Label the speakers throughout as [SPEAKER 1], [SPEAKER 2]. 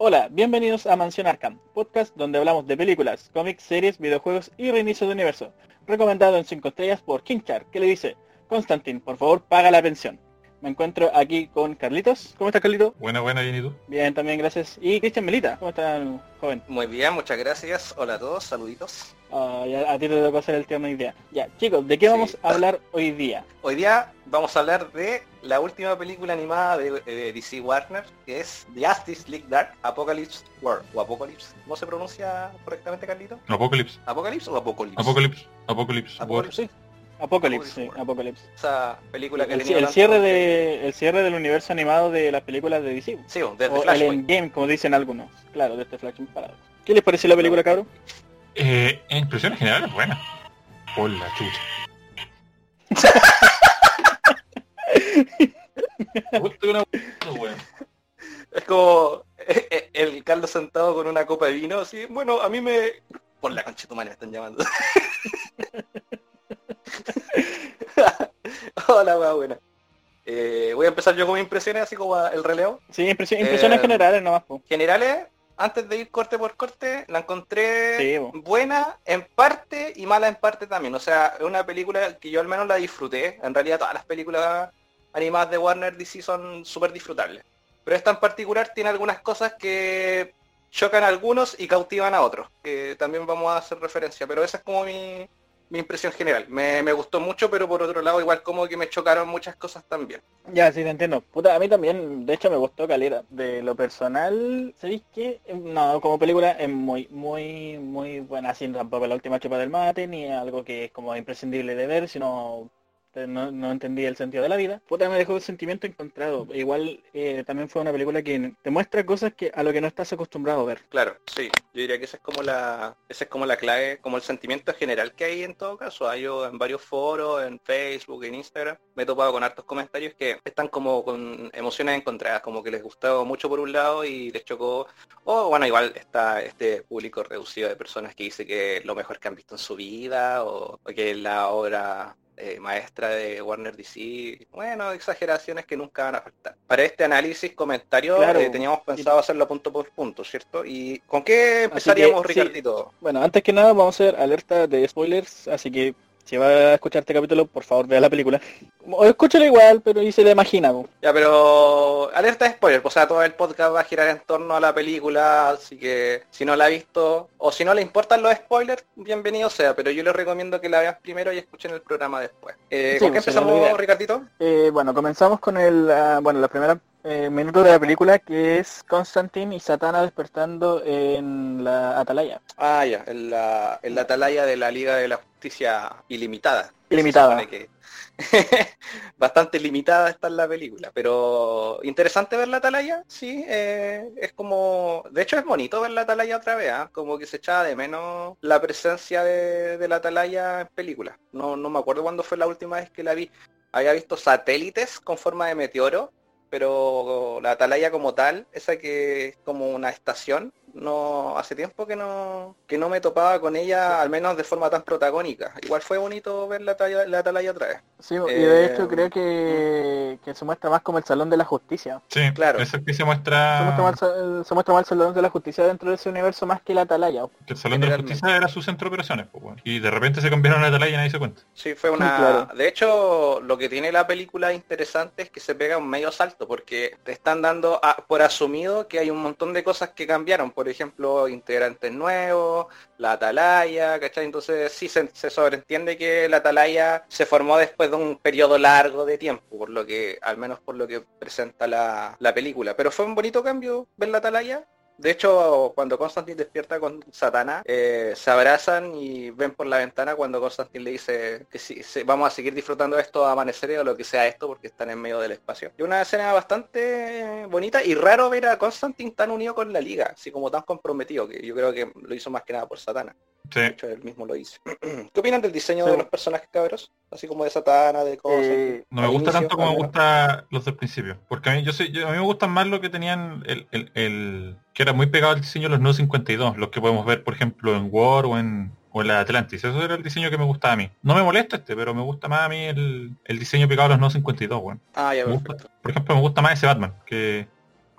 [SPEAKER 1] Hola, bienvenidos a Mansión Arkham, podcast donde hablamos de películas, cómics, series, videojuegos y reinicio de universo. Recomendado en 5 estrellas por King Char, que le dice, Constantin, por favor paga la pensión. Me encuentro aquí con Carlitos. ¿Cómo estás, Carlito?
[SPEAKER 2] Buena, buena, bien, ¿y tú?
[SPEAKER 1] Bien, también, gracias. Y Cristian Melita. ¿Cómo estás, joven?
[SPEAKER 3] Muy bien, muchas gracias. Hola a todos, saluditos.
[SPEAKER 1] Ah, ya, a ti te tocó hacer el tema hoy día. Ya, chicos, ¿de qué vamos
[SPEAKER 3] Sí.
[SPEAKER 1] a hablar hoy día?
[SPEAKER 3] Hoy día vamos a hablar de la última película animada de, de DC Warner, que es The Justice League Dark Apocalypse War, o Apocalypse. ¿Cómo se pronuncia correctamente, Carlito?
[SPEAKER 2] Apocalypse.
[SPEAKER 3] ¿Apocalypse o Apocalypse?
[SPEAKER 2] Apocalypse. Apocalypse. War.
[SPEAKER 3] Apocalypse.
[SPEAKER 1] Sí. Apocalipsis, sí,
[SPEAKER 3] Apocalypse.
[SPEAKER 1] Apocalipsis.
[SPEAKER 3] Esa película que
[SPEAKER 1] El, cierre de, el cierre del universo animado de las películas de DC.
[SPEAKER 3] Sí, desde
[SPEAKER 1] o el endgame, como dicen algunos. Claro, de este Flashpoint parado. ¿Qué les pareció la película, cabrón?
[SPEAKER 2] Eh, en impresiones generales, buena. Por la chucha.
[SPEAKER 3] Es como eh, el Carlos sentado con una copa de vino, así, bueno, a mí me... Por la concha de tu madre me están llamando. Hola, wea buena. Eh, voy a empezar yo con impresiones, así como el relevo.
[SPEAKER 1] Sí, impresión- impresiones
[SPEAKER 3] Eh,
[SPEAKER 1] generales nomás, po.
[SPEAKER 3] Generales, antes de ir corte por corte, la encontré
[SPEAKER 1] Sí,
[SPEAKER 3] buena en parte y mala en parte también. O sea, es una película que yo al menos la disfruté. En realidad todas las películas animadas de Warner DC son súper disfrutables. Pero esta en particular tiene algunas cosas que chocan a algunos y cautivan a otros, que también vamos a hacer referencia. Pero esa es como mi, mi impresión general. Me, me gustó mucho, pero por otro lado igual como que me chocaron muchas cosas también.
[SPEAKER 1] Ya, sí, te entiendo. Puta, a mí también, de hecho, me gustó Calera. De lo personal, ¿sabéis qué? No, como película es muy, muy, muy buena. Así tampoco la última chupa del mate, ni algo que es como imprescindible de ver, sino no, no entendí el sentido de la vida. Puta, me dejó un sentimiento encontrado. Igual eh, también fue una película que te muestra cosas que a lo que no estás acostumbrado a ver.
[SPEAKER 3] Claro, sí. Yo diría que esa es como la, esa es como la clave, como el sentimiento general que hay en todo caso. Hay yo en varios foros, en Facebook, en Instagram, me he topado con hartos comentarios que están como con emociones encontradas, como que les gustó mucho por un lado y les chocó. O bueno, igual está este público reducido de personas que dice que es lo mejor que han visto en su vida, o, que la obra eh, maestra de Warner DC. Bueno, exageraciones que nunca van a faltar. Para este análisis, comentario,
[SPEAKER 1] Claro.
[SPEAKER 3] eh, teníamos pensado hacerlo punto por punto, ¿cierto? ¿Y con qué empezaríamos,
[SPEAKER 1] que, sí.
[SPEAKER 3] Ricardito?
[SPEAKER 1] Bueno, antes que nada vamos a hacer alerta de spoilers, así que si va a escuchar este capítulo, por favor vea la película. O escúchalo igual, pero y se le imagina. po.
[SPEAKER 3] Ya, pero alerta de spoiler, o sea, todo el podcast va a girar en torno a la película, así que si no la ha visto, o si no le importan los spoilers, bienvenido sea, pero yo les recomiendo que la vean primero y escuchen el programa después. Eh,
[SPEAKER 1] Sí,
[SPEAKER 3] ¿Con qué
[SPEAKER 1] pues, me
[SPEAKER 3] empezamos. Ricardito?
[SPEAKER 1] Eh, bueno, comenzamos con el, ah, bueno, la primera eh, minuto de la película que es Constantine y Satana despertando en la Atalaya.
[SPEAKER 3] Ah, ya, en la, en la atalaya de la Liga de la Justicia Ilimitada.
[SPEAKER 1] Ilimitada.
[SPEAKER 3] Que- Bastante limitada está en la película, pero interesante ver la atalaya, sí, eh, es como, de hecho es bonito ver la atalaya otra vez, ¿ah? como que se echaba de menos la presencia de, de la atalaya en películas. No, no me acuerdo cuándo fue la última vez que la vi. Había visto satélites con forma de meteoro, pero la atalaya como tal, esa que es como una estación, no hace tiempo que no que no me topaba con ella al menos de forma tan protagónica igual fue bonito ver la, talla- la atalaya otra vez
[SPEAKER 1] Sí, y de
[SPEAKER 3] Eh,
[SPEAKER 1] hecho creo que, que se muestra más como el Salón de la Justicia.
[SPEAKER 2] Sí,
[SPEAKER 3] Claro.
[SPEAKER 2] Eso es que se
[SPEAKER 1] Se muestra,
[SPEAKER 2] muestra
[SPEAKER 1] más, el- se muestra más el Salón de la Justicia dentro de ese universo más que la Atalaya.
[SPEAKER 2] que el Salón de la. Justicia era su centro de operaciones, pues, weón. Y de repente se cambiaron a Atalaya y nadie se cuenta.
[SPEAKER 3] sí fue una
[SPEAKER 1] Claro.
[SPEAKER 3] de hecho lo que tiene la película interesante es que se pega un medio salto porque te están dando a- por asumido que hay un montón de cosas que cambiaron por ejemplo integrantes nuevos la atalaya ¿cachai? entonces sí se, sobreentiende que la atalaya se formó después de un periodo largo de tiempo por lo que al menos por lo que presenta la, la película pero fue un bonito cambio ver la atalaya De hecho, cuando Constantine despierta con Satana, eh, se abrazan y ven por la ventana cuando Constantine le dice que sí, vamos a seguir disfrutando de esto a amanecer o lo que sea esto porque están en medio del espacio. Y una escena bastante bonita y raro ver a Constantine tan unido con la liga, así como tan comprometido, que yo creo que lo hizo más que nada por Satana.
[SPEAKER 2] Sí.
[SPEAKER 3] De hecho, él mismo lo dice. ¿Qué opinan del diseño
[SPEAKER 1] Sí.
[SPEAKER 3] de los personajes cabros? Así como de Satana, de Constantine.
[SPEAKER 1] Eh,
[SPEAKER 2] No me gusta
[SPEAKER 3] inicio,
[SPEAKER 2] tanto como me
[SPEAKER 3] cuando
[SPEAKER 2] gusta los del principio. Porque a mí, yo soy, yo- a mí me gustan más lo que tenían el, el- el- que era muy pegado al diseño de los No 52, los que podemos ver, por ejemplo, en War o en, o en la Atlantis. Eso era el diseño que me gustaba a mí. No me molesta este, pero me gusta más a mí el, el diseño pegado a los No 52, weón.
[SPEAKER 3] Ah, ya,
[SPEAKER 2] Me gusta-
[SPEAKER 3] perfecto.
[SPEAKER 2] por ejemplo, me gusta más ese Batman que,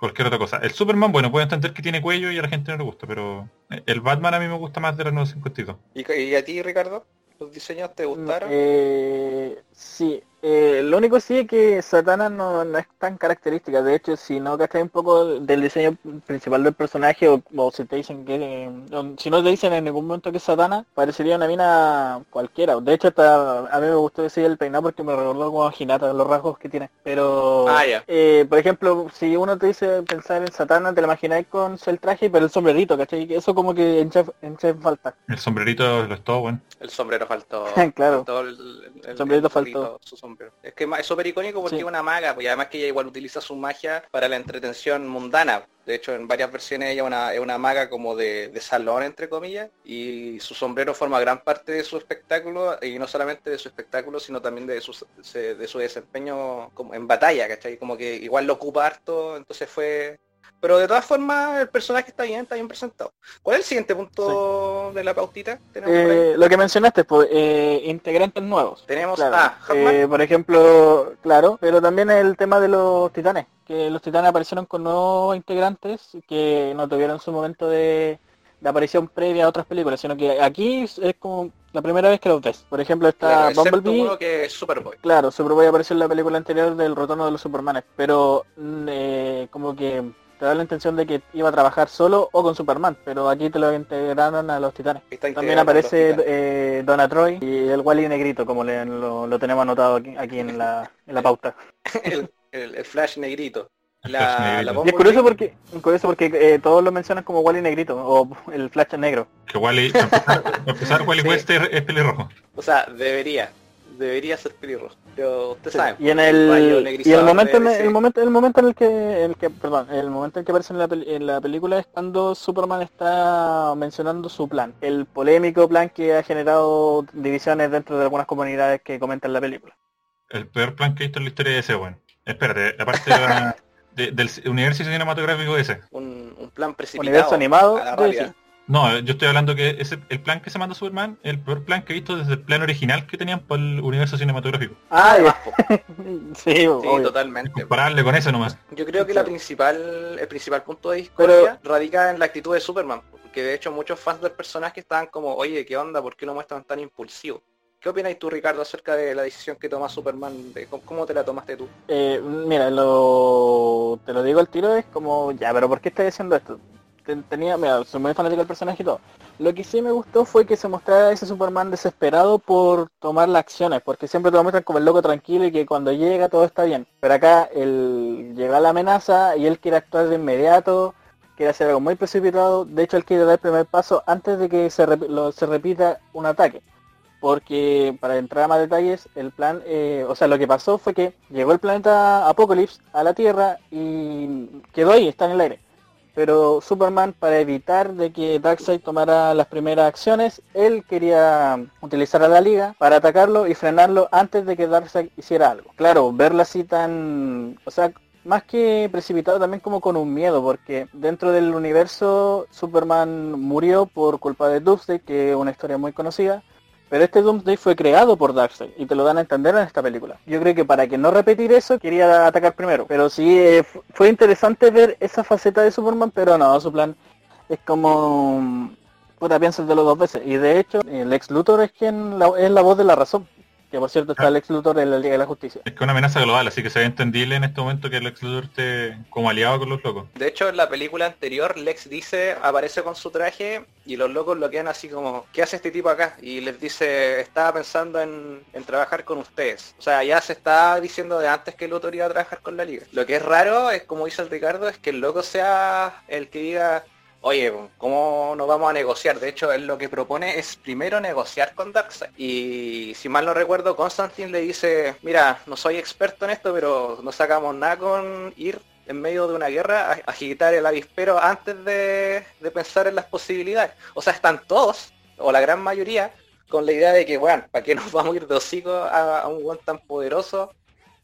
[SPEAKER 2] cualquier otra cosa. El Superman, bueno, puedo entender que tiene cuello y a la gente no le gusta, pero el Batman a mí me gusta más de la 952.
[SPEAKER 3] ¿Y, y a ti, Ricardo? ¿Los diseños te gustaron?
[SPEAKER 1] Eh, sí, eh, lo único sí es que Satana no, no es tan característica. De hecho, si no gastas un poco del diseño principal del personaje o, o si te dicen que... o si no te dicen en ningún momento que es Satana, parecería una mina cualquiera. De hecho, hasta a mí me gustó decir el peinado porque me recordó como a Hinata, los rasgos que tiene. Pero,
[SPEAKER 3] Ah,
[SPEAKER 1] eh, por ejemplo, si uno te dice pensar en Satana, te lo imagináis con el traje, pero el sombrerito, ¿cachai? Eso como que en Chef, en Chef falta.
[SPEAKER 2] El sombrerito lo es todo, bueno.
[SPEAKER 3] El sombrero faltó.
[SPEAKER 1] Claro.
[SPEAKER 3] faltó el, el-
[SPEAKER 1] sombrerito
[SPEAKER 3] el
[SPEAKER 1] faltó.
[SPEAKER 3] Su sombrero. Es que es súper icónico porque
[SPEAKER 1] Sí.
[SPEAKER 3] es una maga, pues, y además que ella igual utiliza su magia para la entretención mundana. De hecho, en varias versiones ella una- es una maga como de, de salón, entre comillas, y su sombrero forma gran parte de su espectáculo, y no solamente de su espectáculo, sino también de su, de su desempeño como en batalla, ¿cachai? Como que igual lo ocupa harto, entonces fue... Pero de todas formas, el personaje está bien, está bien presentado. ¿Cuál es el siguiente punto de la pautita?
[SPEAKER 1] Eh, lo que mencionaste, pues, eh, integrantes nuevos.
[SPEAKER 3] Tenemos
[SPEAKER 1] Claro.
[SPEAKER 3] a.
[SPEAKER 1] Eh, por ejemplo, claro, pero también el tema de los titanes, que los titanes aparecieron con nuevos integrantes que no tuvieron su momento de, de aparición previa a otras películas, sino que aquí es como la primera vez que los ves. Por ejemplo, está
[SPEAKER 3] Claro,
[SPEAKER 1] Bumblebee,
[SPEAKER 3] uno que es Superboy.
[SPEAKER 1] claro, Superboy apareció en la película anterior del retorno de los Supermanes, pero mm, eh, como que te da la intención de que iba a trabajar solo o con Superman, pero aquí te lo integraron a los titanes. También aparece eh, Donna Troy y el Wally Negrito, como le- lo, lo tenemos anotado aquí, aquí en, la, en la pauta.
[SPEAKER 3] el, el- el Flash negrito. La, la.
[SPEAKER 1] Y es curioso porque, curioso porque eh, todos lo mencionan como Wally Negrito o el Flash negro.
[SPEAKER 2] Que Wally, para empezar, Wally
[SPEAKER 3] Sí.
[SPEAKER 2] West es, es pelirrojo.
[SPEAKER 3] O sea, debería. Debería ser pelirrojo. Pero usted sabe.
[SPEAKER 1] Y en el, y el momento en el, momento el momento en el que el que perdón el momento en que aparece en la, pel- en la película es cuando Superman está mencionando su plan el polémico plan que ha generado divisiones dentro de algunas comunidades que comentan la película
[SPEAKER 2] El peor plan que he visto en la historia de ese, bueno. Espérate, aparte de la- de- del universo cinematográfico ese.
[SPEAKER 3] un, un plan precipitado.
[SPEAKER 1] universo animado
[SPEAKER 3] a la.
[SPEAKER 2] No, yo estoy hablando que ese, el plan que se manda Superman, el peor plan que he visto desde el plan original que tenían para el universo cinematográfico.
[SPEAKER 1] ah sí,
[SPEAKER 3] Sí, totalmente.
[SPEAKER 2] Comparable con eso nomás.
[SPEAKER 3] Yo creo que la principal, el principal punto de discordia radica en la actitud de Superman, porque de hecho muchos fans del personaje estaban como, oye, ¿qué onda? ¿Por qué lo muestran tan impulsivo? ¿Qué opinas tú, Ricardo, acerca de la decisión que toma Superman? De cómo, cómo te la tomaste tú?
[SPEAKER 1] Eh, mira, lo, te lo digo al tiro, es como, ya, pero ¿por qué estás diciendo esto? Ten- Tenía, mira, soy muy fanático del personaje y todo. Lo que sí me gustó fue que se mostrara ese Superman desesperado por tomar las acciones, porque siempre te lo muestran como el loco tranquilo y que cuando llega todo está bien. Pero acá él llega la amenaza y él quiere actuar de inmediato, quiere hacer algo muy precipitado. De hecho, él quiere dar el primer paso antes de que se repita un ataque porque para entrar a más detalles, el plan, eh, o sea, lo que pasó fue que llegó el planeta Apocalypse a la Tierra y quedó ahí, está en el aire. Pero Superman, para evitar de que Darkseid tomara las primeras acciones, él quería utilizar a la Liga para atacarlo y frenarlo antes de que Darkseid hiciera algo. Claro, verlo así tan, o sea, más que precipitado también como con un miedo, porque dentro del universo Superman murió por culpa de Doomsday, que es una historia muy conocida, pero este Doomsday fue creado por Darkseid y te lo dan a entender en esta película. Yo creo que para que no repetir eso quería atacar primero. Pero sí eh, fu- fue interesante ver esa faceta de Superman, pero no, su plan es como mm, puta piénsatelo dos veces. Y de hecho, el ex Luthor es quien es la voz de la razón. Que por cierto está el ex Luthor en la Liga de la Justicia.
[SPEAKER 2] Es que es una amenaza global, así que sería entendible en este momento que el ex Luthor esté como aliado con los locos.
[SPEAKER 3] De hecho, en la película anterior, Lex dice, aparece con su traje y los locos lo quedan así como, ¿qué hace este tipo acá? Y les dice, estaba pensando en, en trabajar con ustedes. O sea, ya se está diciendo de antes que Luthor iba a trabajar con la liga. Lo que es raro, es como dice el Ricardo, es que el loco sea el que diga, oye, ¿cómo nos vamos a negociar? De hecho, él lo que propone es primero negociar con Darkseid. Y si mal no recuerdo, Constantine le dice, mira, no soy experto en esto, pero no sacamos nada con ir en medio de una guerra a agitar el avispero antes de, pensar en las posibilidades. O sea, están todos, o la gran mayoría, con la idea de que, bueno, ¿para qué nos vamos a ir de hocico a, a un guan tan poderoso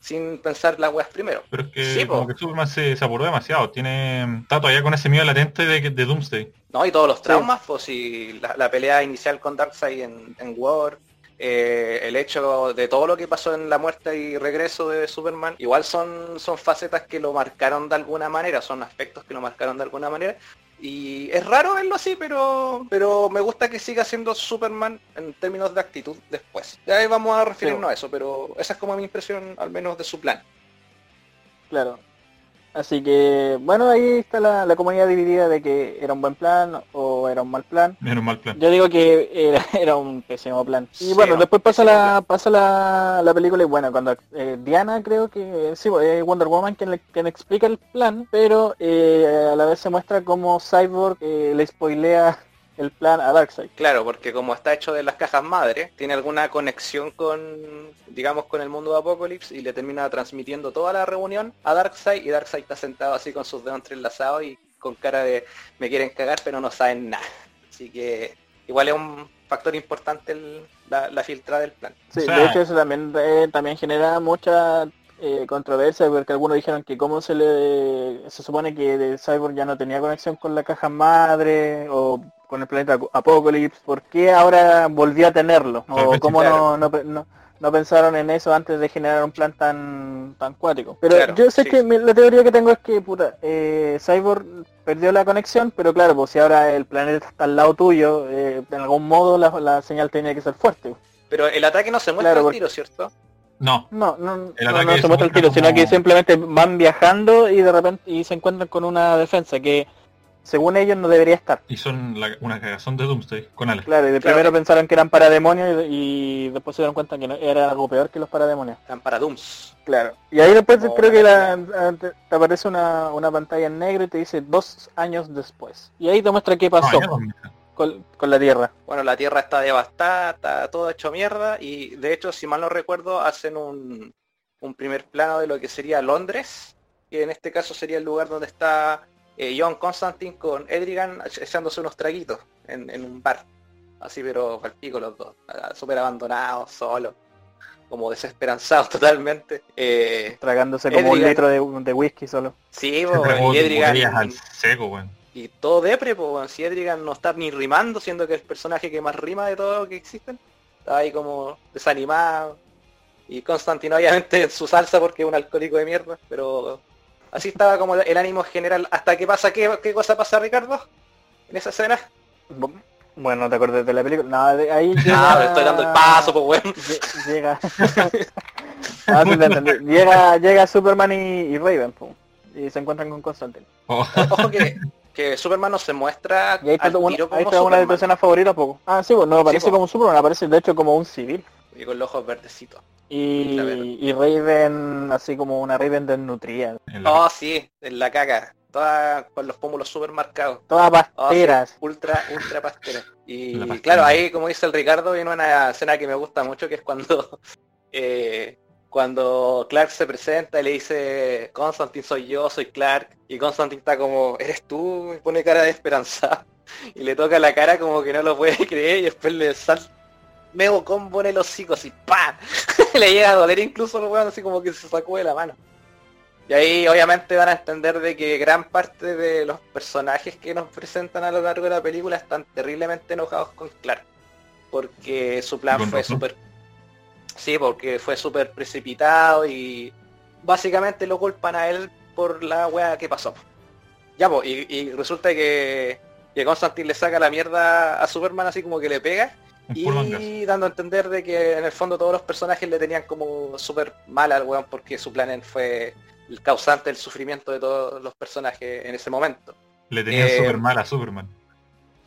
[SPEAKER 3] sin pensar las weas primero?
[SPEAKER 2] Pero es que
[SPEAKER 3] Sí, po.
[SPEAKER 2] como que Superman se, se apuró demasiado. Tiene. Está todavía con ese miedo latente de, Doomsday.
[SPEAKER 3] ¿No? Y todos los traumas, pues si la, la pelea inicial con Darkseid en, en War, eh, el hecho de todo lo que pasó en la muerte y regreso de Superman, igual son, son facetas que lo marcaron de alguna manera, son aspectos que lo marcaron de alguna manera. Y es raro verlo así, pero pero me gusta que siga siendo Superman en términos de actitud después. Ya ahí vamos a referirnos a eso, pero esa es como mi impresión al menos de su plan.
[SPEAKER 1] Claro. Así que, bueno, ahí está la, la, comunidad dividida de que era un buen plan o era un mal plan.
[SPEAKER 2] Era un mal plan.
[SPEAKER 1] Yo digo que era, era un pésimo plan. Y bueno, después pasa la pasa la, la, película y bueno, cuando eh, Diana creo que, sí, es Wonder Woman quien, le, quien explica el plan, pero eh, a la vez se muestra como Cyborg eh, le spoilea el plan a Darkseid.
[SPEAKER 3] Claro, porque como está hecho de las cajas madre, tiene alguna conexión con, digamos, con el mundo de Apocalypse y le termina transmitiendo toda la reunión a Darkseid y Darkseid está sentado así con sus dedos entrelazados y con cara de me quieren cagar pero no saben nada. Así que igual es un factor importante el, la, la filtrada del plan.
[SPEAKER 1] Sí, de hecho eso también, eh, también genera mucha eh, controversia porque algunos dijeron que cómo se le se supone que Cyborg ya no tenía conexión con la caja madre o con el planeta Apocalypse, ¿por qué ahora volvió a tenerlo? O cómo no, no, no, pensaron en eso antes de generar un plan tan tan cuático. Pero yo sé que la teoría que tengo es que puta, eh, Cyborg perdió la conexión, pero claro, pues si ahora el planeta está al lado tuyo, eh, en algún modo la, la, señal tenía que ser fuerte.
[SPEAKER 3] Pero el ataque no se muestra claro, el tiro, ¿cierto?
[SPEAKER 2] No.
[SPEAKER 1] No, no, no, no se muestra el tiro, sino que simplemente van viajando y de repente y se encuentran con una defensa que según ellos no debería estar.
[SPEAKER 2] Y son la, una cagazón de Doomsday con Alex.
[SPEAKER 1] Claro, y de primero pensaron que eran parademonios y, y, después se dieron cuenta que no, era algo peor que los parademonios.
[SPEAKER 3] Eran paradooms.
[SPEAKER 1] Claro. Y ahí después oh, creo que la, te, te, aparece una, una pantalla en negro y te dice dos años después. Y ahí te muestra qué pasó. No, con, con, la Tierra.
[SPEAKER 3] Bueno, la Tierra está devastada, está todo hecho mierda y de hecho, si mal no recuerdo, hacen un, un primer plano de lo que sería Londres, que en este caso sería el lugar donde está eh, John Constantine con Edrigan echándose unos traguitos en, en un bar. Así pero al pico los dos, súper abandonados, solos, como desesperanzados totalmente. Eh,
[SPEAKER 1] Tragándose como Edrigan, un litro de, de, whisky solo.
[SPEAKER 3] Sí, bo, y Edrigan...
[SPEAKER 2] Al seco, bueno.
[SPEAKER 3] Y todo depre, pues, si Edrigan no está ni rimando, siendo que es el personaje que más rima de todo lo que existen. Está ahí como desanimado. Y Constantino obviamente en su salsa porque es un alcohólico de mierda, pero así estaba como el ánimo general. ¿Hasta qué pasa? ¿Qué, qué cosa pasa Ricardo? En esa escena.
[SPEAKER 1] Bueno, no te acuerdas de la película. No, de ahí
[SPEAKER 3] llega... Ah, estoy dando el paso, pues bueno.
[SPEAKER 1] Llega. ah, sí, llega, llega Superman y, y Raven, pues. Y se encuentran con Constantine.
[SPEAKER 3] Oh. Ojo que que Superman no se muestra
[SPEAKER 1] y ahí está, una, ahí está una de tus escenas favoritas poco ah sí pues no aparece sí, como Superman aparece de hecho como un civil
[SPEAKER 3] y con los ojos verdecitos.
[SPEAKER 1] Y, y Raven así como una Raven desnutrida.
[SPEAKER 3] Oh sí en la caca. Toda con los pómulos super marcados
[SPEAKER 1] todas pasteras
[SPEAKER 3] oh, sí. ultra ultra pasteras. Y claro ahí como dice el Ricardo viene una escena que me gusta mucho que es cuando eh, cuando Clark se presenta y le dice, Constantine soy yo, soy Clark, y Constantine está como, eres tú, y pone cara de esperanza, y le toca la cara como que no lo puede creer, y después le salta, mego combo en el hocico, así, ¡pam! le llega a doler incluso el weón, así como que se sacó de la mano. Y ahí obviamente van a entender de que gran parte de los personajes que nos presentan a lo largo de la película están terriblemente enojados con Clark. Porque su plan fue súper Sí, porque fue súper precipitado y básicamente lo culpan a él por la weá que pasó. Ya, pues, y, y, resulta que, que Constantine le saca la mierda a Superman así como que le pega. Y dando a entender de que en el fondo todos los personajes le tenían como súper mal al weón porque su plan fue el causante del sufrimiento de todos los personajes en ese momento.
[SPEAKER 2] Le tenían eh, súper mal a Superman.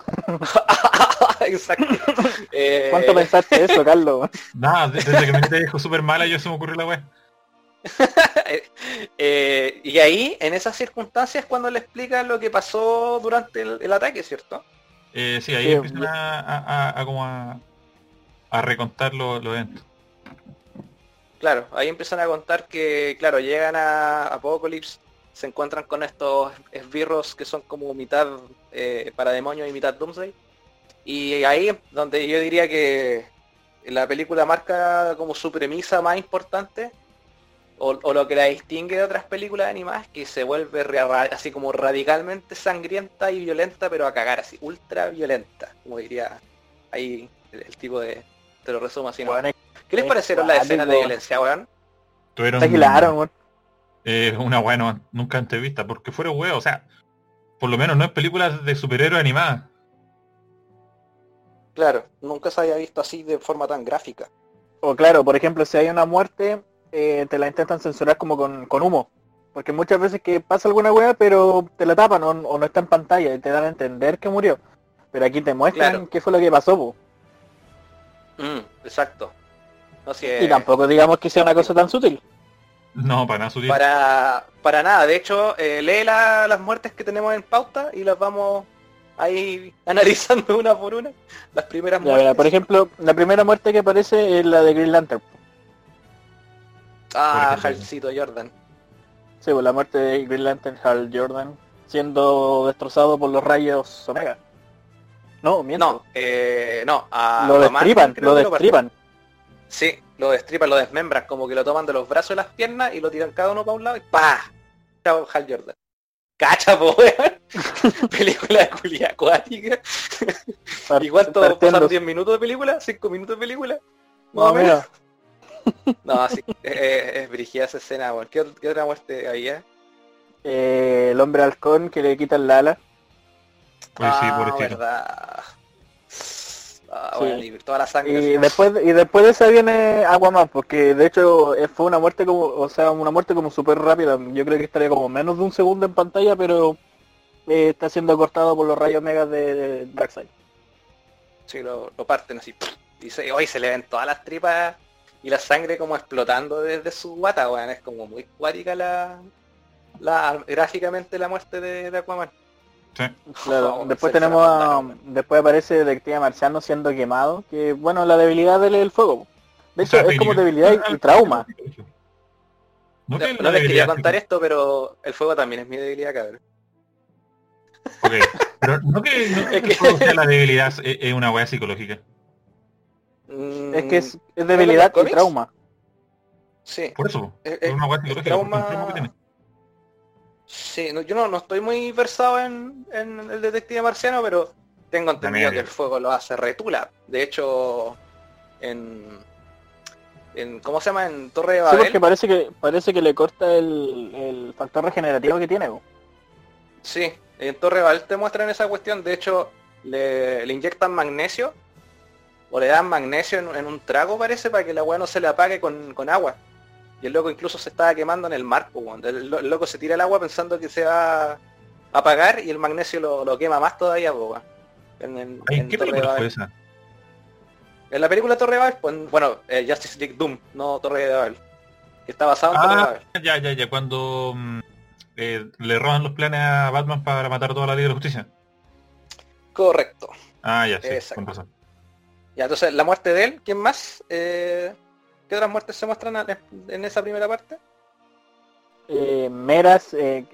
[SPEAKER 3] Exacto.
[SPEAKER 1] Eh... ¿Cuánto pensaste eso, Carlos?
[SPEAKER 2] Nada, desde que me dijo súper mala yo se me ocurrió la web.
[SPEAKER 3] eh, y ahí, en esas circunstancias, cuando le explican lo que pasó durante el, el ataque, ¿cierto?
[SPEAKER 2] Eh, sí, ahí sí, empiezan a, a, a, como a, a recontar los lo eventos.
[SPEAKER 3] Claro, ahí empiezan a contar que, claro, llegan a Apocalypse, se encuentran con estos esbirros que son como mitad eh, para demonios y mitad Doomsday. Y ahí donde yo diría que la película marca como su premisa más importante, o, o lo que la distingue de otras películas animadas, que se vuelve así como radicalmente sangrienta y violenta, pero a cagar así, ultra violenta, como diría ahí el, el tipo de te lo resumo así.
[SPEAKER 1] Weón,
[SPEAKER 3] ¿Qué les
[SPEAKER 1] es
[SPEAKER 3] parecieron las escenas de violencia, weón?
[SPEAKER 2] Tuvieron
[SPEAKER 1] claro, weón.
[SPEAKER 2] eh, una weá no- nunca antes vista, porque fueron weas, o sea, por lo menos no es películas de superhéroes animadas.
[SPEAKER 3] Claro, nunca se había visto así de forma tan gráfica.
[SPEAKER 1] O claro, por ejemplo, si hay una muerte, eh, te la intentan censurar como con, con humo. Porque muchas veces que pasa alguna weá, pero te la tapan o, o no está en pantalla y te dan a entender que murió. Pero aquí te muestran
[SPEAKER 3] Claro.
[SPEAKER 1] qué fue lo que pasó, po.
[SPEAKER 3] Mm, exacto. No
[SPEAKER 1] Y
[SPEAKER 3] sé,
[SPEAKER 1] tampoco digamos que sea una cosa tan sutil.
[SPEAKER 2] No, para nada sutil.
[SPEAKER 3] para, para nada. De hecho, eh, lee la- las muertes que tenemos en pauta y las vamos ahí analizando una por una. Las primeras
[SPEAKER 1] Ya,
[SPEAKER 3] muertes.
[SPEAKER 1] por ejemplo, la primera muerte que aparece es la de Green Lantern.
[SPEAKER 3] Ah. Halcito Jordan.
[SPEAKER 1] Sí, pues la muerte de Green Lantern Hal Jordan siendo destrozado por los rayos Omega. No, miento.
[SPEAKER 3] No, eh, no, a
[SPEAKER 1] lo
[SPEAKER 3] Aquaman
[SPEAKER 1] destripan, lo destripan.
[SPEAKER 3] Sí, lo destripan, lo desmembran, como que lo toman de los brazos y las piernas y lo tiran cada uno para un lado y ¡pa! Chao, Hal Jordan. Cacha, po, película de culia acuática. ¿Y cuánto pasaron? ¿10 minutos de película? ¿5 minutos de película? Más o menos. No, sí, es, es, es brígida esa escena, weón. ¿Qué, ot- qué otra muerte había?
[SPEAKER 1] eh, el hombre halcón que le quitan la ala.
[SPEAKER 2] Sí,
[SPEAKER 3] ah, verdad. Ah,
[SPEAKER 1] Sí.
[SPEAKER 3] bueno, y toda la sangre.
[SPEAKER 1] Y después, y después de esa viene Aquaman, porque de hecho eh, fue una muerte como, o sea, una muerte como súper rápida. Yo creo que estaría como menos de un segundo en pantalla, pero eh, está siendo cortado por los rayos megas de, de Darkseid.
[SPEAKER 3] Sí, lo, lo parten así. Y se, hoy se le ven todas las tripas y la sangre como explotando desde su guata, weón. Es como muy cuática la, la gráficamente la muerte de, de Aquaman.
[SPEAKER 2] Sí.
[SPEAKER 1] Claro,
[SPEAKER 3] Oh,
[SPEAKER 1] después tenemos a, después aparece Detective Marciano siendo quemado, que bueno, la debilidad del el fuego. De hecho,
[SPEAKER 2] O sea,
[SPEAKER 1] es como debilidad y, y trauma.
[SPEAKER 2] No,
[SPEAKER 3] No, les quería contar esto, pero el fuego también es mi debilidad, cabrón.
[SPEAKER 2] Ok, Pero no que, no que
[SPEAKER 3] Es que-
[SPEAKER 2] el juego sea la debilidad es, es una weá psicológica.
[SPEAKER 3] Mm,
[SPEAKER 1] Es que es, es debilidad y trauma.
[SPEAKER 3] Sí,
[SPEAKER 2] Por eso,
[SPEAKER 3] es,
[SPEAKER 2] es
[SPEAKER 3] es-
[SPEAKER 2] una porque
[SPEAKER 3] trauma-
[SPEAKER 2] que tiene.
[SPEAKER 3] Sí, no, yo no, no estoy muy versado en, en el detective marciano, pero tengo entendido que el fuego lo hace retula. De hecho, en, en ¿cómo se llama? En Torre de
[SPEAKER 1] Sí,
[SPEAKER 3] Babel.
[SPEAKER 1] porque parece que parece que le corta el, el factor regenerativo que tiene. po.
[SPEAKER 3] Sí, en Torre de Babel te muestran esa cuestión. De hecho, le, le inyectan magnesio o le dan magnesio en, en un trago, parece, para que la weá no se le apague con, con agua. Y el loco incluso se estaba quemando en el mar, weón. el, lo- el loco se tira el agua pensando que se va a apagar y el magnesio lo, lo quema más todavía, weón. En, en-
[SPEAKER 2] Ay,
[SPEAKER 3] en
[SPEAKER 2] ¿Qué
[SPEAKER 3] Torre de
[SPEAKER 2] película fue esa?
[SPEAKER 3] En la película Torre de Babel, pues, bueno, eh, Justice League Doom, no Torre de Babel. Que está basado en Torre de
[SPEAKER 2] Ah,
[SPEAKER 3] Babel.
[SPEAKER 2] ya, ya, ya, cuando mm, eh, le roban los planes a Batman para matar a toda la Liga de la Justicia.
[SPEAKER 3] Correcto.
[SPEAKER 2] Ah, ya, sí,
[SPEAKER 3] Exacto.
[SPEAKER 2] con razón.
[SPEAKER 3] Ya, entonces, la muerte de él, ¿quién más? Eh, ¿Qué otras muertes se muestran en, esa primera parte?
[SPEAKER 1] Eh, Meras, eh,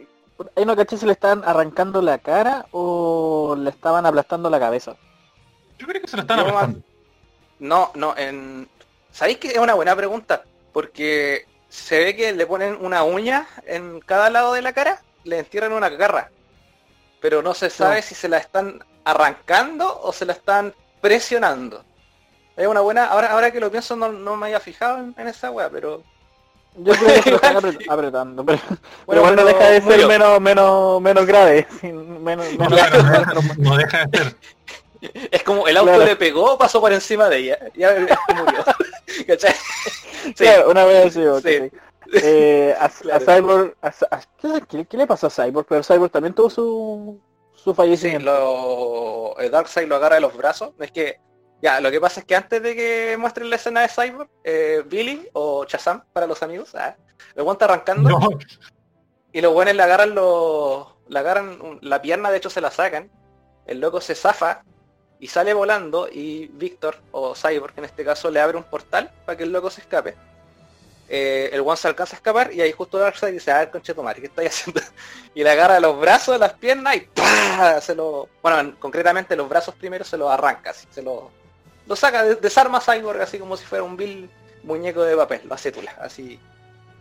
[SPEAKER 1] ahí no caché si le estaban arrancando la cara o le estaban aplastando la cabeza.
[SPEAKER 2] Yo creo que se lo están aplastando.
[SPEAKER 3] No, no, en... ¿Sabéis que es una buena pregunta? Porque se ve que le ponen una uña en cada lado de la cara, le entierran una garra. Pero no se sabe
[SPEAKER 1] No.
[SPEAKER 3] si se la están arrancando o se la están presionando. Es una buena, ahora, ahora que lo pienso no, no me había fijado en, en esa wea, pero...
[SPEAKER 1] Yo creo que lo están apre- apretando, pero, pero
[SPEAKER 3] Bueno,
[SPEAKER 1] bueno,
[SPEAKER 3] pero
[SPEAKER 1] deja de ser menos, menos, menos grave. sí, menos,
[SPEAKER 2] No,
[SPEAKER 1] menos-
[SPEAKER 2] claro, no, deja- no deja de ser.
[SPEAKER 3] Es como el auto
[SPEAKER 1] Claro.
[SPEAKER 3] le pegó, pasó por encima de ella. Ya murió. ¿Cachai? Sí.
[SPEAKER 1] Claro, una vez así, ok.
[SPEAKER 3] Sí.
[SPEAKER 1] Eh, a, a
[SPEAKER 3] Claro.
[SPEAKER 1] Cyborg, a- a- ¿qué, qué- qué le pasó a Cyborg? Pero Cyborg también tuvo su, su
[SPEAKER 3] Sí,
[SPEAKER 1] fallecimiento.
[SPEAKER 3] lo, el Darkseid lo agarra de los brazos. Es que, ya, lo que pasa es que antes de que muestren la escena de Cyborg, eh, Billy o Shazam para los amigos, ah, el weón está arrancando
[SPEAKER 2] No,
[SPEAKER 3] y los buenos le agarran los, le agarran la pierna, de hecho se la sacan. El loco se zafa y sale volando y Víctor o Cyborg en este caso le abre un portal para que el loco se escape. Eh, el one se alcanza a escapar y ahí justo Darkseid dice, a ver conchetumare, ¿qué estáis haciendo? Y le agarra los brazos, las piernas y ¡pah! se lo. Bueno, en- concretamente los brazos primero se los arranca, así, se lo. Lo saca, de- desarma a Cyborg así como si fuera un vil muñeco de papel, lo hace tula, así.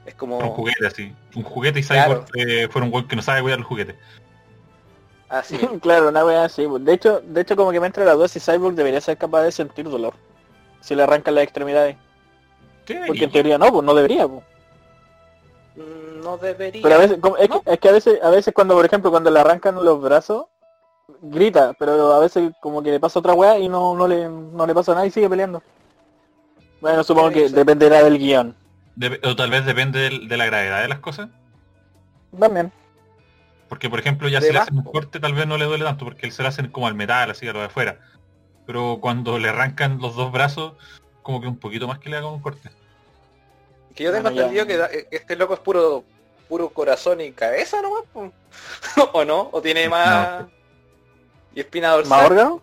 [SPEAKER 3] Es como.
[SPEAKER 2] un juguete así. Un juguete y
[SPEAKER 3] Claro.
[SPEAKER 2] Cyborg eh, fueron un weón que no sabe cuidar los juguetes.
[SPEAKER 3] Así.
[SPEAKER 1] claro, una wea así. De hecho, de hecho como que me entra la duda si Cyborg debería ser capaz de sentir dolor. si le arrancan las extremidades. Porque en teoría no, pues no debería. Pues.
[SPEAKER 3] Mm, No debería.
[SPEAKER 1] Pero a veces, como- es,
[SPEAKER 3] ¿No?
[SPEAKER 1] que, es que a veces, a veces cuando, por ejemplo, cuando le arrancan los brazos, grita, pero a veces como que le pasa otra weá y no, no, le, no le pasa nada y sigue peleando. Bueno, supongo que dependerá del
[SPEAKER 2] guion. O tal vez depende del- de la gravedad de las cosas.
[SPEAKER 1] También.
[SPEAKER 2] Porque, por ejemplo, ya
[SPEAKER 3] De
[SPEAKER 2] si le hacen un corte, tal vez no le duele tanto, porque él se lo hacen como al metal, así a lo de afuera. Pero cuando le arrancan los dos brazos, como que un poquito más que le hagan un corte.
[SPEAKER 3] Que yo tengo
[SPEAKER 1] Bueno,
[SPEAKER 3] entendido que que este loco es puro puro corazón y cabeza nomás. ¿o no? ¿O tiene más... ¿Y espina dorsal?
[SPEAKER 1] ¿Más órgano?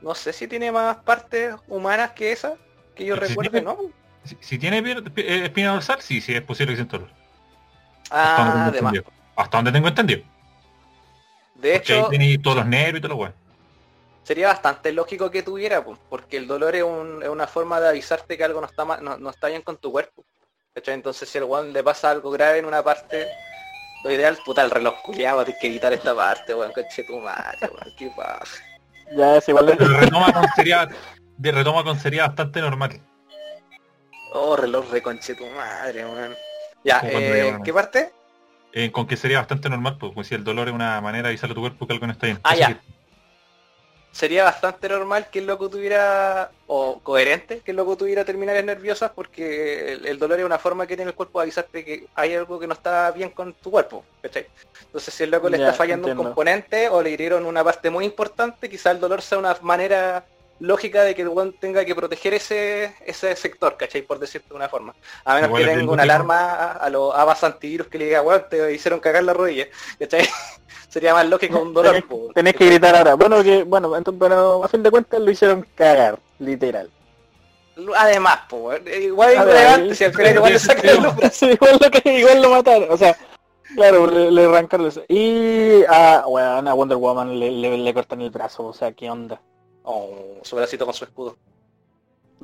[SPEAKER 3] No sé si tiene más partes humanas que esa, que yo
[SPEAKER 2] Sí,
[SPEAKER 3] recuerde,
[SPEAKER 2] tiene-
[SPEAKER 3] ¿no?
[SPEAKER 2] Si, si tiene eh, espina dorsal, sí, sí es posible que sienta dolor. Hasta
[SPEAKER 3] Ah,
[SPEAKER 2] donde tengo
[SPEAKER 3] además.
[SPEAKER 2] entendido. Hasta donde tengo entendido.
[SPEAKER 3] De
[SPEAKER 2] Porque
[SPEAKER 3] hecho,
[SPEAKER 2] tiene todos los nervios y todo lo bueno.
[SPEAKER 3] sería bastante lógico que tuviera, po, porque el dolor es, un- es una forma de avisarte que algo no está no, no está bien con tu cuerpo. ¿cachai? Entonces si al weón le pasa algo grave en una parte, lo ideal, puta, el reloj culiado, tienes que evitar esta parte, weón, coche tu madre, weón, qué paja.
[SPEAKER 1] Ya es igual de...
[SPEAKER 2] Pero retoma con sería, de retoma con sería bastante normal.
[SPEAKER 3] Oh, reloj de conche tu madre, weón. Ya, eh. ¿qué parte?
[SPEAKER 2] Eh, con que sería bastante normal, pues como si el dolor es una manera de avisarle a tu cuerpo que algo no está bien.
[SPEAKER 3] Ah,
[SPEAKER 2] Eso
[SPEAKER 3] ya. Sería bastante normal que el loco tuviera, o coherente, que el loco tuviera terminales nerviosas porque el, el dolor es una forma que tiene el cuerpo de avisarte que hay algo que no está bien con tu cuerpo, ¿cachai? Entonces si el loco le
[SPEAKER 1] Ya,
[SPEAKER 3] está fallando
[SPEAKER 1] entiendo.
[SPEAKER 3] un componente o le hirieron una parte muy importante, quizá el dolor sea una manera lógica de que el weón tenga que proteger ese, ese sector, ¿cachai? Por decirte de una forma. A menos
[SPEAKER 2] Igual
[SPEAKER 3] que tenga una alarma a, a los abas antivirus que le diga, weón, te hicieron cagar la rodilla, ¿cachai? Sería más lógico un dolor.
[SPEAKER 1] Tenés, tenés que gritar ahora. Bueno, que bueno, entonces, pero a fin de cuentas lo hicieron cagar, literal.
[SPEAKER 3] Además, po, weón, igual es si al final igual le sacan los brazos.
[SPEAKER 1] Igual lo que igual lo mataron, o sea, claro, le, le arrancaron eso. Y a, bueno, a Wonder Woman le, le, le cortan el brazo, o sea, qué onda,
[SPEAKER 3] Oh, su bracito con su escudo.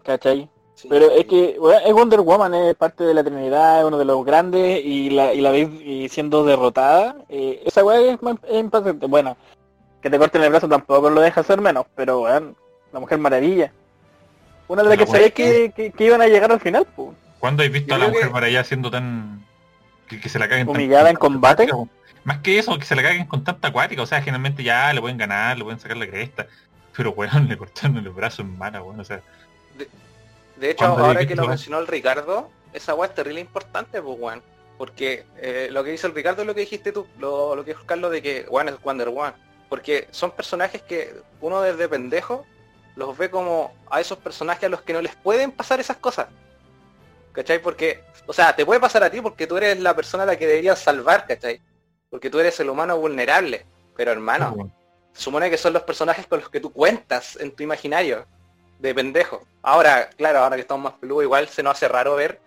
[SPEAKER 1] ¿cachai?
[SPEAKER 3] Sí.
[SPEAKER 1] Pero es que bueno, es Wonder Woman, es parte de la Trinidad, es uno de los grandes y la, y la veis y siendo derrotada. eh, esa weá es, es impactante. Bueno, que te corten el brazo tampoco lo deja hacer menos, pero weón, la Mujer Maravilla. Una de las que sabía que, que, que iban a llegar al final, pues.
[SPEAKER 2] ¿Cuándo has visto
[SPEAKER 3] Yo
[SPEAKER 2] a la mujer allá siendo tan... Que, que se la caguen tan-
[SPEAKER 1] Humillada en combate.
[SPEAKER 2] Más que eso, que se la caguen con tanta acuática. O sea, generalmente ya le pueden ganar, le pueden sacar la cresta. Pero weón, le cortaron el brazo en mano, weón. O sea,
[SPEAKER 3] De hecho,
[SPEAKER 2] ¿Cuándo
[SPEAKER 3] ahora que lo mencionó el Ricardo, esa weá es terrible importante, pues weón. Porque eh, lo que dice el Ricardo es lo que dijiste tú, lo, lo que dijo Carlos de que One es Wonder Woman. Porque son personajes que uno desde pendejo los ve como a esos personajes a los que no les pueden pasar esas cosas. ¿Cachai? Porque, o sea, te puede pasar a ti porque tú eres la persona a la que deberías salvar, ¿cachai? Porque tú eres el humano vulnerable. Pero hermano, supone que son los personajes con los que tú cuentas en tu imaginario de pendejo. Ahora, claro, ahora que estamos más peludos, igual se nos hace raro ver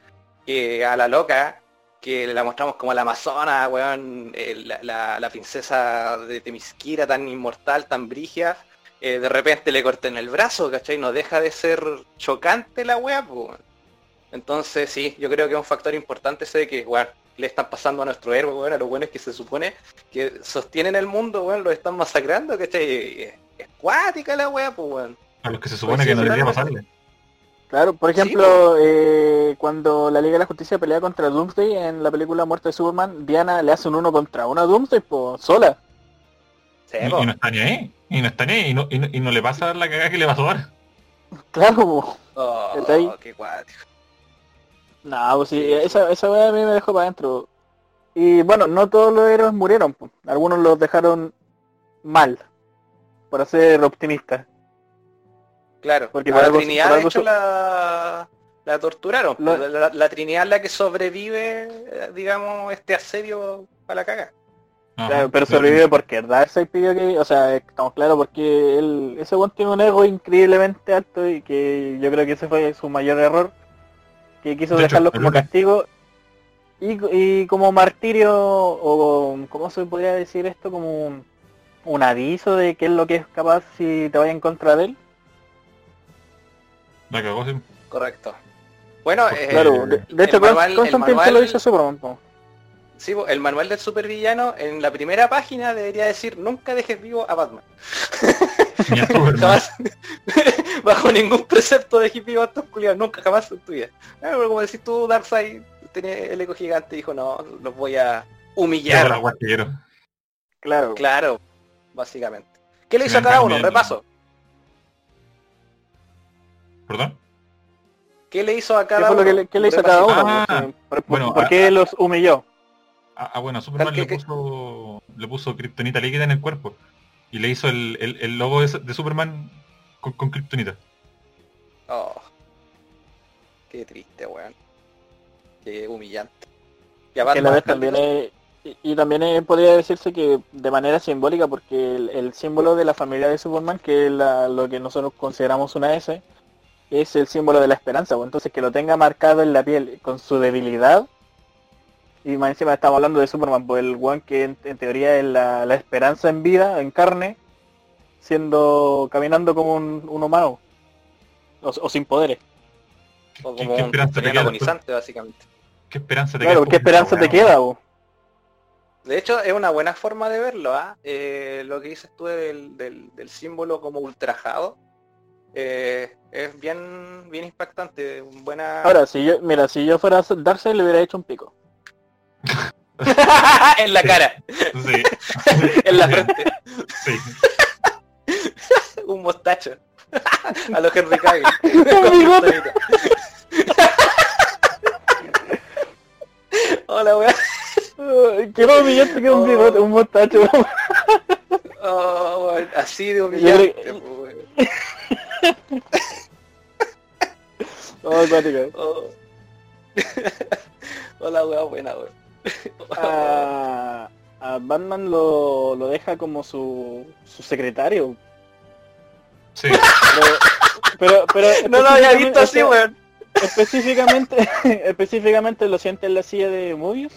[SPEAKER 3] que a la loca, que la mostramos como la amazona, weón, eh, la, princesa de Temisquira tan inmortal, tan brigia, eh, de repente le corten el brazo, ¿cachai? No deja de ser chocante la weá, pues. Entonces sí, yo creo que es un factor importante ese de que, weón, le están pasando a nuestro héroe, weón, a los buenos que se supone que sostienen el mundo, weón, lo están masacrando, ¿cachai? Es, es cuática la weá, pues, weón.
[SPEAKER 2] A los que se supone
[SPEAKER 3] Pues sí,
[SPEAKER 2] que no debería pasarle.
[SPEAKER 1] Claro, por
[SPEAKER 3] Sí,
[SPEAKER 1] ejemplo, eh, cuando la Liga de la Justicia pelea contra Doomsday en la película Muerte de Superman, Diana le hace un uno contra uno a Doomsday, pues, sola.
[SPEAKER 3] Sí,
[SPEAKER 2] Y,
[SPEAKER 3] po.
[SPEAKER 2] y no está ni ahí. Y no está ni ahí. Y no, y no, y no le pasa la cagada que le pasó ahora.
[SPEAKER 1] Claro, po.
[SPEAKER 3] Oh, qué cuático.
[SPEAKER 1] No, pues sí, esa, esa weá a mí me dejó para adentro. Y bueno, no todos los héroes murieron, pues. algunos los dejaron mal, por ser optimistas.
[SPEAKER 3] Claro,
[SPEAKER 1] Porque
[SPEAKER 3] a
[SPEAKER 1] por
[SPEAKER 3] la
[SPEAKER 1] algo-
[SPEAKER 3] Trinidad
[SPEAKER 1] por
[SPEAKER 3] de
[SPEAKER 1] algo
[SPEAKER 3] hecho
[SPEAKER 1] su-
[SPEAKER 3] la, la torturaron.
[SPEAKER 1] Lo-
[SPEAKER 3] La, la- la Trinidad es la que sobrevive, eh, digamos, este asedio a la caga.
[SPEAKER 2] Ajá.
[SPEAKER 1] Claro, pero sobrevive porque Darkseid pidió que, o sea, estamos claros porque él, ese weón tiene un ego increíblemente alto y que yo creo que ese fue su mayor error, que quiso
[SPEAKER 2] De hecho,
[SPEAKER 1] dejarlo
[SPEAKER 2] el
[SPEAKER 1] como castigo y, y como martirio o cómo se podría decir esto como un, un aviso de qué es lo que es capaz si te vaya en contra de él.
[SPEAKER 2] La cagó, sí.
[SPEAKER 3] Correcto. Bueno,
[SPEAKER 2] Pues
[SPEAKER 3] eh,
[SPEAKER 1] claro, de, de hecho
[SPEAKER 3] manual-
[SPEAKER 1] Constantine se lo
[SPEAKER 3] manual-
[SPEAKER 1] hizo Superman. po.
[SPEAKER 3] sí, el manual del supervillano en la primera página debería decir nunca dejes vivo a Batman. Jamás. Bajo ningún precepto de hippie estos culiados, nunca jamás en tu vida. Ah, pero como decís tú, Darkseid tenía el eco gigante y dijo, no, los voy a humillar.
[SPEAKER 1] Claro.
[SPEAKER 3] Claro, básicamente. ¿Qué le hizo a cada uno? Repaso.
[SPEAKER 2] ¿Perdón?
[SPEAKER 3] ¿Qué le hizo a
[SPEAKER 1] ¿Qué
[SPEAKER 3] cada uno?
[SPEAKER 1] que le, qué le hizo a cada uno?
[SPEAKER 2] Ah,
[SPEAKER 1] sí. ¿Por, por-
[SPEAKER 2] bueno,
[SPEAKER 1] por
[SPEAKER 2] a-
[SPEAKER 1] qué
[SPEAKER 2] a-
[SPEAKER 1] los humilló?
[SPEAKER 2] Ah, ah, bueno, a Superman
[SPEAKER 3] ¿Qué-
[SPEAKER 2] le puso le puso kriptonita líquida en el cuerpo. Y le hizo el, el, el logo de, de Superman con, con kriptonita.
[SPEAKER 3] Oh. Qué triste, weón. Qué humillante. Y a
[SPEAKER 1] Que a la vez también es, y, y también es- podría decirse que de manera simbólica porque el, el símbolo de la familia de Superman que es la- lo que nosotros consideramos una S es el símbolo de la esperanza pues, entonces que lo tenga marcado en la piel con su debilidad y más encima estamos hablando de Superman pues el one que en, en teoría es la, la esperanza en vida en carne siendo caminando como un, un humano o, o sin poderes
[SPEAKER 2] ¿Qué,
[SPEAKER 3] O como
[SPEAKER 2] qué
[SPEAKER 3] un
[SPEAKER 2] esperanza te
[SPEAKER 3] tren
[SPEAKER 2] queda? después?
[SPEAKER 3] agonizante, básicamente.
[SPEAKER 2] ¿Qué esperanza te
[SPEAKER 1] claro
[SPEAKER 2] queda?
[SPEAKER 1] ¿qué esperanza te queda pues?
[SPEAKER 3] De hecho, es una buena forma de verlo, ¿ah? Eh, lo que dices tú del, del- del símbolo como ultrajado. eh, es bien bien impactante. un Buena...
[SPEAKER 1] ahora si yo mira si yo fuera Darkseid le hubiera hecho un pico
[SPEAKER 3] en la cara,
[SPEAKER 2] Sí,
[SPEAKER 3] en la frente.
[SPEAKER 2] sí.
[SPEAKER 3] un mostacho. A los Henry Cavill. Hola, weón.
[SPEAKER 1] Ay, Qué más humillante que un
[SPEAKER 3] Oh.
[SPEAKER 1] bigote, un mostacho.
[SPEAKER 3] Oh, weón, así de humillante. weón.
[SPEAKER 1] Oh.
[SPEAKER 3] Oh. Hola, weón, buena, weón.
[SPEAKER 1] a, a Batman lo, lo deja como su, su secretario.
[SPEAKER 2] Sí,
[SPEAKER 1] Pero, pero, pero
[SPEAKER 3] No lo había visto así,
[SPEAKER 1] específicamente-
[SPEAKER 3] weón.
[SPEAKER 1] Específicamente, específicamente lo siente en la silla de Mobius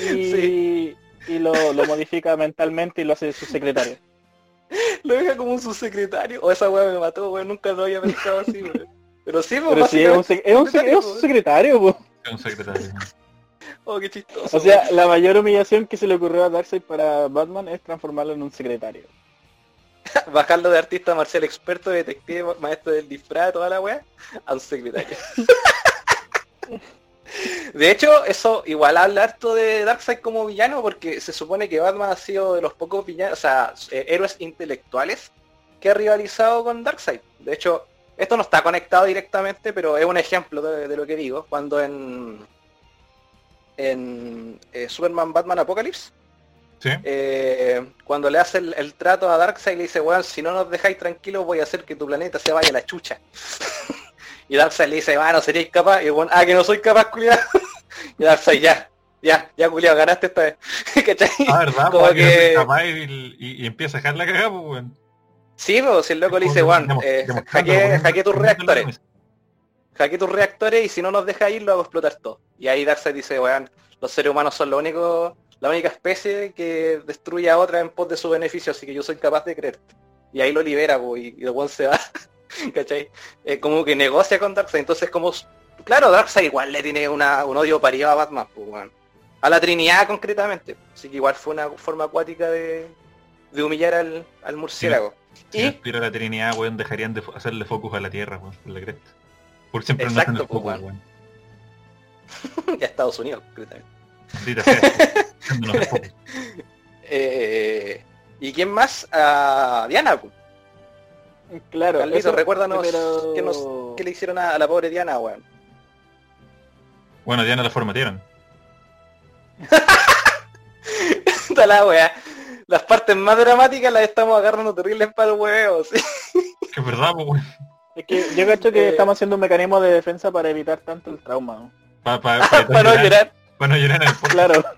[SPEAKER 1] y,
[SPEAKER 3] Sí.
[SPEAKER 1] y lo, lo modifica mentalmente y lo hace su secretario.
[SPEAKER 3] Lo deja como un subsecretario. O esa weá me mató, weón. Nunca lo había pensado así, weón. Pero sí, pues,
[SPEAKER 1] Pero sí, es un, es un, es un
[SPEAKER 3] weón.
[SPEAKER 1] secretario. po.
[SPEAKER 2] es un secretario.
[SPEAKER 3] Oh, qué chistoso.
[SPEAKER 1] O sea, la mayor humillación que se le ocurrió a Darkseid para Batman es transformarlo en un secretario.
[SPEAKER 3] bajarlo de artista marcial experto, detective, maestro del disfraz, toda la weá, a un secretario. De hecho, eso igual habla harto de Darkseid como villano, porque se supone que Batman ha sido de los pocos villanos, o sea, eh, héroes intelectuales que ha rivalizado con Darkseid. De hecho, esto no está conectado directamente, pero es un ejemplo de, de lo que digo. Cuando en en eh, Superman Batman Apocalypse,
[SPEAKER 2] Sí,
[SPEAKER 3] eh, cuando le hace el, el trato a Darkseid le dice, weón, si no nos dejáis tranquilos voy a hacer que tu planeta se vaya a la chucha. y Darkseid le dice, bueno, seríais capaz, y el ah, que no soy capaz, culiado. y Darkseid, ya, ya, ya, culiado, ganaste esta vez. ¿Cachai?
[SPEAKER 2] ah, verdad,
[SPEAKER 3] Como
[SPEAKER 2] no
[SPEAKER 3] que-
[SPEAKER 2] capaz y, y- y empieza a dejar la cagada, pues, weón.
[SPEAKER 3] Sí, pues si el loco le dice, weón, eh, hackeé tus reactores.
[SPEAKER 2] Mesa.
[SPEAKER 3] hackeé tus reactores y si no nos deja ir lo hago explotar todo. Y ahí Darkseid dice, weón, los seres humanos son lo único, la única especie que destruye a otra en pos de su beneficio, así que yo soy capaz de creer. Y ahí lo libera, po, y, y el weón se va. ¿Cachai? Eh, como que negocia con Darkseid. Entonces como claro, Darkseid igual le tiene una, un odio parido a Batman, pues weón. A la Trinidad concretamente. Así que igual fue una forma acuática de, de humillar al, al murciélago.
[SPEAKER 2] Si
[SPEAKER 3] Y
[SPEAKER 2] estuviera la Trinidad, weón, dejarían de hacerle focus a la Tierra, weón, la cresta. Por siempre no hacen el
[SPEAKER 3] Exacto, pues,
[SPEAKER 2] focus,
[SPEAKER 3] weón.
[SPEAKER 2] weón.
[SPEAKER 3] a Estados Unidos, concretamente.
[SPEAKER 2] Focus.
[SPEAKER 3] Eh, ¿Y quién más? A Diana. pues.
[SPEAKER 1] Claro,
[SPEAKER 3] Carlito,
[SPEAKER 1] eso,
[SPEAKER 3] recuérdanos
[SPEAKER 1] pero-
[SPEAKER 3] qué, nos- qué le hicieron a, a la pobre Diana, weón.
[SPEAKER 2] Bueno, Diana la formatearon.
[SPEAKER 3] Puta la wea. Las partes más dramáticas las estamos agarrando terribles para el huevo, sí.
[SPEAKER 2] Que es verdad, pues, weón.
[SPEAKER 1] Es que yo cacho que
[SPEAKER 3] Eh.
[SPEAKER 1] estamos haciendo un mecanismo de defensa para evitar tanto el trauma. ¿no?
[SPEAKER 2] Pa- pa- pa-
[SPEAKER 3] para no llorar.
[SPEAKER 2] Para no llorar en el podcast.
[SPEAKER 1] Claro.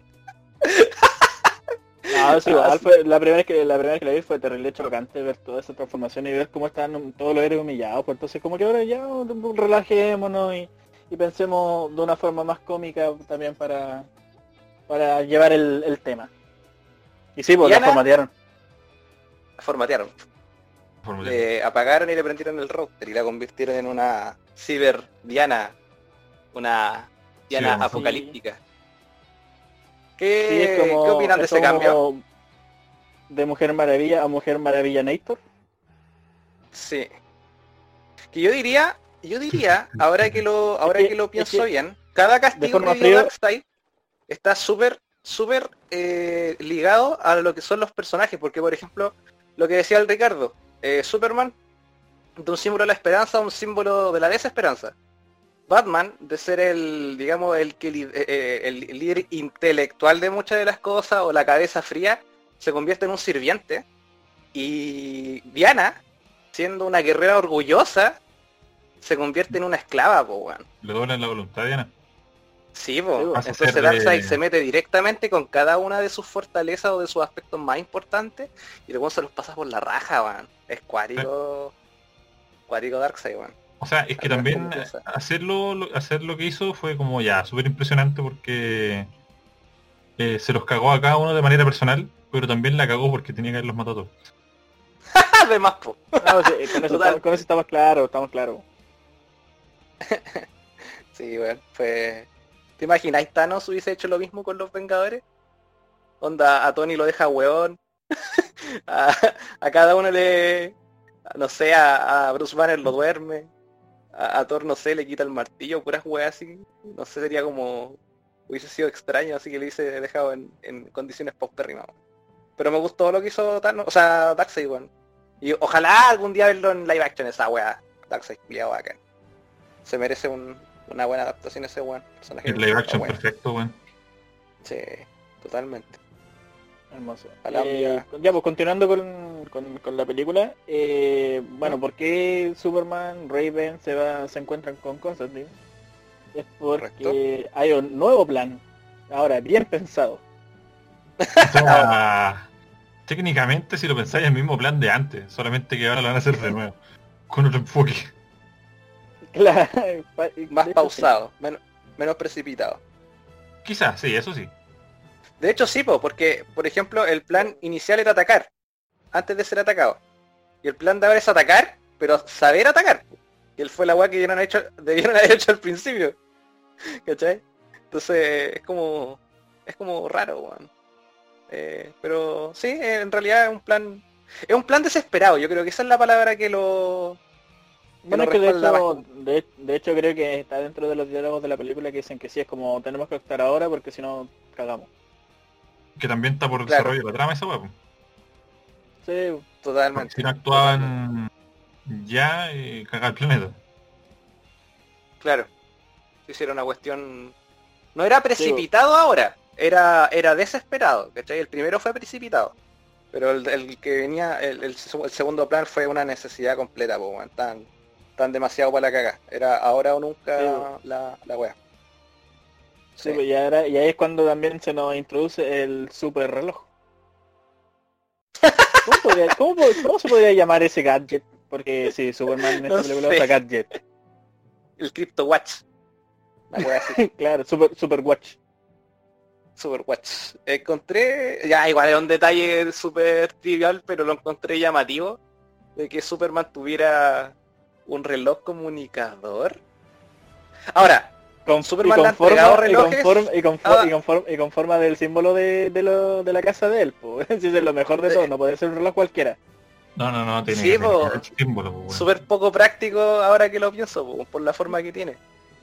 [SPEAKER 1] No, igual,
[SPEAKER 3] Ah, sí.
[SPEAKER 1] fue- la primera vez que la primera vez que la vi fue terrible chocante ver toda esa transformación y ver cómo están todos los héroes humillados, pues entonces como que ahora ya relajémonos y, y pensemos de una forma más cómica también para para llevar el, el tema. Y sí, pues la formatearon.
[SPEAKER 3] La formatearon. Le apagaron y le prendieron el router y la convirtieron en una ciber Diana. Una Diana apocalíptica.
[SPEAKER 1] Sí,
[SPEAKER 3] ¿Qué,
[SPEAKER 1] como-
[SPEAKER 3] ¿Qué opinan de
[SPEAKER 1] es
[SPEAKER 3] ese
[SPEAKER 1] como
[SPEAKER 3] cambio?
[SPEAKER 1] De Mujer Maravilla a Mujer Maravilla Nator.
[SPEAKER 3] Sí. Que yo diría, yo diría, ahora que lo, ahora
[SPEAKER 1] que-
[SPEAKER 3] que, lo
[SPEAKER 1] es
[SPEAKER 3] pienso
[SPEAKER 1] que,
[SPEAKER 3] bien, cada castigo
[SPEAKER 1] forma
[SPEAKER 3] que Darkseid está súper, súper eh, ligado a lo que son los personajes, porque por ejemplo, lo que decía el Ricardo, eh, Superman, de un símbolo de la esperanza a un símbolo de la desesperanza. Batman, de ser el, digamos, el, li- eh, eh, el líder intelectual de muchas de las cosas, o la cabeza fría, se convierte en un sirviente. Y Diana, siendo una guerrera orgullosa, se convierte en una esclava, po, weón.
[SPEAKER 2] Le doblan la voluntad, Diana.
[SPEAKER 3] Sí, po.
[SPEAKER 1] Po.
[SPEAKER 2] A
[SPEAKER 3] Entonces
[SPEAKER 2] de-
[SPEAKER 3] Darkseid se mete directamente con cada una de sus fortalezas o de sus aspectos más importantes y luego se los pasa por la raja, weón. Es cuático. Cuático Darkseid, weón.
[SPEAKER 2] O sea, es que
[SPEAKER 3] Algo
[SPEAKER 2] también hacerlo, lo- hacer lo que hizo fue como ya súper impresionante porque eh, se los cagó a cada uno de manera personal, pero también la cagó porque tenía que haberlos matado a todos.
[SPEAKER 3] Además, po.
[SPEAKER 1] No, sí, con, eso, estamos- con eso estamos claros, estamos claros.
[SPEAKER 3] Sí, weón. Fue. ¿Te imaginas Thanos hubiese hecho lo mismo con los Vengadores? Onda, a Tony lo deja weón. a, cada uno le. No sé, a, Bruce Banner lo duerme. A, Thor, no sé, le quita el martillo, puras weas así. No sé, sería como. Hubiese sido extraño, así que lo hubiese dejado en, en condiciones paupérrimas. Pero me gustó lo que hizo Thanos, o sea, Darkseid, weón. Y ojalá algún día verlo en live action esa wea. Darkseid, culiao bacán. Se merece un- una buena adaptación ese weón. Personaje
[SPEAKER 2] El live action
[SPEAKER 3] bueno.
[SPEAKER 2] perfecto, weón.
[SPEAKER 3] Sí, totalmente.
[SPEAKER 1] Hermoso. Eh, ya, pues continuando con, con- con la película, eh, bueno, ¿por qué Superman, Raven se va, se encuentran con Constantine? Es porque hay un nuevo plan, ahora bien pensado.
[SPEAKER 2] O sea, técnicamente, si lo pensáis, es el mismo plan de antes, solamente que ahora lo van a hacer de nuevo, con otro enfoque.
[SPEAKER 1] Claro,
[SPEAKER 3] Más pausado, menos, menos precipitado.
[SPEAKER 2] Quizás, sí, eso sí.
[SPEAKER 3] De hecho sí, po, porque, por ejemplo, el plan inicial era atacar, antes de ser atacado. Y el plan de ahora es atacar, pero saber atacar. Y él fue la weá que debieron, hecho, debieron haber hecho al principio. ¿Cachai? Entonces es como. Es como raro, weón. Eh, pero sí, en realidad es un plan. Es un plan desesperado, yo creo que esa es la palabra que lo.
[SPEAKER 1] Bueno, es que de hecho, de, de hecho creo que está dentro de los diálogos de la película que dicen que sí, es como tenemos que actuar ahora porque si no, cagamos.
[SPEAKER 2] Que también está por el
[SPEAKER 3] Claro.
[SPEAKER 2] desarrollo de la trama esa po.
[SPEAKER 1] Sí,
[SPEAKER 2] Porque
[SPEAKER 3] Totalmente.
[SPEAKER 2] si no actuaban ya, eh, cagar el planeta.
[SPEAKER 3] Claro. Sí, sí, era una cuestión. No era precipitado ahora, era, era desesperado, ¿cachai? El primero fue precipitado. Pero el, el que venía, el, el seg- el segundo plan fue una necesidad completa, weón. Tan, demasiado para la. Era ahora o nunca
[SPEAKER 1] Sí,
[SPEAKER 3] la, la wea.
[SPEAKER 1] sí,
[SPEAKER 3] Sí.
[SPEAKER 1] pues, y, ahora, y ahí es cuando también se nos introduce el super reloj. ¿Cómo, podría- cómo po- cómo se podría llamar ese gadget? Porque si Superman en esta
[SPEAKER 3] No
[SPEAKER 1] película usa gadget.
[SPEAKER 3] El Crypto Watch.
[SPEAKER 1] Claro, super, super watch.
[SPEAKER 3] Super Watch. Encontré, ya igual es un detalle súper trivial, pero lo encontré llamativo, de que Superman tuviera un reloj comunicador. Ahora,
[SPEAKER 1] Con,
[SPEAKER 3] Superman
[SPEAKER 1] y con forma, y con
[SPEAKER 3] relojes.
[SPEAKER 1] forma, y con,
[SPEAKER 3] Ah.
[SPEAKER 1] y con forma- y con forma del símbolo de, de, lo- de la casa de él. Pues. Si es lo mejor de todo, no puede ser un reloj cualquiera.
[SPEAKER 2] No, no, no, tiene
[SPEAKER 3] Sí,
[SPEAKER 2] símbolo, weón.
[SPEAKER 3] súper poco práctico ahora que lo pienso, po, por la forma que tiene.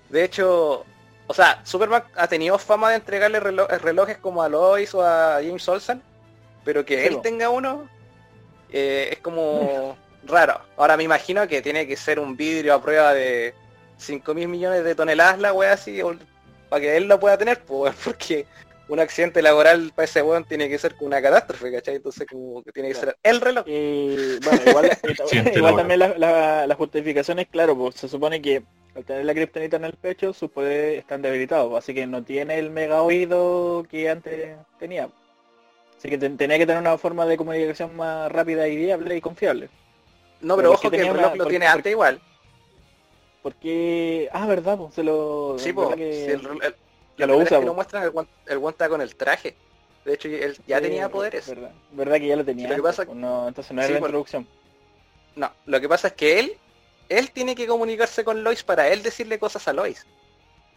[SPEAKER 3] De hecho, o sea, Superman ha tenido fama de entregarle relo- relojes como a Lois o a James Olsen, pero que
[SPEAKER 1] Sí,
[SPEAKER 3] él
[SPEAKER 1] po.
[SPEAKER 3] tenga uno eh, es como raro. Ahora me imagino que tiene que ser un vidrio a prueba de 5 mil millones de toneladas la wea así, para que él lo pueda tener, pues, porque un accidente laboral para ese weón tiene que ser como una catástrofe, ¿cachai? Entonces como que tiene que
[SPEAKER 1] Claro.
[SPEAKER 3] ser el reloj.
[SPEAKER 1] Y bueno, igual, igual también la, la, la justificación es claro, pues se supone que al tener la kriptonita en el pecho, sus poderes están debilitados, así que no tiene el mega oído que antes tenía. Así que ten- tenía que tener una forma de comunicación más rápida y viable y confiable.
[SPEAKER 3] No,
[SPEAKER 1] Pero porque
[SPEAKER 3] ojo que el reloj
[SPEAKER 1] una-
[SPEAKER 3] lo
[SPEAKER 1] porque-
[SPEAKER 3] tiene antes igual.
[SPEAKER 1] Porque, ah, verdad, pues se lo...
[SPEAKER 3] Sí, po,
[SPEAKER 1] que-
[SPEAKER 3] si el, el-
[SPEAKER 1] que lo usa,
[SPEAKER 3] vez que
[SPEAKER 1] po.
[SPEAKER 3] muestran, el guan, el guan está con el traje. De hecho, él ya
[SPEAKER 1] Sí,
[SPEAKER 3] tenía poderes.
[SPEAKER 1] Verdad, verdad que ya lo tenía.
[SPEAKER 3] Lo que
[SPEAKER 1] antes,
[SPEAKER 3] pasa-
[SPEAKER 1] pues, no, entonces no era
[SPEAKER 3] Sí,
[SPEAKER 1] la
[SPEAKER 3] por-
[SPEAKER 1] introducción.
[SPEAKER 3] No, lo que pasa es que él, él tiene que comunicarse con Lois para él decirle cosas a Lois.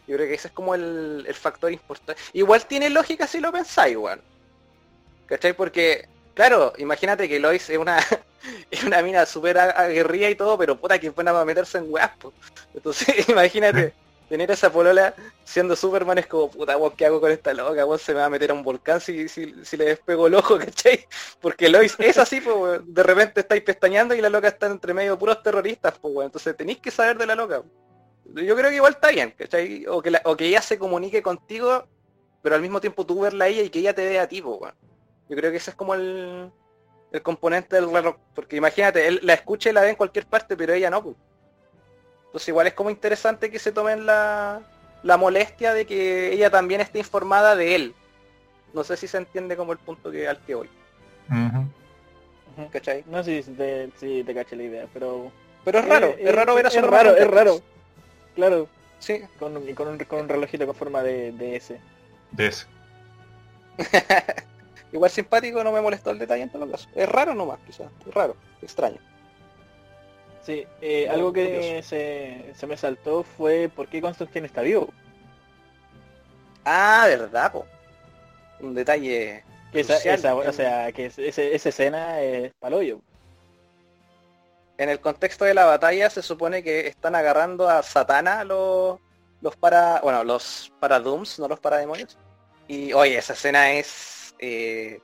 [SPEAKER 3] Yo creo que ese es como el, el factor importante. Igual tiene lógica si lo pensáis, weón. ¿Cachai? Porque Claro, imagínate que Lois es una es una mina súper aguerrida y todo, pero puta que buena para meterse en weas, Entonces, imagínate, tener esa polola siendo Superman es como, puta, weón, ¿qué hago con esta loca? Weón, se me va a meter a un volcán si, si, le despego el ojo, ¿cachai? Porque Lois es así, pues, de repente estáis pestañeando y la loca está entre medio de puros terroristas, pues, weón. Entonces tenéis que saber de la loca. Yo creo que igual está bien, ¿cachai? O que, o que ella se comunique contigo, pero al mismo tiempo tú verla a ella y que ella te dé a ti, pues, weón. Yo creo que ese es como el, el componente del reloj. Porque imagínate, él la escucha y la ve en cualquier parte, pero ella no, pues. Entonces igual es como interesante que se tomen la, la molestia de que ella también esté informada de él. No sé si se entiende como el punto que al que voy.
[SPEAKER 1] ¿Cachai? No, sí, te, sí, te caché la idea, pero...
[SPEAKER 3] Pero es raro, es, raro ver a
[SPEAKER 1] Es raro, es raro. Claro. Sí. Con, con, un, con un relojito con forma de, de S.
[SPEAKER 2] De S.
[SPEAKER 3] Igual simpático, no me molestó el detalle en todo caso. Es raro nomás, quizás. Es raro, extraño.
[SPEAKER 1] Sí, eh, algo que se, se, me saltó fue por qué Constantine está vivo.
[SPEAKER 3] Ah, verdad, po. Un detalle.
[SPEAKER 1] esa, o sea, que esa escena es paloyo.
[SPEAKER 3] En el contexto de la batalla se supone que están agarrando a Satana los, los para. Bueno, los paradooms, no los parademonios. Y oye, esa escena eh.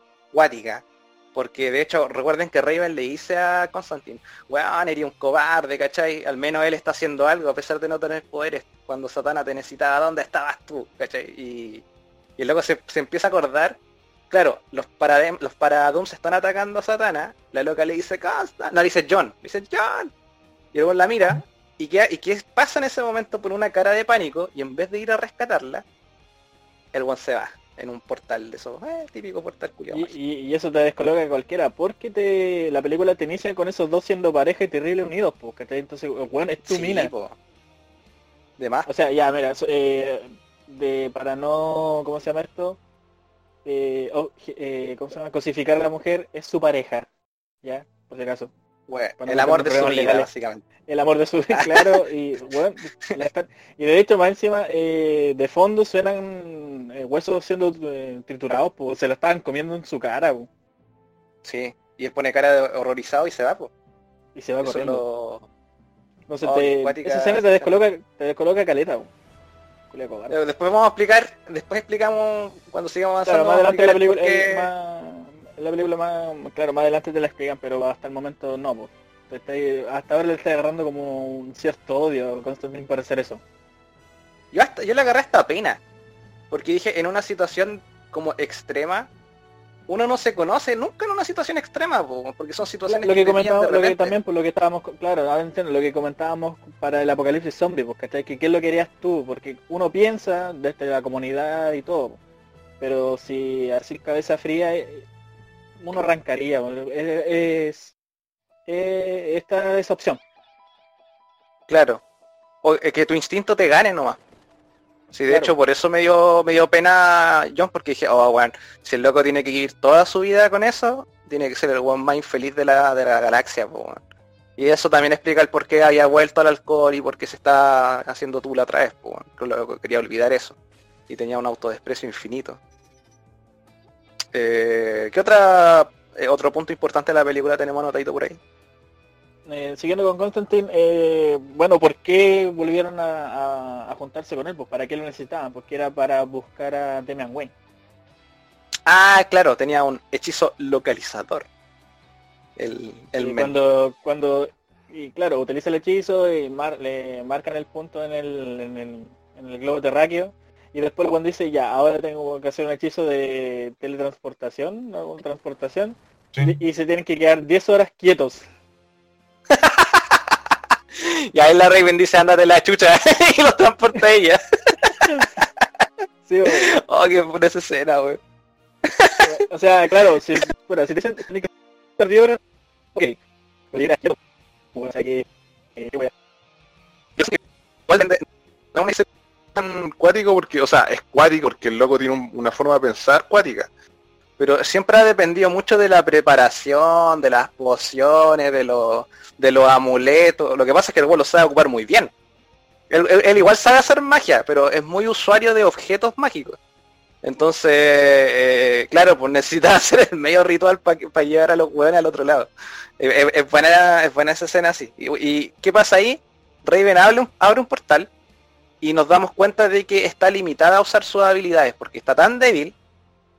[SPEAKER 3] Porque de hecho, recuerden que Raven le dice a Constantine, weón, eres un cobarde, ¿cachai? Al menos él está haciendo algo a pesar de no tener poderes. Cuando Satana te necesitaba, ¿dónde estabas tú? ¿cachai? Y, y luego se, empieza a acordar, claro, los, paradem los están atacando a Satana, la loca le dice, Constantine, no, le dice John, le dice John. Y luego la mira, y qué, y qué pasa en ese momento por una cara de pánico, y en vez de ir a rescatarla, el one se va en un portal de esos, eh, típico portal culiado.
[SPEAKER 1] Y, eso te descoloca a cualquiera, porque te la película te inicia con esos dos siendo pareja y terrible unidos, pues, Entonces, bueno, es tu mina. De más. O sea, ya, mira, eh, de, para no, ¿cómo se llama esto? Eh, eh, ¿Cómo se llama? Cosificar a la mujer es su pareja, ¿ya? Por si acaso
[SPEAKER 3] el amor de su vida, básicamente.
[SPEAKER 1] El amor de su vida, claro, y bueno, y de hecho más encima eh, de fondo suenan eh, huesos siendo eh, triturados, pues se lo estaban comiendo en su cara.
[SPEAKER 3] Sí, y él pone cara de horrorizado y se va, pues.
[SPEAKER 1] Y se va corriendo. No sé, oh, esa escena te descoloca, te descoloca caleta.
[SPEAKER 3] Después vamos a explicar, después explicamos cuando sigamos avanzando.
[SPEAKER 1] más adelante la película, la película más, claro, más adelante te la explican, pero hasta el momento no, pues. hasta ahora le está agarrando como un cierto odio constantemente para hacer eso.
[SPEAKER 3] Yo hasta, yo le agarré esta pena. Porque dije, en una situación como extrema, uno no se conoce nunca en una situación extrema, porque son situaciones
[SPEAKER 1] lo que, comentábamos, lo que también por lo que estábamos claro lo que comentábamos para el apocalipsis zombie porque que qué lo querías tú porque uno piensa desde la comunidad y todo pero si así cabeza fría eh, uno arrancaría. Es, esta esa opción.
[SPEAKER 3] Claro. O que tu instinto te gane nomás. Sí, de hecho por eso me dio, me dio pena John, porque dije, oh bueno, si el loco tiene que vivir toda su vida con eso, tiene que ser el one más infeliz de la, de la galaxia, Y eso también explica el por qué había vuelto al alcohol y por qué se está haciendo tú la otra vez, pues, quería olvidar eso. Y tenía un autodesprecio infinito. Eh, ¿Qué otra eh, otro punto importante de la película tenemos anotadito por ahí?
[SPEAKER 1] Eh, siguiendo con Constantine, eh, bueno, ¿por qué volvieron a, juntarse con él? Pues para qué lo necesitaban, porque era para buscar a Demian Wayne.
[SPEAKER 3] Ah, claro, tenía un hechizo localizador. El, el
[SPEAKER 1] cuando, cuando, y claro, utiliza el hechizo y le marcan el punto en el, en el, en el globo terráqueo y después cuando dice, ya, ahora tengo que hacer un hechizo de teletransportación, ¿no? transportación, y, se tienen que quedar 10 horas quietos.
[SPEAKER 3] y ahí la Raven dice, ándate la chucha, y lo transporta ella. sí, Oh, qué buena esa escena, güey.
[SPEAKER 1] o sea, claro, si, bueno, si te dicen, que estar 10 horas, ok, pero ir a quieto. O sea que, eh, voy a...
[SPEAKER 4] no me dice tan cuático porque, o sea, es cuático porque el loco tiene una forma de pensar cuática.
[SPEAKER 3] Pero siempre ha dependido mucho de la preparación, de las pociones, de los, de los amuletos. Lo que pasa es que el lo sabe ocupar muy bien. Él, igual sabe hacer magia, pero es muy usuario de objetos mágicos. Entonces, eh, claro, pues necesitas hacer el medio ritual para llevar a los hueones al otro lado. Eh, eh, es, buena, es buena esa escena así. Y, qué pasa ahí? Raven abre un, abre un portal y nos damos cuenta de que está limitada a usar sus habilidades porque está tan débil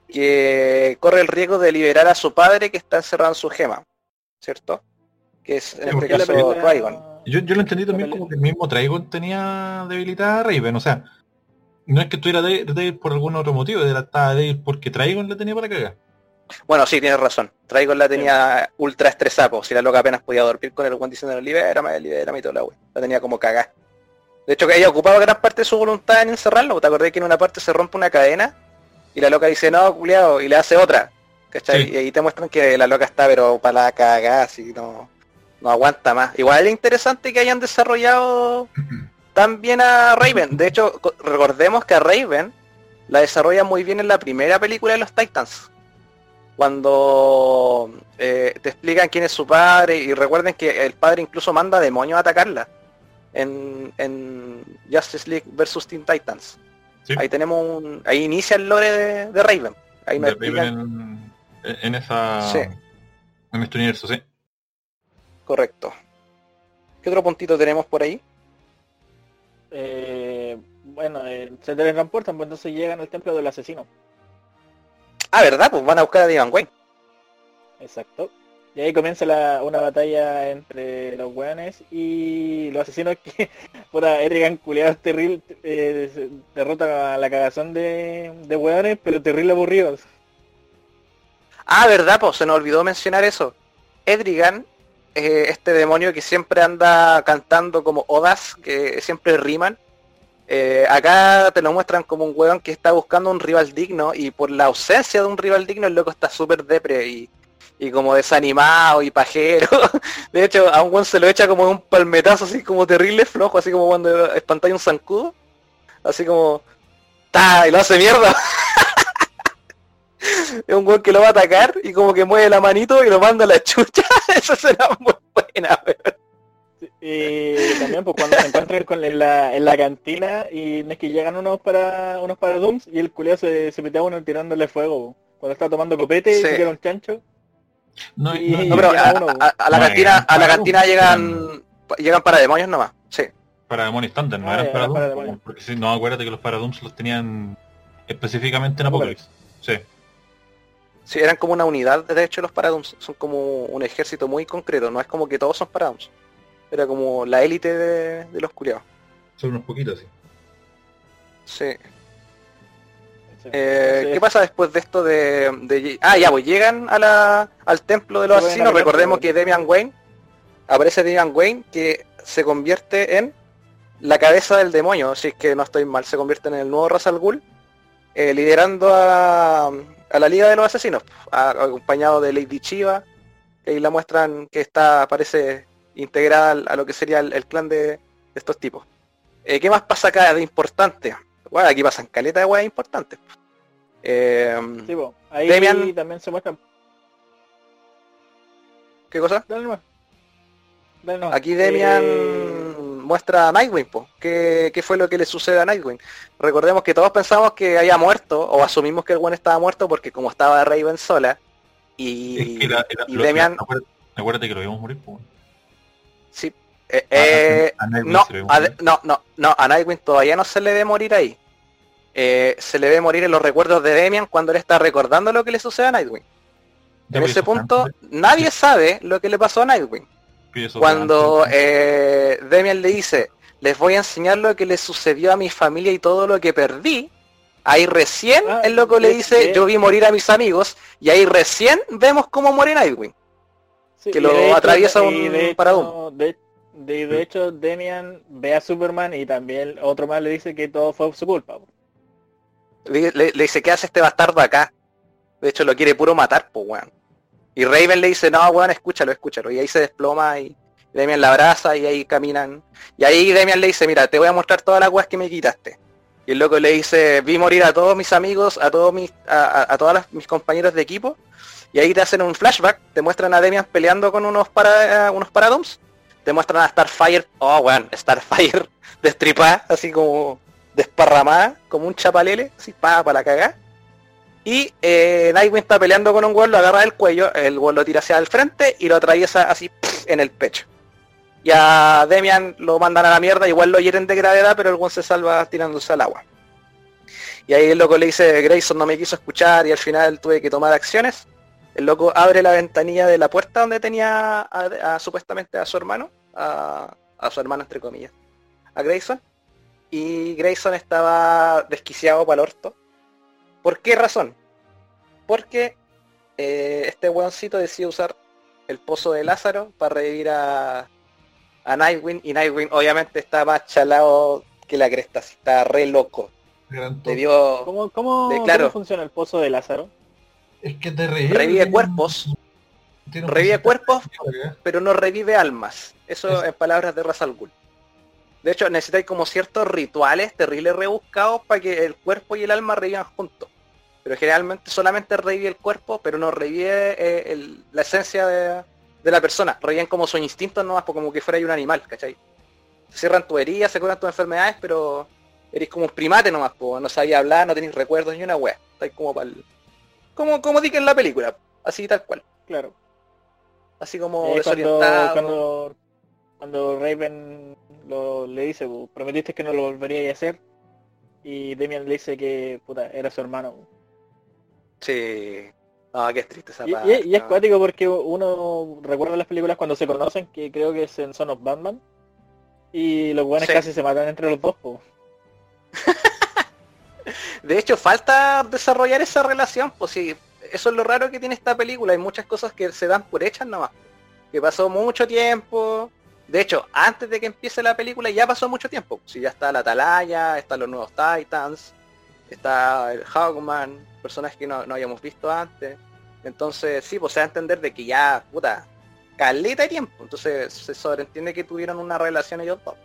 [SPEAKER 3] que corre el riesgo de liberar a su padre que está encerrado en su gema, ¿cierto? Que es en este caso
[SPEAKER 2] Yo, yo lo entendí también como que el mismo Trigon tenía debilitada a Raven, o sea, no es que estuviera débil por algún otro motivo, era estaba débil porque Trigon la tenía para cagar.
[SPEAKER 3] Bueno, sí, tienes razón. Trigon la tenía ultra estresada, si la loca apenas podía dormir con el buen diciendo libérame, libérame y toda la wea. La tenía como cagada. De hecho que ella ocupaba gran parte de su voluntad en encerrarlo. ¿Te acordé que en una parte se rompe una cadena? Y la loca dice, no, culiado, y le hace otra. ¿Cachai? Y ahí te muestran que la loca está pero para la cagada, así no, no aguanta más. Igual es interesante que hayan desarrollado también a Raven. De hecho, recordemos que a Raven la desarrolla muy bien en la primera película de los Titans. Cuando eh, te explican quién es su padre y recuerden que el padre incluso manda demonios a atacarla en, en Justice League versus Teen Titans. Ahí tenemos un, ahí inicia el lore de, Raven. Ahí me
[SPEAKER 2] en, en, esa en este universo, sí.
[SPEAKER 3] Correcto. ¿Qué otro puntito tenemos por ahí?
[SPEAKER 1] eh, bueno, eh, se teletransportan, pues entonces llegan al templo del asesino.
[SPEAKER 3] Ah, ¿verdad? Pues van a buscar a Divan Wayne.
[SPEAKER 1] Exacto. Y ahí comienza la, una batalla entre los weones y los asesinos que, puta, Etrigan culiados terrible, eh, derrota a la cagazón de, de weones, pero terrible aburridos.
[SPEAKER 3] Ah, verdad, pues se nos olvidó mencionar eso. Edrigan eh, este demonio que siempre anda cantando como odas, que siempre riman. Eh, acá te lo muestran como un weón que está buscando un rival digno y por la ausencia de un rival digno el loco está súper depre y, y, como desanimado y pajero. De hecho, a un weón se lo echa como un palmetazo así como terrible flojo, así como cuando espantáis un zancudo. Así como... ¡Ta! Y lo hace mierda. es un weón que lo va a atacar y como que mueve la manito y lo manda a la chucha. Eso será muy buena,
[SPEAKER 1] Y también pues cuando se encuentran con, en, la, en la cantina y es que llegan unos para unos para Dooms y el culiao se, se mete a uno tirándole fuego. Cuando está tomando copete y se un chancho.
[SPEAKER 3] No, pero a, la cantina, a la cantina llegan llegan para demonios nomás, sí.
[SPEAKER 2] Para demonios estándar, no ah, eran para, porque si no acuérdate que los para Dooms los tenían específicamente en Apocalypse. Sí.
[SPEAKER 3] Sí, eran como una unidad, de hecho los Paradoms son como un ejército muy concreto, no es como que todos son Paradoms. Era como la élite de, los curiados.
[SPEAKER 2] Son unos poquitos, sí.
[SPEAKER 3] Sí. Eh, ¿Qué pasa después de esto de, Ah, ya, pues llegan a la, al templo de los asesinos. Recordemos que Demian Wayne, aparece Demian Wayne, que se convierte en la cabeza del demonio, si es que no estoy mal, se convierte en el nuevo Ra's al Ghul, eh, liderando a, a la Liga de los Asesinos, acompañado de Lady Chiva, que ahí la muestran que está, parece integrada a lo que sería el, clan de, estos tipos. Eh, ¿Qué más pasa acá de importante? Bueno, aquí pasan caleta de weas importantes.
[SPEAKER 1] Eh, ahí también se muestran.
[SPEAKER 3] ¿Qué cosa? Aquí Demian eh, muestra a Nightwing, po. ¿Qué, fue lo que le sucede a Nightwing? Recordemos que todos pensamos que había muerto, o asumimos que el buen estaba muerto porque como estaba Raven sola, y,
[SPEAKER 2] Demian... Acuérdate que lo vimos morir, po.
[SPEAKER 3] Sí. Eh, eh, no, no, no, no, a Nightwing todavía no se le ve morir ahí. Eh, se le ve morir en los recuerdos de Demian cuando él está recordando lo que le sucede a Nightwing. En ese punto, nadie sabe lo que le pasó a Nightwing. Cuando eh, Demian le dice, les voy a enseñar lo que le sucedió a mi familia y todo lo que perdí, ahí recién ah, el loco le dice, yo vi morir a mis amigos, y ahí recién vemos cómo muere Nightwing. que lo atraviesa un de
[SPEAKER 1] De, de, hecho, Demian ve a Superman y también otro más le dice que todo fue su culpa.
[SPEAKER 3] Le, dice, ¿qué hace este bastardo acá? De hecho, lo quiere puro matar, pues, weón. Y Raven le dice, no, weón, escúchalo, escúchalo. Y ahí se desploma y Demian la abraza y ahí caminan. Y ahí Demian le dice, mira, te voy a mostrar todas las weas que me quitaste. Y el loco le dice, vi morir a todos mis amigos, a todos mis, a, todos mis compañeros de equipo. Y ahí te hacen un flashback, te muestran a Demian peleando con unos para, unos paradoms. Te muestran a Starfire, oh weón, Starfire destripada, así como desparramada, como un chapalele, así para, la cagá. Y eh, Nightwing está peleando con un weón, lo agarra del cuello, el weón lo tira hacia el frente y lo atraviesa así en el pecho. Y a Demian lo mandan a la mierda, igual lo hieren de gravedad, pero el weón se salva tirándose al agua. Y ahí el loco le dice, Grayson no me quiso escuchar y al final tuve que tomar acciones. El loco abre la ventanilla de la puerta donde tenía supuestamente a su hermano, a, a su hermano entre comillas, a Grayson. Y Grayson estaba desquiciado para el orto. ¿Por qué razón? Porque eh, este weoncito decide usar el pozo de Lázaro para revivir a, a Nightwing y Nightwing obviamente está más chalado que la cresta, está re loco.
[SPEAKER 2] Toque.
[SPEAKER 3] dio...
[SPEAKER 1] ¿Cómo, cómo,
[SPEAKER 3] De-
[SPEAKER 1] cómo funciona el pozo de Lázaro?
[SPEAKER 2] Es que te revive.
[SPEAKER 3] Revive
[SPEAKER 2] tiene un-
[SPEAKER 3] cuerpos.
[SPEAKER 2] tiene un
[SPEAKER 3] Revive cuerpos, pero no revive almas. Eso
[SPEAKER 2] Eso.
[SPEAKER 3] en palabras de Ra's al Ghul. De hecho, necesitáis como ciertos rituales terribles rebuscados para que el cuerpo y el alma revivan juntos. Pero generalmente solamente revive el cuerpo, pero no revive eh, el- la esencia de, de la persona. Reviven como su instinto nomás, como que fuera un animal, ¿cachai? Se cierran tu herida, se curan tus enfermedades, pero eres como un primate nomás, pues no sabía hablar, no tenéis recuerdos ni una wea. Estáis como para Como, como di que en la película, así tal cual.
[SPEAKER 1] Claro.
[SPEAKER 3] Así como
[SPEAKER 1] Eh,
[SPEAKER 3] desorientado.
[SPEAKER 1] cuando, cuando Raven lo, le dice, "Bu, prometiste que no lo volverías a hacer. Y Demian le dice que puta, era su hermano.
[SPEAKER 3] Sí. No, que es triste esa
[SPEAKER 1] Y,
[SPEAKER 3] parte.
[SPEAKER 1] y- y es
[SPEAKER 3] no.
[SPEAKER 1] cuático porque uno recuerda las películas cuando se conocen, que creo que es en Son of Batman. Y los buenos
[SPEAKER 3] Sí.
[SPEAKER 1] casi se matan entre los dos. bu.
[SPEAKER 3] De hecho, falta desarrollar esa relación, pues sí, eso es lo raro que tiene esta película, hay muchas cosas que se dan por hechas nomás. Que pasó mucho tiempo. De hecho, antes de que empiece la película ya pasó mucho tiempo. Si ya está la Atalaya, están los nuevos Titans, está el Hawkman, personajes que no, no habíamos visto antes. Entonces, sí, pues se da a entender de que ya, puta, caleta de tiempo. Entonces se sobreentiende que tuvieron una relación ellos dos.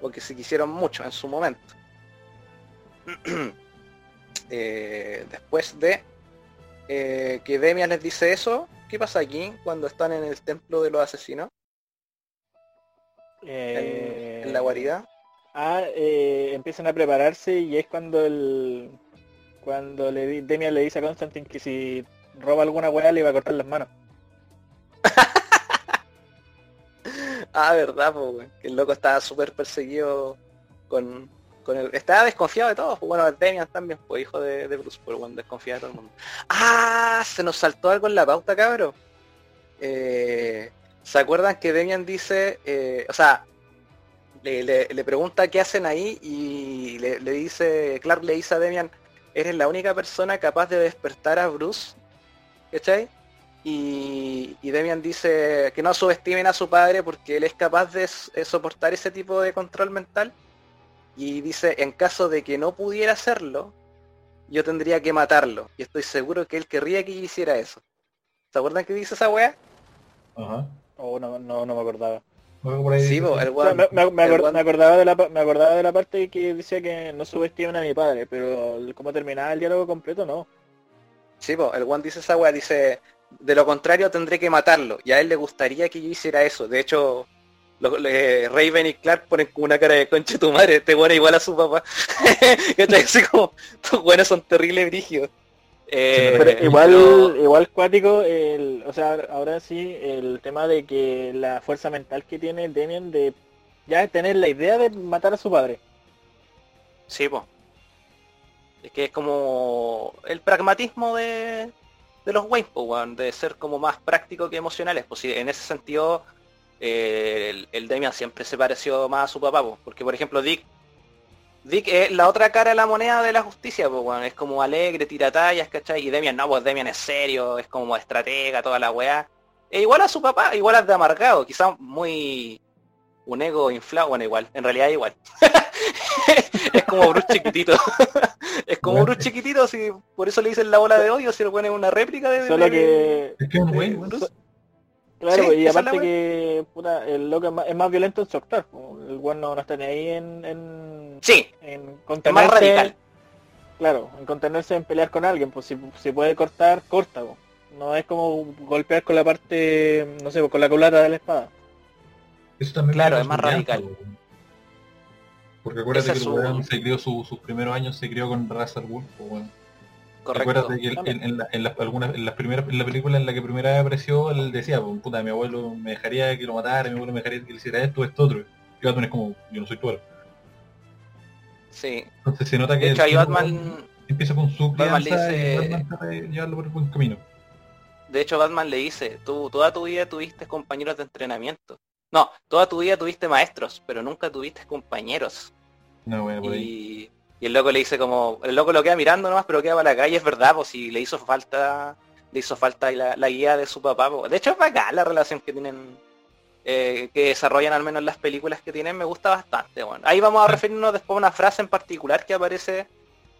[SPEAKER 3] Porque se quisieron mucho en su momento. Eh, después de eh, que Demian les dice eso, ¿qué pasa aquí cuando están en el templo de los asesinos? En,
[SPEAKER 1] Eh,
[SPEAKER 3] en la guarida.
[SPEAKER 1] Ah, eh, empiezan a prepararse y es cuando el cuando le Demian le dice a Constantine que si roba alguna weá le iba a cortar las manos.
[SPEAKER 3] Ah, verdad, pues, que el loco estaba súper perseguido con, con el... Estaba desconfiado de todos, bueno, Demian también, pues hijo de, de Bruce, pero bueno, desconfía de todo el mundo. Ah, se nos saltó algo en la pauta, cabrón. Eh, ¿Se acuerdan que Demian dice, eh, o sea, le, pregunta qué hacen ahí y le, dice, Clark le dice a Demian, eres la única persona capaz de despertar a Bruce, ¿cachai? Y, y Demian dice que no subestimen a su padre porque él es capaz de eh, soportar ese tipo de control mental. Y dice, en caso de que no pudiera hacerlo, yo tendría que matarlo. Y estoy seguro que él querría que hiciera eso. ¿Se acuerdan que dice esa weá?
[SPEAKER 2] Ajá.
[SPEAKER 1] Oh, no, no, no me acordaba.
[SPEAKER 3] Sí, el
[SPEAKER 1] me, me- me
[SPEAKER 3] el
[SPEAKER 1] acor-
[SPEAKER 3] weón-
[SPEAKER 1] me acordaba de la, pa- me acordaba de la parte que decía que no subestimen a mi padre, pero cómo terminaba el diálogo completo no.
[SPEAKER 3] Sí, po, el one dice esa weá, dice, de lo contrario tendré que matarlo. Y a él le gustaría que yo hiciera eso. De hecho, lo- le- Raven y Clark ponen como una cara de concha tu madre, este bueno igual a su papá. Así como, estos buenos son terribles brígidos. Eh,
[SPEAKER 1] Pero igual, igual cuático, el, o sea, ahora sí, el tema de que la fuerza mental que tiene Demian de ya tener la idea de matar a su padre.
[SPEAKER 3] Sí, po. Es que es como el pragmatismo de, de los Wayne, po, weón, de ser como más práctico que emocionales. Pues sí, en ese sentido, eh, el, el Demian siempre se pareció más a su papá, po, porque por ejemplo Dick, Dick es la otra cara de la moneda de la justicia, pues weón, es como alegre, tira tallas, ¿cachai? Y Demian no, pues Demian es serio, es como estratega, toda la weá. E igual a su papá, igual a de amargado, quizás muy un ego inflado, bueno igual, en realidad igual. es como Bruce chiquitito. es como
[SPEAKER 2] Bueno.
[SPEAKER 3] Bruce chiquitito, si por eso le dicen la bola de odio, si lo pone una réplica de,
[SPEAKER 1] Solo
[SPEAKER 3] de-
[SPEAKER 1] que,
[SPEAKER 2] Es que es un
[SPEAKER 3] de. Bruce.
[SPEAKER 1] Claro,
[SPEAKER 3] Sí,
[SPEAKER 1] y
[SPEAKER 3] la
[SPEAKER 1] aparte que puta, el loco es más, es más violento en su actuar. El weón no, no está ni ahí en, en,
[SPEAKER 3] Sí,
[SPEAKER 1] en
[SPEAKER 3] es más
[SPEAKER 1] contenerse.
[SPEAKER 3] radical.
[SPEAKER 1] Claro, en contenerse en pelear con alguien, pues si, si puede cortar, corta. po. No es como golpear con la parte, no sé, con la culata de la espada.
[SPEAKER 2] Eso también
[SPEAKER 3] Claro, es más radical.
[SPEAKER 2] po. Porque acuérdate
[SPEAKER 3] Esa
[SPEAKER 2] que
[SPEAKER 3] su-
[SPEAKER 2] weón se crió su- sus primeros años, se crió con Ghul, po, weón.
[SPEAKER 3] Correcto.
[SPEAKER 2] Acuérdate que él- en, en la- en las algunas- en las primeras, en la película en la que primera vez apareció, él decía, puta, mi abuelo me dejaría que lo matara, mi abuelo me dejaría que le hiciera esto, esto, otro. Y Batman es como, yo no soy tu abuelo.
[SPEAKER 3] Sí.
[SPEAKER 2] Entonces se nota que
[SPEAKER 3] De hecho,
[SPEAKER 2] el-
[SPEAKER 3] Batman,
[SPEAKER 2] empieza con su
[SPEAKER 3] Batman le
[SPEAKER 2] y
[SPEAKER 3] dice-
[SPEAKER 2] Batman llevarlo por el buen camino.
[SPEAKER 3] de hecho Batman le dice, tú toda tu vida tuviste compañeros de entrenamiento. No, toda tu vida tuviste maestros, pero nunca tuviste compañeros.
[SPEAKER 2] No, bueno, por ahí.
[SPEAKER 3] Y, y el loco le dice como, el loco lo queda mirando nomás, pero queda para la calle, es verdad, pues si le hizo falta, le hizo falta la, la guía de su papá. po. De hecho es bacán la relación que tienen, eh, que desarrollan al menos las películas que tienen, me gusta bastante. Bueno, ahí vamos a referirnos después a una frase en particular que aparece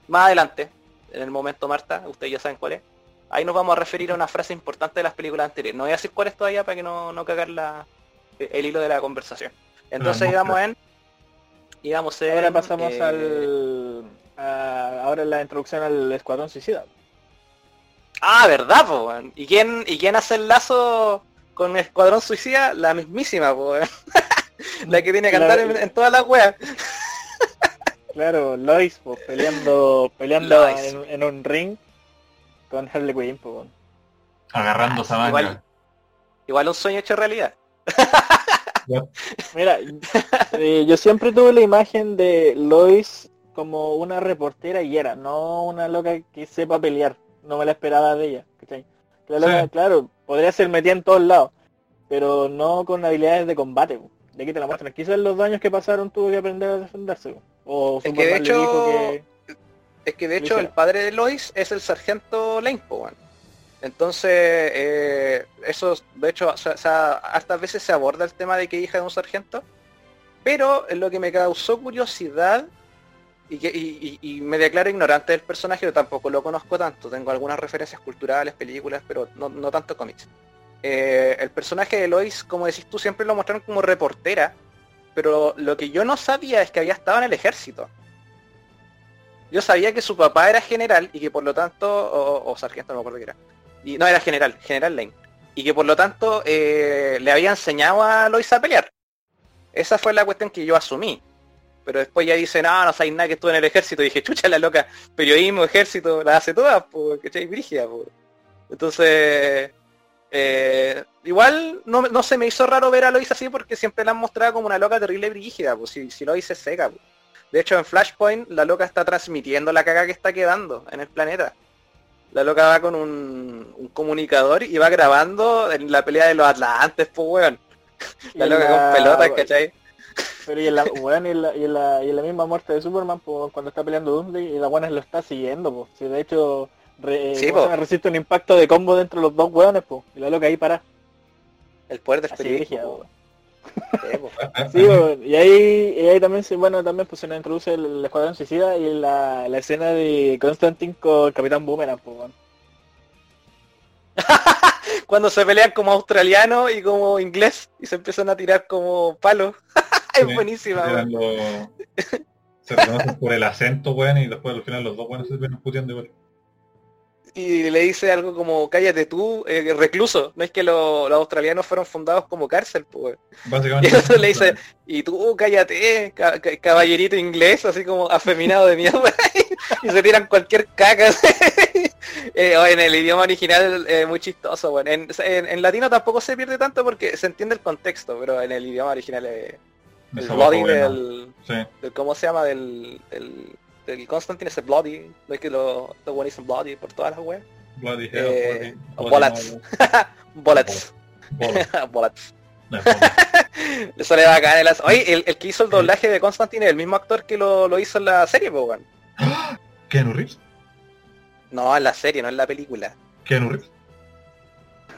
[SPEAKER 3] más adelante, en el momento Marta, ustedes ya saben cuál es. Ahí nos vamos a referir a una frase importante de las películas anteriores. No voy a decir cuál es todavía para que no, no cagar la, el hilo de la conversación. Entonces
[SPEAKER 2] no,
[SPEAKER 3] íbamos en... Íbamos en...
[SPEAKER 1] Ahora pasamos
[SPEAKER 3] eh,
[SPEAKER 1] al... a- ahora la introducción al Escuadrón Suicida.
[SPEAKER 3] Ah, ¿verdad, po? ¿Y quién, ¿Y quién hace el lazo con Escuadrón Suicida? La mismísima, po. la que tiene que
[SPEAKER 1] La-
[SPEAKER 3] cantar en, en todas las weas.
[SPEAKER 1] Claro, Lois pues, peleando peleando
[SPEAKER 3] Lois.
[SPEAKER 1] en, en un ring con Harley Quinn. Pues,
[SPEAKER 2] Agarrando esa manga.
[SPEAKER 3] Igual, igual un sueño hecho realidad.
[SPEAKER 1] Mira, eh, yo siempre tuve la imagen de Lois como una reportera y era, no una loca que sepa pelear. No me la esperaba de ella. ¿cachai?
[SPEAKER 2] Sí.
[SPEAKER 1] claro, podría ser metida en todos lados, pero no con habilidades de combate. po. De aquí te la muestran. Quizás los daños que pasaron tuvo que aprender a defenderse. po. O
[SPEAKER 3] Es que de hecho-
[SPEAKER 1] que...
[SPEAKER 3] Es que de hecho el padre de Lois es el sargento Lane, po. Entonces, eh, eso, de hecho, o sea, veces se aborda el tema de que hija de un sargento, pero lo que me causó curiosidad y, que, y- y me declaro ignorante del personaje, yo tampoco lo conozco tanto, tengo algunas referencias culturales, películas, pero no, no tanto cómics. Eh, el personaje de Lois, como decís tú, siempre lo mostraron como reportera, pero lo que yo no sabía es que había estado en el ejército. Yo sabía que su papá era general y que por lo tanto, o, o sargento, no me acuerdo qué era. Y no era general, general Lane. Y que por lo tanto eh, le había enseñado a Lois a pelear. Esa fue la cuestión que yo asumí. Pero después ya dicen, no, no sabéis nada que estuve en el ejército. Y dije, chucha la loca, periodismo, ejército, las hace todas, pues, ¿cachai? Brígida. Entonces, eh, igual no, no se me hizo raro ver a Lois así porque siempre la han mostrado como una loca terrible brígida, pues si, si Lois es seca. De hecho, en Flashpoint, la loca está transmitiendo la caga que está quedando en el planeta. La loca va con un, un comunicador y va grabando en la pelea de los Atlantes, pues weón. La loca
[SPEAKER 1] la-
[SPEAKER 3] con pelotas, ¿cachai?
[SPEAKER 1] Pero y en la, weón, y en la, y en la, y en la misma muerte de Superman, pues, cuando está peleando Doomsday, y la buena lo está siguiendo, pues. Si de hecho re-
[SPEAKER 3] Sí,
[SPEAKER 1] ¿cómo se
[SPEAKER 3] po.
[SPEAKER 1] llama? resiste un impacto de combo dentro de los dos weones, pues. Y la loca ahí para.
[SPEAKER 3] El poder del Sí,
[SPEAKER 1] y ahí, y ahí también se, bueno, también pues se nos introduce el, el Escuadrón Suicida y la, la escena de Constantine con el Capitán Boomerang, pues.
[SPEAKER 3] Cuando se pelean como australiano y como inglés y se empiezan a tirar como palos. es
[SPEAKER 2] Sí,
[SPEAKER 3] buenísima,
[SPEAKER 2] los- Se reconocen por el acento, weón, y después al final los dos buenos se ven puteando igual.
[SPEAKER 3] Y le dice algo como cállate tú, eh, recluso. No es que lo- los australianos fueron fundados como cárcel, pues. Y el le dice, y tú cállate, ca- ca- caballerito inglés, así como afeminado de mierda. y se tiran cualquier caca. Eh, en el idioma original eh, muy chistoso, bueno. En, en- en latino tampoco se pierde tanto porque se entiende el contexto, pero en el idioma original eh, el bloody
[SPEAKER 2] guapa, weón.
[SPEAKER 3] del,
[SPEAKER 2] Sí.
[SPEAKER 3] del- ¿cómo se llama? Del, del, del Constantine ese bloody, es que lo, lo bueno dicen bloody por todas las weas.
[SPEAKER 2] Bloody hell,
[SPEAKER 3] Eh,
[SPEAKER 2] bloody-
[SPEAKER 3] bullets. Bullets.
[SPEAKER 2] Bullets.
[SPEAKER 3] Le sale bacán el Oye, el, el que hizo el doblaje de Constantine es el mismo actor que lo, lo hizo en la serie, pues, weón.
[SPEAKER 2] Keanu Reeves.
[SPEAKER 3] No, en la serie, no en la película.
[SPEAKER 2] Keanu Reeves.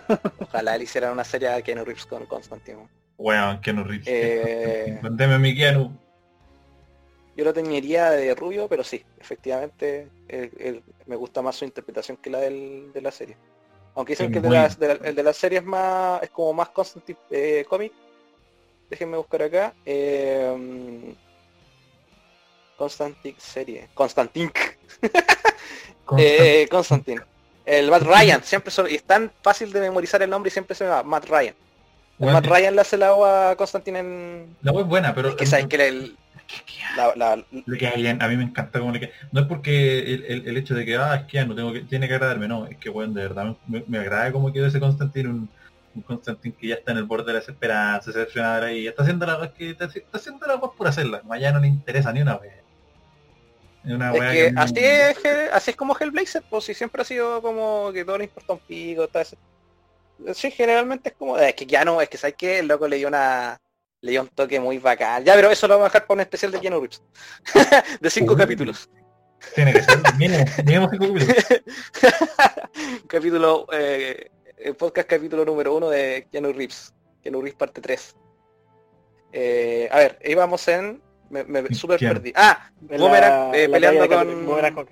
[SPEAKER 3] Ojalá le hicieran una serie a Keanu Reeves con Constantine. weón.
[SPEAKER 2] Weón, Keanu Reeves.
[SPEAKER 3] Eh,
[SPEAKER 2] Vendeme mi Keanu.
[SPEAKER 3] Yo lo teñiría de rubio, pero sí, efectivamente el- el- me gusta más su interpretación que la del- de la serie. Aunque dicen
[SPEAKER 2] Es
[SPEAKER 3] que el de, la, de la- el de la serie es más es como más Constantine eh, cómic. Déjenme buscar acá. Eh, Constantine serie. Constantine. Eh, Constantine. El Matt Ryan, siempre son, y es tan fácil de memorizar el nombre y siempre se llama Matt Ryan. El Matt Ryan le hace la agua a Constantine en...
[SPEAKER 2] La wea es buena, pero
[SPEAKER 3] Es que saben que el, La, la-
[SPEAKER 2] Le queda bien, a mí me encanta cómo le queda. No es porque el, el- el hecho de que, ah, es que no tengo que, tiene que agradarme, no, es que bueno, de verdad me, me agrada cómo quedó ese Constantine, un, un Constantine que ya está en el borde de la desesperanza, se decepciona y está haciendo la que está, está haciendo la por hacerla, allá no le interesa ni una vez. Una
[SPEAKER 3] es que así es, así es como Hellblazer, pues si siempre ha sido como que todo le importa un pico, todo eso. Sí, generalmente es como, es que ya no, es que sabes que el loco le dio una, le dio un toque muy bacán. Ya, pero eso lo vamos a dejar para un especial de Keanu Reeves. de cinco capítulos.
[SPEAKER 2] Tiene que ser, mínimo, mínimo cinco capítulos.
[SPEAKER 3] capítulo, eh, el podcast capítulo número uno de Keanu Reeves. Keanu Reeves parte 3. Eh, a ver, íbamos en... Me, me super perdí. Ah, Boomerang,
[SPEAKER 1] la-
[SPEAKER 3] eh,
[SPEAKER 1] la
[SPEAKER 3] peleando con-
[SPEAKER 1] Boomerang con,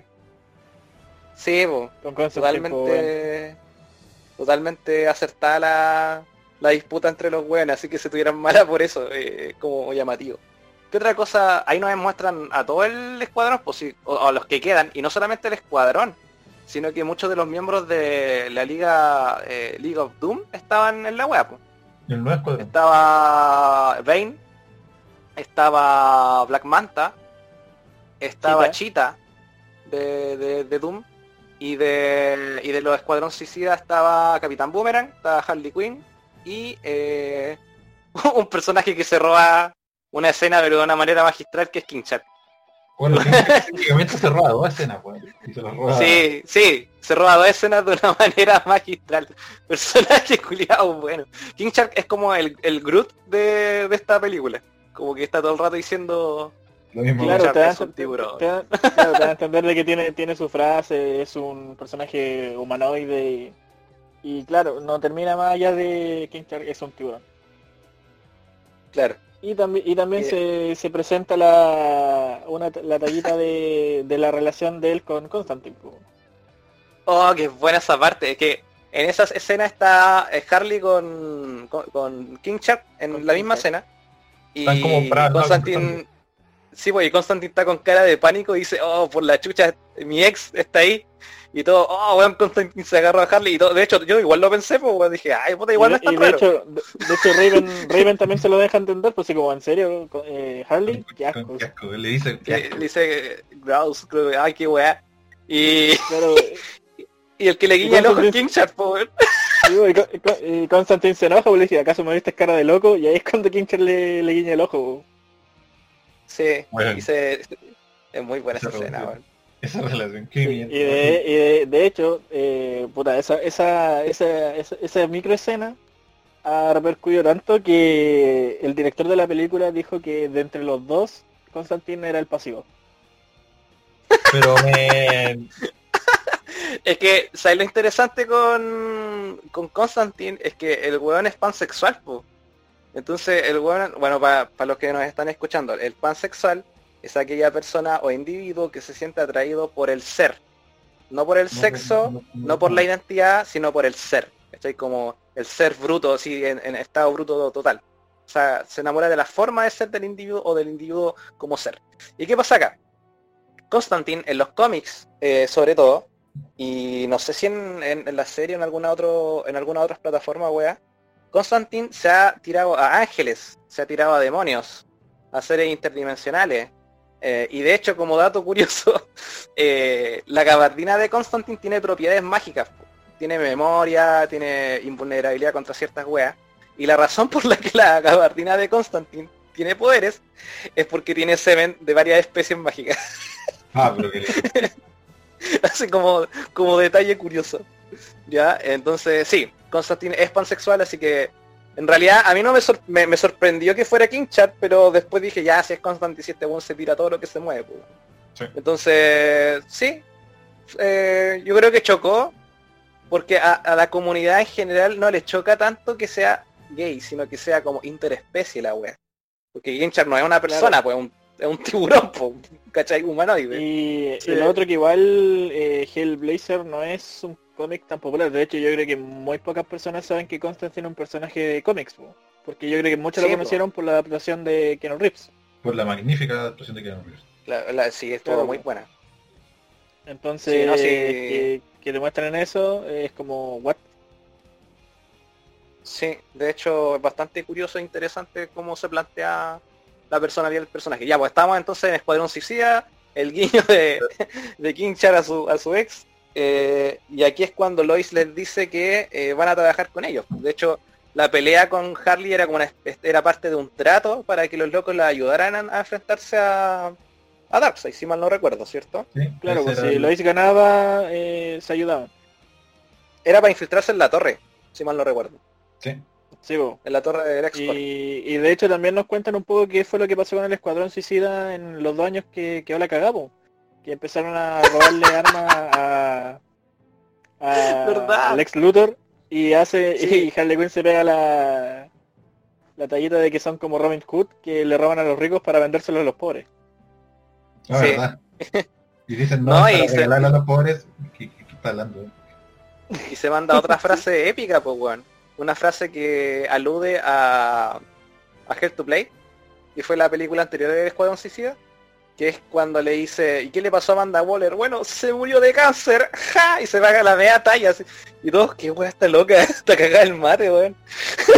[SPEAKER 3] sí,
[SPEAKER 1] con
[SPEAKER 3] totalmente... Totalmente acertada la, la disputa entre los weones, así que se tuvieran mala por eso, eh, como llamativo. ¿Qué otra cosa? Ahí nos demuestran a todo el escuadrón, pues sí, o a los que quedan, y no solamente el escuadrón, sino que muchos de los miembros de la liga eh, League of Doom estaban en la web. pues.
[SPEAKER 2] El nuevo escuadrón.
[SPEAKER 3] Estaba Bane, estaba Black Manta, estaba Cheetah de, de- de Doom y de, y de los Escuadrón Suicida estaba Capitán Boomerang, estaba Harley Quinn y eh, un personaje que se roba una escena pero de una manera magistral que es King Shark.
[SPEAKER 2] Bueno, técnicamente se roba dos escenas, pues. Se roba-
[SPEAKER 3] Sí, sí, se roba dos escenas de una manera magistral. Personaje culiado bueno. King Shark es como el, el Groot de, de esta película. Como que está todo el rato diciendo
[SPEAKER 2] Lo mismo.
[SPEAKER 1] Claro, te da,
[SPEAKER 3] es un tiburón.
[SPEAKER 1] te da- claro, te da a entender de que tiene, tiene su frase, es un personaje humanoide y, claro, no termina más allá de King Shark es un tiburón.
[SPEAKER 3] Claro.
[SPEAKER 1] Y también, y también
[SPEAKER 3] Eh.
[SPEAKER 1] se, se presenta la, una, la tallita de, de la relación de él con Constantine.
[SPEAKER 3] Oh, qué buena esa parte. Es que en esa escena está eh, Harley con, con, con King Shark en
[SPEAKER 1] Con
[SPEAKER 3] la
[SPEAKER 1] King
[SPEAKER 3] misma escena. Y
[SPEAKER 2] como.
[SPEAKER 3] Constantine... Sí, pues, y Constantine está con cara de pánico y dice, oh, por la chucha, mi ex está ahí. Y todo, oh, weón, Constantine se agarró a Harley y todo. De hecho, yo igual lo pensé, pues, weón, dije, ay, puta, igual no
[SPEAKER 1] y,
[SPEAKER 3] es tan
[SPEAKER 1] y de
[SPEAKER 3] raro.
[SPEAKER 1] hecho, de, de hecho Raven, Raven también se lo deja entender, pues sí, como en serio, eh, Harley, qué asco.
[SPEAKER 2] Qué asco, Le dice, qué
[SPEAKER 3] Le,
[SPEAKER 2] asco.
[SPEAKER 3] le dice, Grouse, creo que, ay, qué weá. Y,
[SPEAKER 1] Claro,
[SPEAKER 3] y el que le guiña el ojo es
[SPEAKER 1] Constantine-
[SPEAKER 3] King Shark, pues, weón.
[SPEAKER 1] y, Con- y Con- y Constantine se enoja, pues le dice, ¿acaso me viste cara de loco? Y ahí es cuando King Shark le, le guiña el ojo.
[SPEAKER 3] Sí,
[SPEAKER 2] Bueno.
[SPEAKER 3] y se... Es muy buena esa escena, weón.
[SPEAKER 2] Esa relación, qué
[SPEAKER 1] Y
[SPEAKER 2] bien.
[SPEAKER 1] de, y de, de hecho, eh, puta, esa, esa, esa, esa, esa microescena ha repercutido tanto que el director de la película dijo que de entre los dos, Constantine era el pasivo.
[SPEAKER 2] Pero me...
[SPEAKER 3] Es que, ¿sabes lo interesante con, con Constantine? Es que el weón es pansexual, po. Entonces, el weón, bueno, para los que nos están escuchando, el pansexual es aquella persona o individuo que se siente atraído por el ser. No por el sexo, no por la identidad, sino por el ser. Estoy como el ser bruto, así en, en estado bruto total. O sea, se enamora de la forma de ser del individuo o del individuo como ser. ¿Y qué pasa acá? Constantine en los cómics, eh, sobre todo, y no sé si en, en- en la serie o en alguna otro, en alguna otra plataforma, wea, Constantine se ha tirado a ángeles, se ha tirado a demonios, a seres interdimensionales. Eh, y de hecho, como dato curioso, eh, la gabardina de Constantine tiene propiedades mágicas. Tiene memoria, tiene invulnerabilidad contra ciertas weas. Y la razón por la que la gabardina de Constantine tiene poderes es porque tiene semen de varias especies mágicas.
[SPEAKER 2] Ah, pero que.
[SPEAKER 3] Así como, como detalle curioso. Ya, entonces sí, Constantine es pansexual, así que en realidad a mí no me, sor- me, me sorprendió que fuera King Chat, pero después dije, ya, si es Constantine, si este weón se tira todo lo que se mueve. pues.
[SPEAKER 2] Sí.
[SPEAKER 3] Entonces, sí, eh, yo creo que chocó, porque a, a la comunidad en general no le choca tanto que sea gay, sino que sea como interespecie la wea. Porque King Chat no es una persona, pues es un, es un tiburón, pues, ¿cachai? Humanoide.
[SPEAKER 1] Y
[SPEAKER 3] Sí.
[SPEAKER 1] el otro que igual eh, Hellblazer no es un cómic tan popular. De hecho, yo creo que muy pocas personas saben que Constantine es un personaje de cómics. po. Porque yo creo que muchos
[SPEAKER 3] Sí,
[SPEAKER 1] lo conocieron por la adaptación de Keanu Reeves.
[SPEAKER 2] Por la magnífica actuación de Keanu Reeves.
[SPEAKER 3] La- la- sí, estuvo
[SPEAKER 1] Claro.
[SPEAKER 3] muy buena.
[SPEAKER 1] Entonces,
[SPEAKER 3] Sí, no, sí.
[SPEAKER 1] que, que demuestren eso es como, what?
[SPEAKER 3] Sí, de hecho es bastante curioso e interesante cómo se plantea la personalidad del personaje. Ya, pues estamos entonces en Escuadrón Suicida, el guiño de, de King Char a su, a su ex. Eh, y aquí es cuando Lois les dice que eh, van a trabajar con ellos. De hecho, la pelea con Harley era como una, era parte de un trato para que los locos la ayudaran a, a enfrentarse a, a Darkseid, si mal no recuerdo, ¿cierto?
[SPEAKER 2] Sí,
[SPEAKER 1] Claro, pues si
[SPEAKER 2] el-
[SPEAKER 1] Lois ganaba, eh, se ayudaban.
[SPEAKER 3] Era para infiltrarse en la torre, si mal no recuerdo.
[SPEAKER 2] sí.
[SPEAKER 1] Sí.
[SPEAKER 3] En la torre del.
[SPEAKER 1] Y, y de hecho también nos cuentan un poco qué fue lo que pasó con el Escuadrón Suicida en los dos años que quedó la cagamos. Que empezaron a robarle armas a, a
[SPEAKER 3] ¿Verdad?
[SPEAKER 1] al ex Luthor y hace
[SPEAKER 3] Sí.
[SPEAKER 1] y Harley Quinn se pega la la tallita de que son como Robin Hood que le roban a los ricos para vendérselos a los pobres.
[SPEAKER 2] Ah,
[SPEAKER 3] Sí.
[SPEAKER 2] verdad. Y dicen, no,
[SPEAKER 3] No,
[SPEAKER 2] para
[SPEAKER 3] y se-
[SPEAKER 2] a los pobres. ¿Qué, qué- qué está hablando?
[SPEAKER 3] Y se manda otra frase épica, pues weón. Una frase que alude a, a Hell to Play, que fue la película anterior de Escuadrón Suicida, que es cuando le dice, ¿y qué le pasó a Amanda Waller? Bueno, se murió de cáncer, ¡ja! Y se paga la media talla, así. y todos, qué weón está loca, está cagada el mate, weón.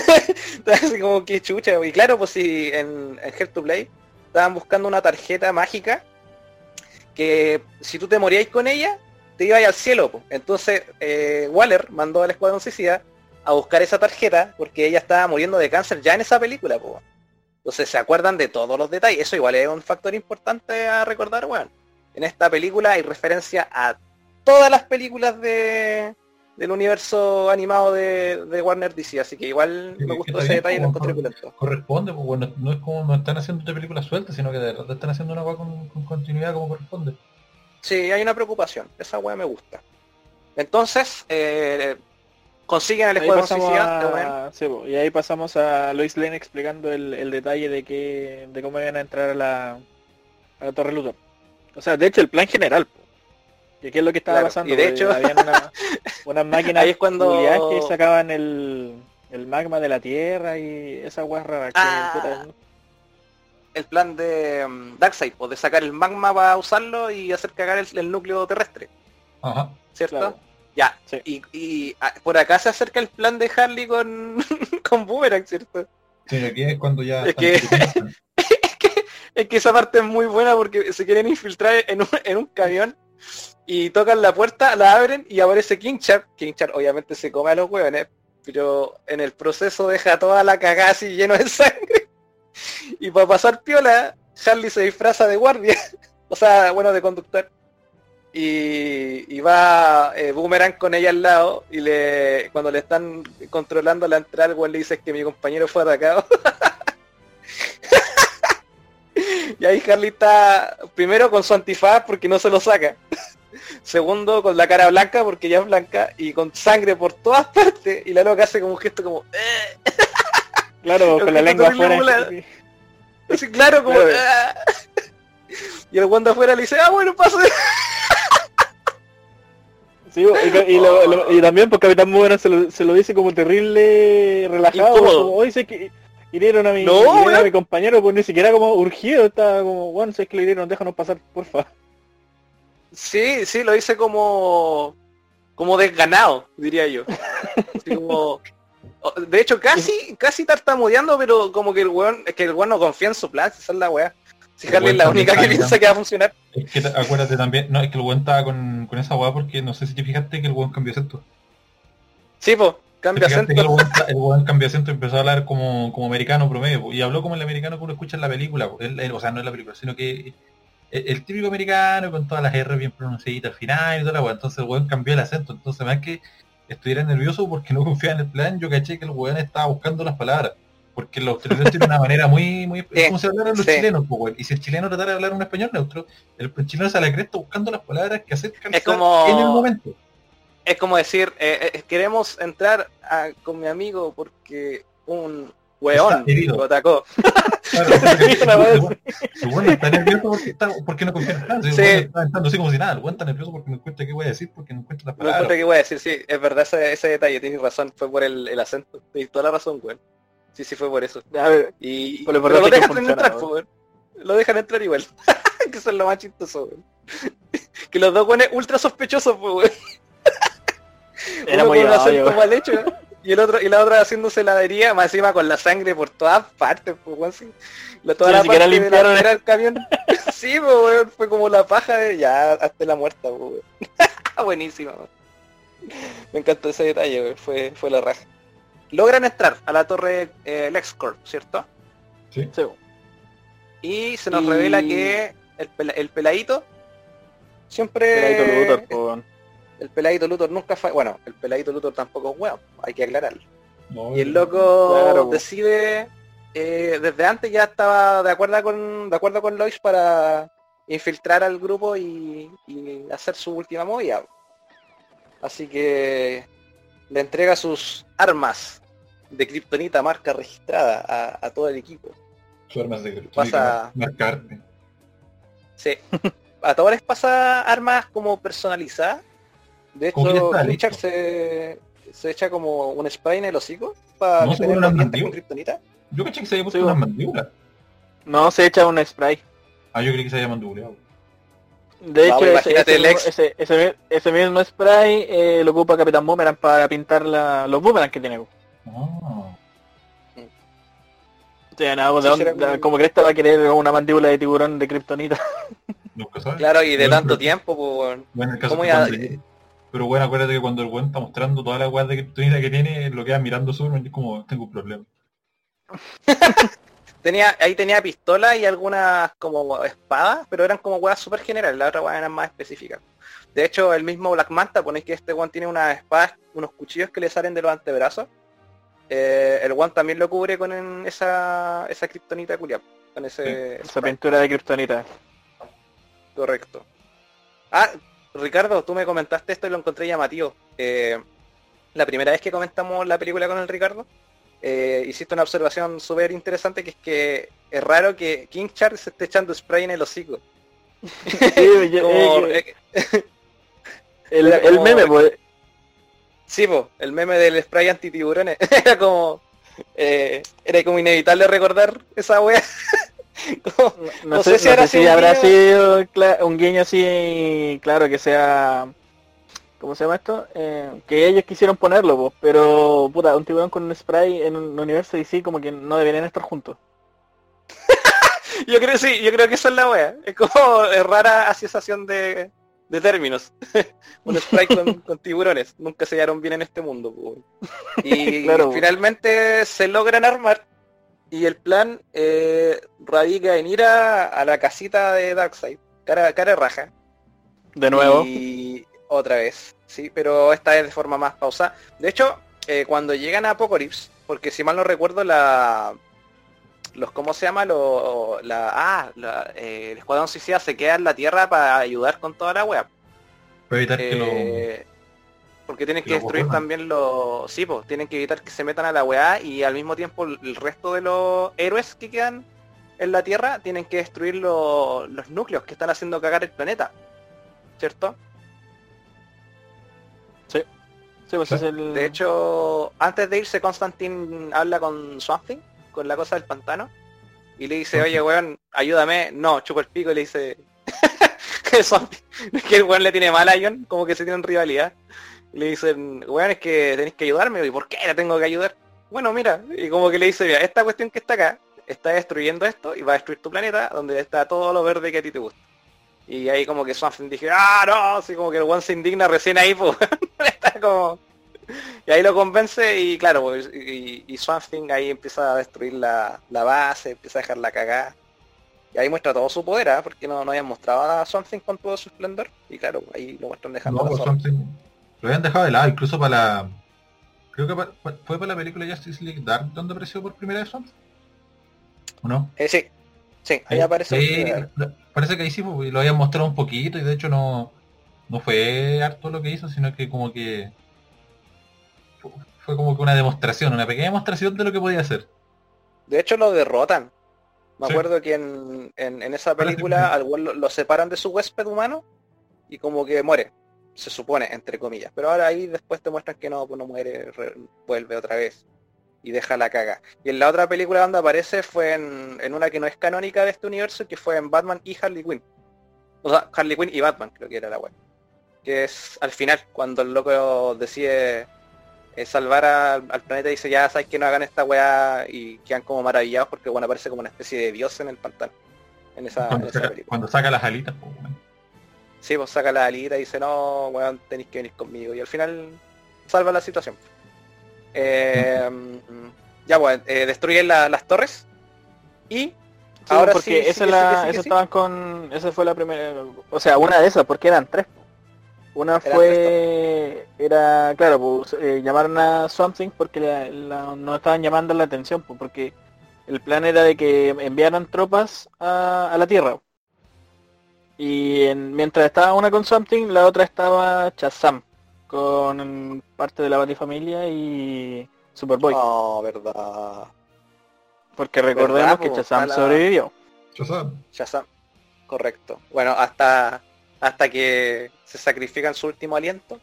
[SPEAKER 3] Así como que chucha, y claro, pues si en, en Hell to Play estaban buscando una tarjeta mágica que si tú te moríais con ella, te ibas al cielo. po. Entonces eh, Waller mandó al Escuadrón Suicida a buscar esa tarjeta porque ella estaba muriendo de cáncer ya en esa película. po. Entonces se acuerdan de todos los detalles. Eso igual es un factor importante a recordar, weón. En esta película hay referencia a todas las películas de del universo animado de, de Warner DC, así que igual me gustó ese detalle y lo encontré.
[SPEAKER 2] Corresponde, pues bueno, no es como no están haciendo una película suelta, sino que de verdad están haciendo una weá con, con continuidad como corresponde.
[SPEAKER 3] Sí, hay una preocupación. Esa weá me gusta. Entonces, eh, consiguen el Escuadrón
[SPEAKER 1] a, sí, y ahí pasamos a Lois Lane explicando el, el detalle de que de cómo iban a entrar a la, a la Torre Luthor. O sea, de hecho el plan general, que qué es lo que estaba
[SPEAKER 3] Claro,
[SPEAKER 1] pasando.
[SPEAKER 3] y de hecho-
[SPEAKER 1] habían una, unas máquinas
[SPEAKER 3] Ahí es cuando-
[SPEAKER 1] que sacaban el, el magma de la tierra y esa rara que
[SPEAKER 3] Ah. el plan de mm, Darkseid, pues de sacar el magma para usarlo y hacer cagar el, el núcleo terrestre,
[SPEAKER 2] Ajá.
[SPEAKER 3] ¿cierto?
[SPEAKER 1] Claro.
[SPEAKER 3] Ya.
[SPEAKER 1] Sí.
[SPEAKER 3] Y, y, ah, por acá se acerca el plan de Harley con, con Boomerang, ¿cierto?
[SPEAKER 2] Sí, aquí es cuando ya...
[SPEAKER 3] Es que-. Es que esa parte es muy buena porque se quieren infiltrar en un, en un camión y tocan la puerta, la abren y aparece King Shark. King Shark obviamente se come a los hueones, pero en el proceso deja toda la cagada así lleno de sangre. Y para pasar piola, Harley se disfraza de guardia, o sea, bueno, de conductor. Y, y va eh, Boomerang con ella al lado y le cuando le están controlando la entrada, el le dice que mi compañero fue atacado. Y ahí Harley está primero con su antifaz porque no se lo saca. Segundo con la cara blanca porque ya es blanca y con sangre por todas partes y la loca hace como un gesto como "Eh",
[SPEAKER 1] Claro, con la lengua afuera.
[SPEAKER 3] así claro como
[SPEAKER 1] Claro.
[SPEAKER 3] "Ah". y el guando afuera le dice ah bueno pase
[SPEAKER 1] Sí, y, y lo- lo- y también porque Capitán Boomerang se lo, se lo dice como terrible relajado, como hoy sé que hirieron a mi,
[SPEAKER 3] No,
[SPEAKER 1] hirieron a
[SPEAKER 3] weón.
[SPEAKER 1] mi compañero, pues ni siquiera como urgido, estaba como, bueno, sé que lo hirieron, déjanos pasar, porfa.
[SPEAKER 3] sí sí lo dice como como desganado diría yo Así como de hecho casi casi tartamudeando pero como que el weón es que el weón no confía en su plan esa es la weá si
[SPEAKER 2] El
[SPEAKER 3] Harley es la única que piensa que va a funcionar
[SPEAKER 2] Es que te- acuérdate también, no, es que el weón estaba con, con esa weá porque no sé si te fijaste que el weón cambió acento.
[SPEAKER 3] sí pues cambia acento
[SPEAKER 2] el weón, el weón cambió acento y empezó a hablar como, como americano promedio po, y habló como el americano que uno escucha en la película, po. Él- o sea, no en la película, sino que el, el típico americano con todas las R bien pronunciaditas al final y toda la weá. Entonces el weón cambió el acento, entonces más que estuviera nervioso porque no confiaba en el plan, yo caché que el weón estaba buscando las palabras. Porque los chilenos tienen una manera muy, muy...
[SPEAKER 3] Sí,
[SPEAKER 2] como si hablaran los
[SPEAKER 3] sí.
[SPEAKER 2] chilenos, weón. Y si el chileno tratara de hablar un español neutro, el chileno se la cresta buscando las palabras que hacer calzar
[SPEAKER 3] como-
[SPEAKER 2] en el momento.
[SPEAKER 3] es como decir, eh, eh, queremos entrar a- con mi amigo porque un
[SPEAKER 2] herido.
[SPEAKER 3] lo atacó.
[SPEAKER 2] Claro, weón está nervioso porque, está, porque no confía en el plan.
[SPEAKER 3] Sí.
[SPEAKER 2] weón está entrando así como si nada. El está nervioso porque no encuentra qué voy a decir, porque no encuentra las
[SPEAKER 3] No encuentro
[SPEAKER 2] palabras.
[SPEAKER 3] que voy a decir, sí, es verdad ese, ese detalle, tienes razón, fue por el, el acento. Tienes toda la razón, weón. Sí, sí, fue por eso.
[SPEAKER 1] A ver,
[SPEAKER 3] Y
[SPEAKER 1] lo
[SPEAKER 3] pero dejan
[SPEAKER 1] funciona,
[SPEAKER 3] entrar, pues, weón. Lo dejan entrar igual. que es lo más chistoso, weón. que los dos weones ultra sospechosos, pues, weón.
[SPEAKER 1] era
[SPEAKER 3] Uno
[SPEAKER 1] muy
[SPEAKER 3] con un acento mal hecho Y el otro, y la otra haciéndose la heladería, más encima con la sangre por todas partes, pues weón, sí. La, toda
[SPEAKER 1] Sí,
[SPEAKER 3] la
[SPEAKER 1] ni siquiera
[SPEAKER 3] parte de la del camión. sí, pues weón, fue como la paja de ya hasta la muerta, pues weón. Buenísima, weón. Me encantó ese detalle, weón, fue, fue la raja. Logran entrar a la torre eh, LexCorp, ¿cierto?
[SPEAKER 2] Sí.
[SPEAKER 1] Sí.
[SPEAKER 3] Y se nos
[SPEAKER 1] Y-
[SPEAKER 3] revela que el, pela- el peladito siempre...
[SPEAKER 1] Peladito Luthor, weón.
[SPEAKER 3] El peladito Luthor nunca fue... Bueno, el peladito Luthor tampoco es weón, hay que aclararlo.
[SPEAKER 2] No,
[SPEAKER 3] Y el loco
[SPEAKER 1] Claro,
[SPEAKER 3] decide, eh, desde antes ya estaba de acuerdo con, de acuerdo con Lois para infiltrar al grupo y, y hacer su última movida. Así que le entrega sus armas de kriptonita marca registrada a, a todo el equipo.
[SPEAKER 2] Su armas de
[SPEAKER 3] Pasa-
[SPEAKER 2] marcarte.
[SPEAKER 3] Sí. A todos les pasa armas como personalizadas. De hecho, Richard se, se echa como un spray en el hocico para
[SPEAKER 2] No, pone una
[SPEAKER 3] con kriptonita.
[SPEAKER 2] Yo caché que se había puesto
[SPEAKER 1] Sí,
[SPEAKER 2] unas
[SPEAKER 1] bueno.
[SPEAKER 2] mandíbulas.
[SPEAKER 1] No, se echa un spray.
[SPEAKER 2] Ah, yo creí que se había mandibuleado.
[SPEAKER 1] De hecho, ese, ese
[SPEAKER 3] el
[SPEAKER 1] mismo-
[SPEAKER 3] ex.
[SPEAKER 1] ese- ese mi- ese mismo spray eh, lo ocupa Capitán Boomerang para pintar la- los boomerangs que tiene.
[SPEAKER 2] Ah.
[SPEAKER 3] Sí,
[SPEAKER 1] dónde-
[SPEAKER 3] como-
[SPEAKER 1] como que esta va a querer una mandíbula de tiburón de kriptonita.
[SPEAKER 2] Nunca sabes.
[SPEAKER 3] Claro, y de
[SPEAKER 2] Bueno,
[SPEAKER 3] tanto
[SPEAKER 2] pero-
[SPEAKER 3] tiempo, pues, weón.
[SPEAKER 2] Bueno, en el caso
[SPEAKER 3] ¿Cómo
[SPEAKER 2] que
[SPEAKER 3] ya-
[SPEAKER 2] cuando- Pero bueno, acuérdate que cuando el buen está mostrando todas las weas de kriptonita que tiene, lo queda mirando sur, es como, tengo un problema.
[SPEAKER 3] Tenía, ahí tenía pistola y algunas como espadas, pero eran como weas súper generales, las otras weas eran más específicas. De hecho, el mismo Black Manta, ponéis que este one tiene unas espadas, unos cuchillos que le salen de los antebrazos. Eh, el one también lo cubre con en- esa, esa kriptonita culia, con ese
[SPEAKER 1] Esa
[SPEAKER 3] spray.
[SPEAKER 1] pintura de kriptonita.
[SPEAKER 3] Correcto. Ah, Ricardo, tú me comentaste esto y lo encontré llamativo. Eh, la primera vez que comentamos la película con el Ricardo, eh, hiciste una observación súper interesante que es que es raro que King Charles se esté echando spray en el hocico.
[SPEAKER 1] Sí, yo-
[SPEAKER 3] Como-
[SPEAKER 1] eh, el, meme, pues.
[SPEAKER 3] Sí, po, el meme del spray antitiburones. era como... eh, era como inevitable recordar esa wea. Como-
[SPEAKER 1] No,
[SPEAKER 3] No
[SPEAKER 1] sé,
[SPEAKER 3] si
[SPEAKER 1] no
[SPEAKER 3] habrá
[SPEAKER 1] sé si
[SPEAKER 3] sido un
[SPEAKER 1] habrá
[SPEAKER 3] guiño.
[SPEAKER 1] sido cla- un guiño así, claro, que sea... ¿Cómo se llama esto? Eh, que ellos quisieron ponerlo, pues, pero puta, un tiburón con un spray en un universo y sí, como que no deberían estar juntos.
[SPEAKER 3] Yo creo sí, yo creo que esa es la wea. Es como es rara asociación de, de términos. Un spray con, con tiburones. Nunca se hallaron bien en este mundo. Y
[SPEAKER 1] Claro.
[SPEAKER 3] finalmente se logran armar. Y el plan eh, radica en ir a, a la casita de Darkseid. Cara, cara raja.
[SPEAKER 1] De nuevo.
[SPEAKER 3] Y otra vez, sí, pero esta vez de forma más pausada. De hecho, eh, cuando llegan a Apocalypse, porque si mal no recuerdo la... Los, ¿cómo se llama? Lo, la, ah, la, eh, el Escuadrón Suicida se queda en la Tierra para ayudar con toda la web.
[SPEAKER 2] Para evitar que lo...
[SPEAKER 3] Eh, porque tienen
[SPEAKER 2] que
[SPEAKER 3] destruir también los... Sí, pues, tienen que evitar que se metan a la weá y al mismo tiempo el resto de los héroes que quedan en la Tierra tienen que destruir lo- los núcleos que están haciendo cagar el planeta. ¿Cierto?
[SPEAKER 1] Sí, pues
[SPEAKER 2] Sí.
[SPEAKER 1] es el...
[SPEAKER 3] De hecho, antes de irse, Constantine habla con Swamp Thing, con la cosa del pantano, y le dice, oye, weón, ayúdame. No, chupa el pico y le dice... que es el weón le tiene mal a John, como que se tienen rivalidad. Y le dicen, weón, es que tenéis que ayudarme. ¿Y por qué le tengo que ayudar? Bueno, mira, y como que le dice, mira, esta cuestión que está acá, está destruyendo esto y va a destruir tu planeta, donde está todo lo verde que a ti te gusta. Y ahí como que Thing dije, ah, no, así como que el weón se indigna recién ahí, pues, está como... Y ahí lo convence y claro, pues, y, y Swamp Thing ahí empieza a destruir la, la base, empieza a dejar la cagada. Y ahí muestra todo su poder, ¿ah? porque no, no habían mostrado a Swamp Thing con todo su esplendor. Y claro, ahí lo muestran dejando
[SPEAKER 2] No,
[SPEAKER 3] la
[SPEAKER 2] pues Lo habían dejado de lado, incluso para la... Creo que pa- pa- fue para la película Justice League Dark donde apareció por primera vez Something. ¿O no?
[SPEAKER 3] Eh, sí, sí, ahí
[SPEAKER 2] Sí,
[SPEAKER 3] aparece.
[SPEAKER 2] sí, parece que ahí sí, pues, lo habían mostrado un poquito y de hecho no, no fue harto lo que hizo, sino que como que fue como que una demostración, una pequeña demostración de lo que podía hacer.
[SPEAKER 3] De hecho lo derrotan. Me
[SPEAKER 2] Sí.
[SPEAKER 3] acuerdo que en, en- en esa película al lo, lo separan de su huésped humano y como que muere. Se supone, entre comillas. Pero ahora ahí después te muestran que no, pues no muere, re- vuelve otra vez. Y deja la caga. Y en la otra película donde aparece fue en, en una que no es canónica de este universo, que fue en Batman y Harley Quinn. O sea, Harley Quinn y Batman creo que era la web. Que es al final, cuando el loco decide eh, salvar al, al planeta y dice ya sabes que no hagan esta weá y quedan como maravillados porque bueno aparece como una especie de dios en el pantano. En esa, en
[SPEAKER 2] Cuando
[SPEAKER 3] esa
[SPEAKER 2] saca,
[SPEAKER 3] película.
[SPEAKER 2] cuando saca las alitas, pues, weón.
[SPEAKER 3] Sí, pues saca la alita y dice, no, weón, tenéis que venir conmigo. Y al final salva la situación. Eh, Ya, pues, eh, destruyen la- las torres. Y
[SPEAKER 1] Sí,
[SPEAKER 3] ahora
[SPEAKER 1] porque
[SPEAKER 3] sí, sí
[SPEAKER 1] esa,
[SPEAKER 3] que
[SPEAKER 1] la,
[SPEAKER 3] sí que sí que
[SPEAKER 1] esa
[SPEAKER 3] sí.
[SPEAKER 1] estaban con, esa fue la primera, o sea, una de esas, porque eran tres. Una fue, era, claro, pues, eh, llamaron a Something porque la- la- no estaban llamando la atención, pues, porque el plan era de que enviaran tropas a, a la Tierra. Y en- mientras estaba una con Something, la otra estaba Shazam, con parte de la Batifamilia y Superboy.
[SPEAKER 3] No, verdad.
[SPEAKER 1] porque recordemos
[SPEAKER 3] verdad,
[SPEAKER 1] que
[SPEAKER 3] está la-
[SPEAKER 1] sobrevivió.
[SPEAKER 3] Shazam. Correcto. Bueno, hasta hasta que se sacrifica en su último aliento.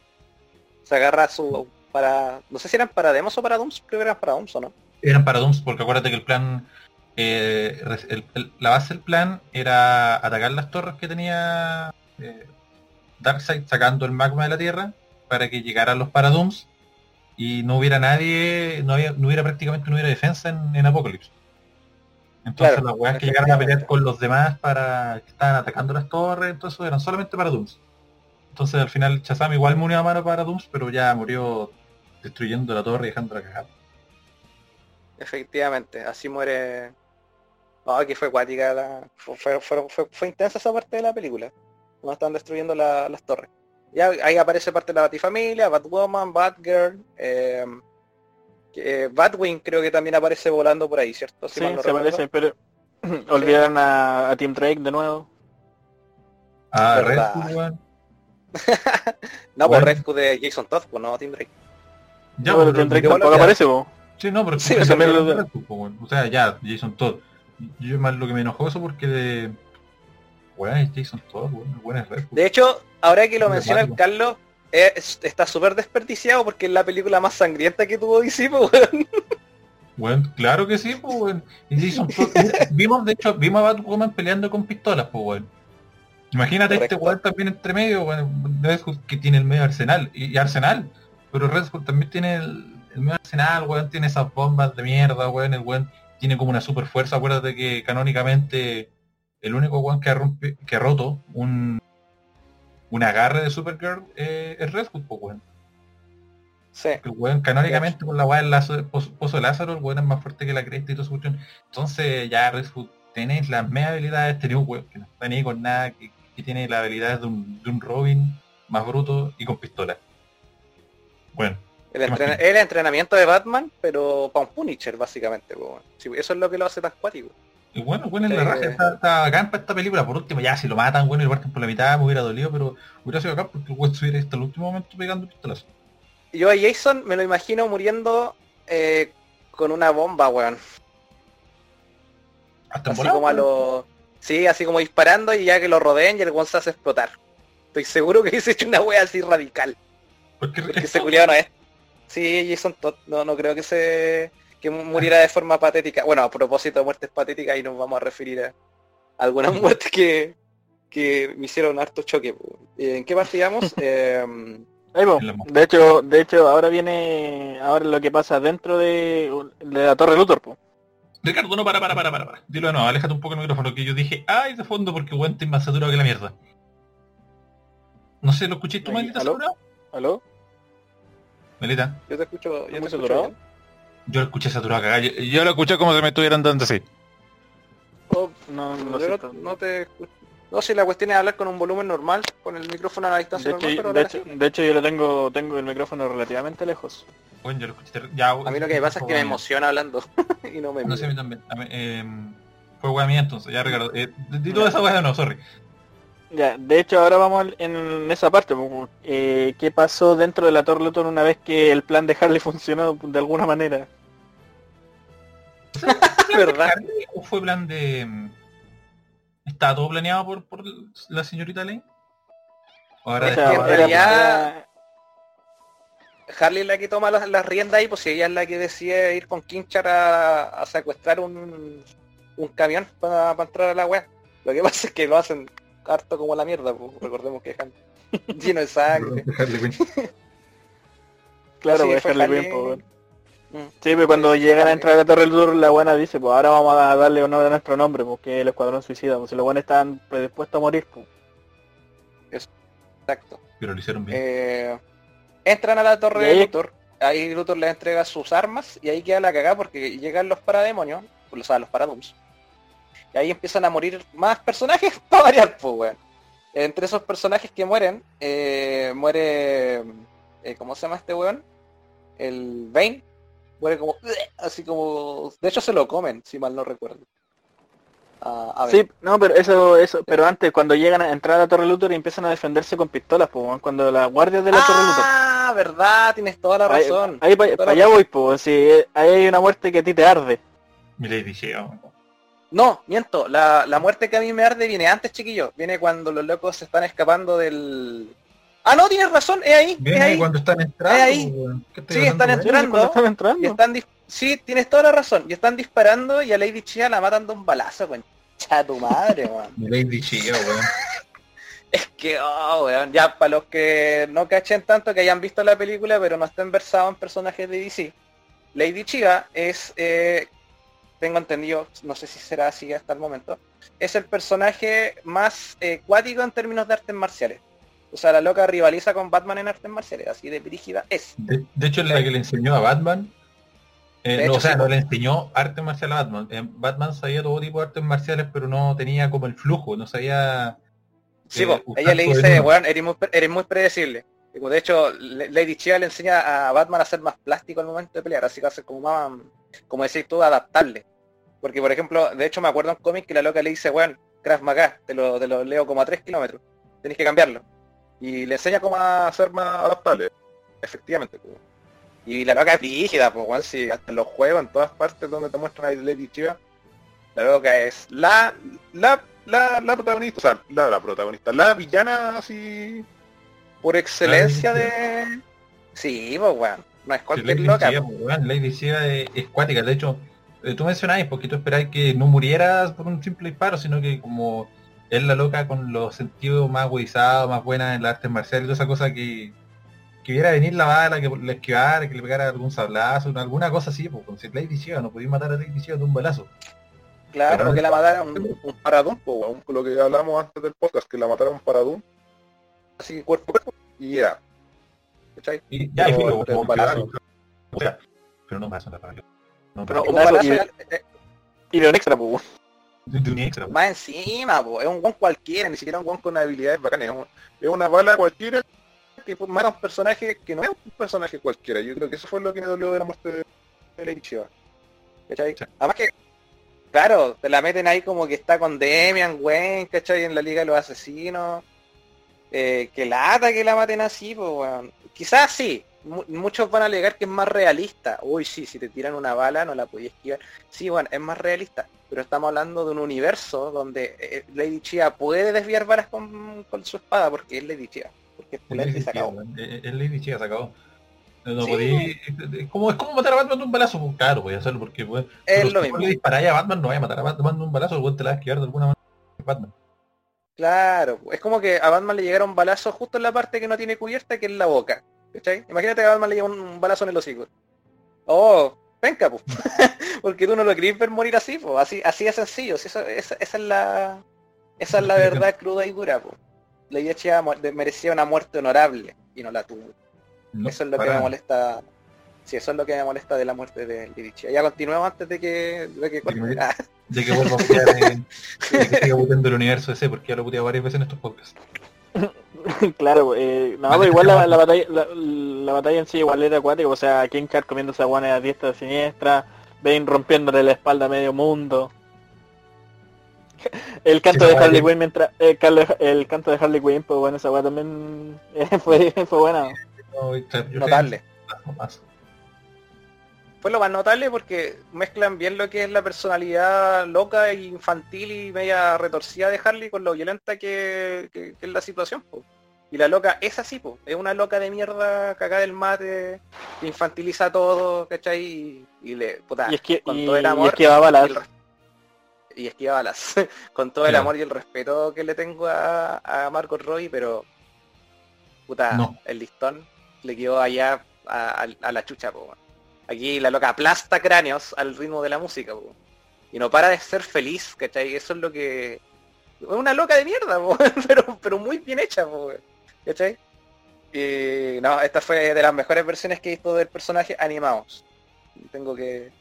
[SPEAKER 3] Se agarra su para. No sé si eran para Demos o para Dooms, creo eran para Dooms o no.
[SPEAKER 2] Eran para Dooms, porque acuérdate que el plan, eh, la base del plan era atacar las torres que tenía eh, Darkseid sacando el magma de la Tierra para que llegaran los Paradooms y no hubiera nadie, no, había, no hubiera prácticamente no hubiera defensa en, Apocalypse. Entonces
[SPEAKER 3] Claro,
[SPEAKER 2] las weas que llegaron a pelear con los demás para que estaban atacando las torres, entonces eran solamente para Dooms. Entonces al final Shazam igual murió a mano para Dooms, pero ya murió destruyendo la torre y dejándola cagar.
[SPEAKER 3] Efectivamente, así muere. Oh, que fue cuática la. Fue, fue, fue- fue- intensa esa parte de la película. Cuando están destruyendo la- las torres. Ya ahí aparece parte de la Batifamilia, Batwoman, Batgirl, eh, eh, Batwing creo que también aparece volando por ahí, ¿cierto? Si
[SPEAKER 1] Sí,
[SPEAKER 3] no
[SPEAKER 1] se
[SPEAKER 3] recuerdo.
[SPEAKER 1] parece, pero olvidaron a, a Team Drake de nuevo.
[SPEAKER 2] Ah,
[SPEAKER 3] Verdad.
[SPEAKER 2] Red Hood, weón.
[SPEAKER 3] No, pues
[SPEAKER 2] Bueno.
[SPEAKER 3] Red Hood de Jason Todd, pues no Tim Drake.
[SPEAKER 2] Ya,
[SPEAKER 1] No,
[SPEAKER 2] pero
[SPEAKER 1] pero Team Drake
[SPEAKER 3] igual
[SPEAKER 1] tampoco
[SPEAKER 3] ya-
[SPEAKER 1] aparece, po.
[SPEAKER 2] Sí, no, pero
[SPEAKER 1] Sí, también lo-
[SPEAKER 2] Red Hood, po, weón. O sea, ya, Jason Todd. Yo más lo que me enojó eso porque de... Es Jason Todd, weón, weón es Red Hood.
[SPEAKER 3] De hecho, ahora que lo
[SPEAKER 2] De
[SPEAKER 3] menciona el
[SPEAKER 2] Batman.
[SPEAKER 3] Carlos, es- está súper desperdiciado porque es la película más sangrienta que tuvo DC, pues, weón.
[SPEAKER 2] Weón, claro que sí, pues, weón. Vimos, de hecho, vimos a Batwoman peleando con pistolas, pues, weón. Imagínate este weón también entre medio, weón, Red Hood que tiene el medio arsenal, y, y arsenal, pero Red Hood también tiene el, el medio arsenal, weón, tiene esas bombas de mierda, weón, el weón tiene como una super fuerza, acuérdate que canónicamente el único weón que ha, rompe- que ha roto un un agarre de Supergirl eh, es Red Hood, pues, weón.
[SPEAKER 3] Sí.
[SPEAKER 2] El weón, canónicamente con la weá del lazo, pozo, pozo de Lázaro, el weón es más fuerte que la cresta y toda su cuestión. Entonces ya Red Hood tenés las media habilidades, tenés un weón que no está ni con nada, que, que tiene la habilidad de un, de un Robin más bruto y con pistola. Bueno,
[SPEAKER 3] El, entrena- el entrenamiento de Batman, pero para un Punisher, básicamente. weón. Eso es lo que lo hace tan cuático.
[SPEAKER 2] Y bueno, bueno en la raja, está, está para esta película. Por último, ya si lo matan, bueno, y lo parten por la mitad, me hubiera dolido, pero hubiera sido acá porque el weón estuviera hasta el último momento pegando pistolas.
[SPEAKER 3] Yo a Jason me lo imagino muriendo eh, con una bomba, weón.
[SPEAKER 2] Hasta
[SPEAKER 3] Así
[SPEAKER 2] volado,
[SPEAKER 3] como a lo... Sí, así como disparando y ya que lo rodeen y el weón se hace explotar. Estoy seguro que hubiese hecho una wea así radical.
[SPEAKER 2] Porque
[SPEAKER 3] Porque ese culiado no es. Sí, Jason Todd, no, no creo que se que mu- muriera de forma patética. Bueno, a propósito de muertes patéticas y nos vamos a referir a algunas muertes que, que me hicieron harto choque. Eh, ¿En qué parte íbamos? Eh,
[SPEAKER 2] mo-
[SPEAKER 1] De hecho, de hecho, ahora viene ahora lo que pasa dentro de, de la Torre Luthor, po.
[SPEAKER 2] Ricardo, no, para, para, para, para, para. Dilo no, aléjate un poco el micrófono que yo dije, ay, de fondo porque estoy más saturado que la mierda. No sé, ¿lo escuché tú, Melita,
[SPEAKER 1] ¿aló? ¿Aló?
[SPEAKER 2] Melita,
[SPEAKER 3] yo te escucho, yo
[SPEAKER 1] ¿Muy
[SPEAKER 3] te escucho.
[SPEAKER 2] Yo lo escuché saturado cagado. Yo, yo lo escuché como si me estuvieran dando así.
[SPEAKER 1] Oh, no, no,
[SPEAKER 3] Yo no,
[SPEAKER 1] tanto.
[SPEAKER 3] no te escucho. No, si la cuestión es hablar con un volumen normal, con el micrófono a la distancia
[SPEAKER 1] de,
[SPEAKER 3] normal,
[SPEAKER 1] hecho,
[SPEAKER 3] pero
[SPEAKER 1] de, hecho,
[SPEAKER 3] así.
[SPEAKER 1] de hecho, yo le tengo tengo el micrófono relativamente lejos.
[SPEAKER 2] Bueno, yo lo escuché ya,
[SPEAKER 3] A mí lo que me pasa es que me emociona hablando y no me
[SPEAKER 2] No sé, a mí también. A mí, eh, fue weá mía entonces, ya Ricardo. Eh, di toda esa de no, sorry.
[SPEAKER 1] Ya, de hecho ahora vamos en esa parte. Eh, ¿Qué pasó dentro de la Torre una vez que el plan de Harley funcionó de alguna manera?
[SPEAKER 3] ¿Verdad?
[SPEAKER 2] Harley ¿O fue plan de... mm, ¿Estaba todo planeado por, por la señorita Lane? ¿O ahora
[SPEAKER 3] Es
[SPEAKER 2] de-
[SPEAKER 3] que en realidad- Harley es la que toma las, las riendas ahí, pues si ella es la que decide ir con Kinchar a, a secuestrar un, un camión para entrar a la web. Lo que pasa es que lo hacen harto como la mierda, pues recordemos que dejan lleno de sangre.
[SPEAKER 1] Claro, pues Harley
[SPEAKER 3] Harley.
[SPEAKER 1] Quinn, pues.
[SPEAKER 3] Mm.
[SPEAKER 1] Sí, pues cuando
[SPEAKER 3] Sí,
[SPEAKER 1] llegan a entrar a la Torre del Sur, la buena dice, pues ahora vamos a darle honor a nuestro nombre, porque es el Escuadrón Suicida, pues si los buenos están predispuestos a morir, pues.
[SPEAKER 3] Exacto.
[SPEAKER 2] Pero lo hicieron bien.
[SPEAKER 3] Eh, entran a la torre de
[SPEAKER 1] ahí-
[SPEAKER 3] Luthor. Ahí Luthor les entrega sus armas y ahí queda la cagada porque llegan los parademonios, o sea, los paradooms. Y ahí empiezan a morir más personajes para variar, pues, weón. Entre esos personajes que mueren, eh, muere... eh, ¿Cómo se llama este weón? El Bane. Muere como... Así como... De hecho se lo comen, si mal no recuerdo. A- a.
[SPEAKER 1] Sí, no, pero eso, eso, pero antes, cuando llegan a entrar a la Torre Luthor y empiezan a defenderse con pistolas, pues, weón, cuando las guardias de la Torre Luthor.
[SPEAKER 3] Ah, verdad, tienes toda la razón.
[SPEAKER 1] ahí para allá voy, pues, si eh, ahí hay una muerte que a ti te arde.
[SPEAKER 2] Mi Lady Shea.
[SPEAKER 3] No, miento, la, la muerte que a mí me arde viene antes, chiquillo. Viene cuando los locos se están escapando del... Ah, no, tienes razón, es ahí,
[SPEAKER 2] Viene
[SPEAKER 3] ahí.
[SPEAKER 2] ahí cuando están entrando.
[SPEAKER 3] Es ahí.
[SPEAKER 2] weón. ¿Qué estoy
[SPEAKER 3] Sí, están entrando.
[SPEAKER 1] Están entrando.
[SPEAKER 3] Y están dis- Sí, tienes toda la razón. Y están disparando y a Lady Chia la matan de un balazo, con tu madre, weón.
[SPEAKER 2] Lady Shea, weón.
[SPEAKER 3] Es que, oh, weón, ya para los que no cachen tanto, que hayan visto la película, pero no estén versados en personajes de DC, Lady Chiga es, eh, tengo entendido, no sé si será así hasta el momento, es el personaje más eh, cuático en términos de artes marciales. O sea, la loca rivaliza con Batman en artes marciales, así de brígida es.
[SPEAKER 2] De, de hecho, la que le enseñó a Batman. eh, no,
[SPEAKER 3] hecho,
[SPEAKER 2] o sea,
[SPEAKER 3] sí,
[SPEAKER 2] no le enseñó arte marcial a Batman. Eh, Batman sabía todo tipo de artes marciales, pero no tenía como el flujo, no sabía...
[SPEAKER 3] Sí,
[SPEAKER 2] usar
[SPEAKER 3] ella le dice, weón, eres muy, pre- eres muy predecible. Pues, De hecho, Lady Chia le enseña a Batman a ser más plástico al momento de pelear, así que hace como más, como decir tú, adaptable. Porque, por ejemplo, de hecho me acuerdo en un cómic que la loca le dice, weón, Krav Maga, te lo, te lo leo como a 3 kilómetros, tenés que cambiarlo. Y le enseña cómo a ser más adaptable, efectivamente. pues. Y la loca es rígida, pues, weón, si hasta en los juegos, en todas partes donde te muestran a Lady Chia, la loca es la, la, la, la protagonista, o sea, la, la protagonista, la villana así por excelencia de... Sí, pues weón, no es cualquier
[SPEAKER 2] Lady
[SPEAKER 3] loca.
[SPEAKER 2] Pues, weón, Lady Shea es, es cuática. De hecho, eh, tú mencionabas porque tú esperabas que no murieras por un simple disparo, sino que como es la loca con los sentidos más agudizados, más buenas en las artes marciales, toda esa cosa que, que viera venir la bala, que le esquivara, que le pegara algún sablazo, una- alguna cosa así, pues con si Lady Shea, no podías matar a Lady Shea de un balazo.
[SPEAKER 3] Claro,
[SPEAKER 2] Pero-
[SPEAKER 3] porque la mataron
[SPEAKER 4] un paradum, po, weón, lo que hablamos antes del podcast, que la mataron un paradum,
[SPEAKER 3] así cuerpo a cuerpo.
[SPEAKER 4] y ya.
[SPEAKER 3] ¿cachai?
[SPEAKER 2] Y ya, y
[SPEAKER 4] Pero-
[SPEAKER 2] filo, como
[SPEAKER 4] un
[SPEAKER 2] que-
[SPEAKER 4] balazo.
[SPEAKER 2] o sea, pero no pasa la bala. No,
[SPEAKER 1] Pero
[SPEAKER 3] Un
[SPEAKER 1] balazo y-
[SPEAKER 3] eh,
[SPEAKER 1] Y de un extra, pues.
[SPEAKER 2] de, un extra.
[SPEAKER 3] más encima, po, es un guan cualquiera, ni siquiera un guan con habilidades
[SPEAKER 4] Es bacán, es, un- es una bala cualquiera que pues, mata a un personaje que no es un personaje cualquiera. Yo creo que eso fue lo que me dolió de la muerte de, de Lady Shiva.
[SPEAKER 3] ¿cachai?
[SPEAKER 2] Sí.
[SPEAKER 3] Además que, claro, te la meten ahí como que está con Demian Wayne, ¿cachai? En la Liga de los Asesinos. Eh, que lata que la maten así, pues, weón. Quizás sí. Mu- muchos van a alegar que es más realista. Uy, sí, si te tiran una bala no la podías esquivar. Sí, bueno, es más realista. Pero estamos hablando de un universo donde eh, Lady Chia puede desviar balas con, con su espada porque es Lady Chia. Porque es
[SPEAKER 2] Lady
[SPEAKER 3] se acabó.
[SPEAKER 2] weón. Es- es Lady Shea, se acabó. No
[SPEAKER 3] Sí,
[SPEAKER 2] podí- es, como, es como matar a Batman de un balazo, pues claro, voy a hacerlo porque pues,
[SPEAKER 3] Es lo
[SPEAKER 2] si
[SPEAKER 3] mismo.
[SPEAKER 2] le disparáis a Batman, no vaya a matar a Batman de un balazo, weón te la va a esquivar de alguna manera. Batman.
[SPEAKER 3] Claro, es como que a Batman le llegara un balazo justo en la parte que no tiene cubierta, que es la boca. ¿Cachai? Imagínate que a Batman le llega un, un balazo en el hocico. Oh, venga, pues. Porque tú no lo querías ver morir así, pues. Así, así de sencillo. si eso- esa, esa es la. Esa es la verdad cruda y dura, pues. La de- merecía una muerte honorable y no la tuvo.
[SPEAKER 2] No,
[SPEAKER 3] eso es lo que me molesta. Sí, eso es lo que me molesta de la muerte de Lady Chia. Ya continuemos antes de que. De que
[SPEAKER 2] De que
[SPEAKER 3] Ah,
[SPEAKER 2] De que vuelva a putear, de que siga puteando el universo ese, porque ya lo he puteado varias veces en estos podcasts.
[SPEAKER 1] claro, eh, no, pero igual la, la batalla la, la batalla en sí igual era acuática, o sea, King Card comiéndose a guanes a diestra y siniestra, Bane rompiéndole la espalda a medio mundo. El canto
[SPEAKER 2] Sí,
[SPEAKER 1] de Harley Quinn mientras el, cal- el canto de Harley Quinn, pues bueno, esa weá también eh, fue, fue buena.
[SPEAKER 2] No,
[SPEAKER 3] notable.
[SPEAKER 2] más.
[SPEAKER 3] Fue lo más notable porque mezclan bien lo que es la personalidad loca e infantil y media retorcida de Harley con lo violenta que, que- que es la situación. po. Y la loca es así, po. es una loca de mierda cagada del mate, que infantiliza todo, ¿cachai? Y, y le, puta,
[SPEAKER 1] Y es que
[SPEAKER 3] con
[SPEAKER 1] y,
[SPEAKER 3] todo el
[SPEAKER 1] y
[SPEAKER 3] amor
[SPEAKER 1] esquiva balas.
[SPEAKER 3] y y esquiva balas. con todo el amor y el respeto que le tengo a, a Margot Robbie, pero puta,
[SPEAKER 2] No.
[SPEAKER 3] el listón le quedó allá a, a- a la chucha, po. Aquí la loca aplasta cráneos al ritmo de la música. Y no para de ser feliz, ¿cachai? Eso es lo que... Es una loca de mierda, pero, pero muy bien hecha, po. ¿cachai? Y no, esta fue de las mejores versiones que he visto del personaje animados. Tengo que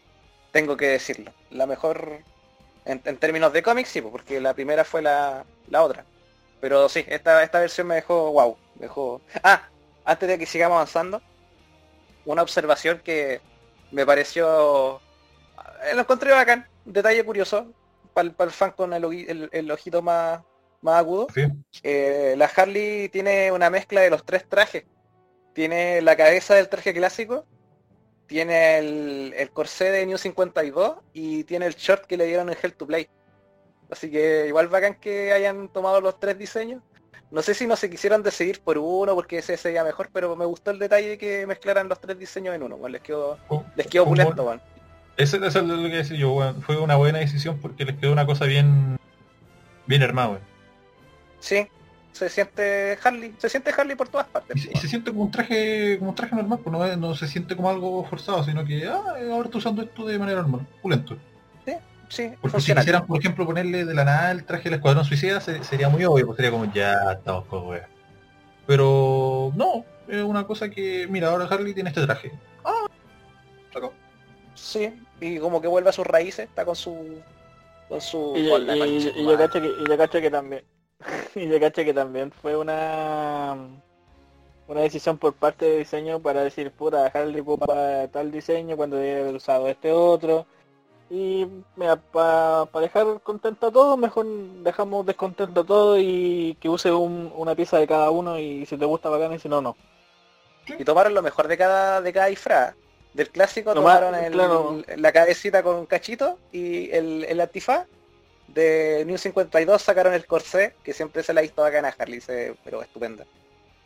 [SPEAKER 3] tengo que decirlo. La mejor en, términos de cómics, sí, po, porque la primera fue la, la otra. Pero sí, esta, esta versión me dejó wow. Me dejó. Ah, antes de que sigamos avanzando, una observación que me pareció. eh, Lo encontré bacán. Detalle curioso. Para el fan con el, el- el ojito más, más agudo.
[SPEAKER 2] Sí.
[SPEAKER 3] Eh, la Harley tiene una mezcla de los tres trajes. Tiene la cabeza del traje clásico, tiene el, el corsé de New 52 y tiene el short que le dieron en Hell to Play. Así que igual bacán que hayan tomado los tres diseños. No sé si no se quisieron decidir por uno porque ese sería mejor, pero me gustó el detalle que mezclaran los tres diseños en uno. weón. Les quedó, les quedó opulento, weón.
[SPEAKER 2] Eso, eso es lo que decía yo, weón. Fue una buena decisión porque les quedó una cosa bien bien armada, weón.
[SPEAKER 3] Sí, se siente Harley, se siente Harley por todas partes.
[SPEAKER 2] Y, se- siente como un traje como un traje normal, pues no, no se siente como algo forzado, sino que ah, ahora estoy usando esto de manera normal, pulento.
[SPEAKER 3] Sí,
[SPEAKER 2] Porque si quisieran, por ejemplo, ponerle de la nada el traje del Escuadrón Suicida, se- sería muy obvio, pues sería como ya estamos con wea. Pero no, es una cosa que, mira, ahora Harley tiene este traje. Ah, sacó.
[SPEAKER 3] Sí, y como que vuelve a sus raíces, está con su con su
[SPEAKER 1] Y, yo-
[SPEAKER 3] Hola,
[SPEAKER 1] y-
[SPEAKER 3] concha
[SPEAKER 1] y
[SPEAKER 3] tu
[SPEAKER 1] yo
[SPEAKER 3] madre.
[SPEAKER 1] cacho que, y yo cacho que también y yo cacho que también fue una una decisión por parte de diseño para decir puta Harley para tal diseño cuando debe haber usado este otro y mira para dejar contento a todos mejor dejamos descontento a todos y que use un- una pieza de cada uno y si te gusta bacán y si no no
[SPEAKER 3] Y tomaron lo mejor de cada de cada disfraz. Del clásico tomaron el-
[SPEAKER 1] claro.
[SPEAKER 3] la cabecita con cachito y el, el antifaz. De New 52 sacaron el corsé, que siempre se la ha visto bacana a Harley, se- pero estupenda.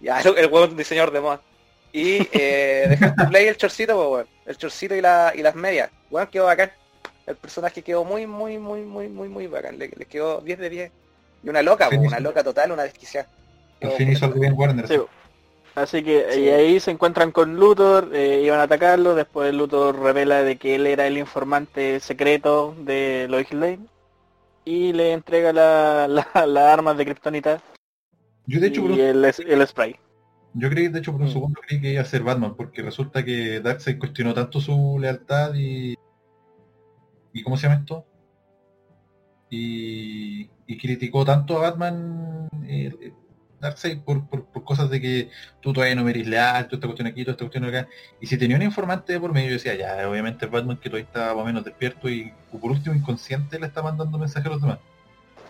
[SPEAKER 3] Ya, el, el huevo es un diseñador de moda. Y eh, de Hell to Play el chorcito, pues, weón. El chorcito y, la, y las medias. Weón, quedó bacán. El personaje quedó muy, muy, muy, muy, muy, muy bacán. Le, le quedó 10 de 10. Y una loca, po, una loca total, una desquiciada.
[SPEAKER 2] Al
[SPEAKER 3] Quedó
[SPEAKER 2] fin hizo algo bien Warner.
[SPEAKER 1] Sí, Así que
[SPEAKER 3] Sí.
[SPEAKER 1] y ahí se encuentran con Luthor, eh, iban a atacarlo, después Luthor revela de que él era el informante secreto de Lois Lane y le entrega la- la- las armas de Kryptonita
[SPEAKER 2] Yo de hecho, por
[SPEAKER 1] y
[SPEAKER 2] un-
[SPEAKER 1] el, el spray.
[SPEAKER 2] yo creí, de hecho, por un
[SPEAKER 1] Mm.
[SPEAKER 2] segundo creí que iba a ser Batman, porque resulta que Darkseid cuestionó tanto su lealtad y... ¿Y cómo se llama esto? Y, y criticó tanto a Batman eh, Darkseid por, cosas de que tú todavía no me eres leal, toda esta cuestión aquí, toda esta cuestión acá. Y si tenía un informante por medio, yo decía, ya, obviamente es Batman que todavía está más o menos despierto y por último inconsciente le está mandando mensajes a los demás.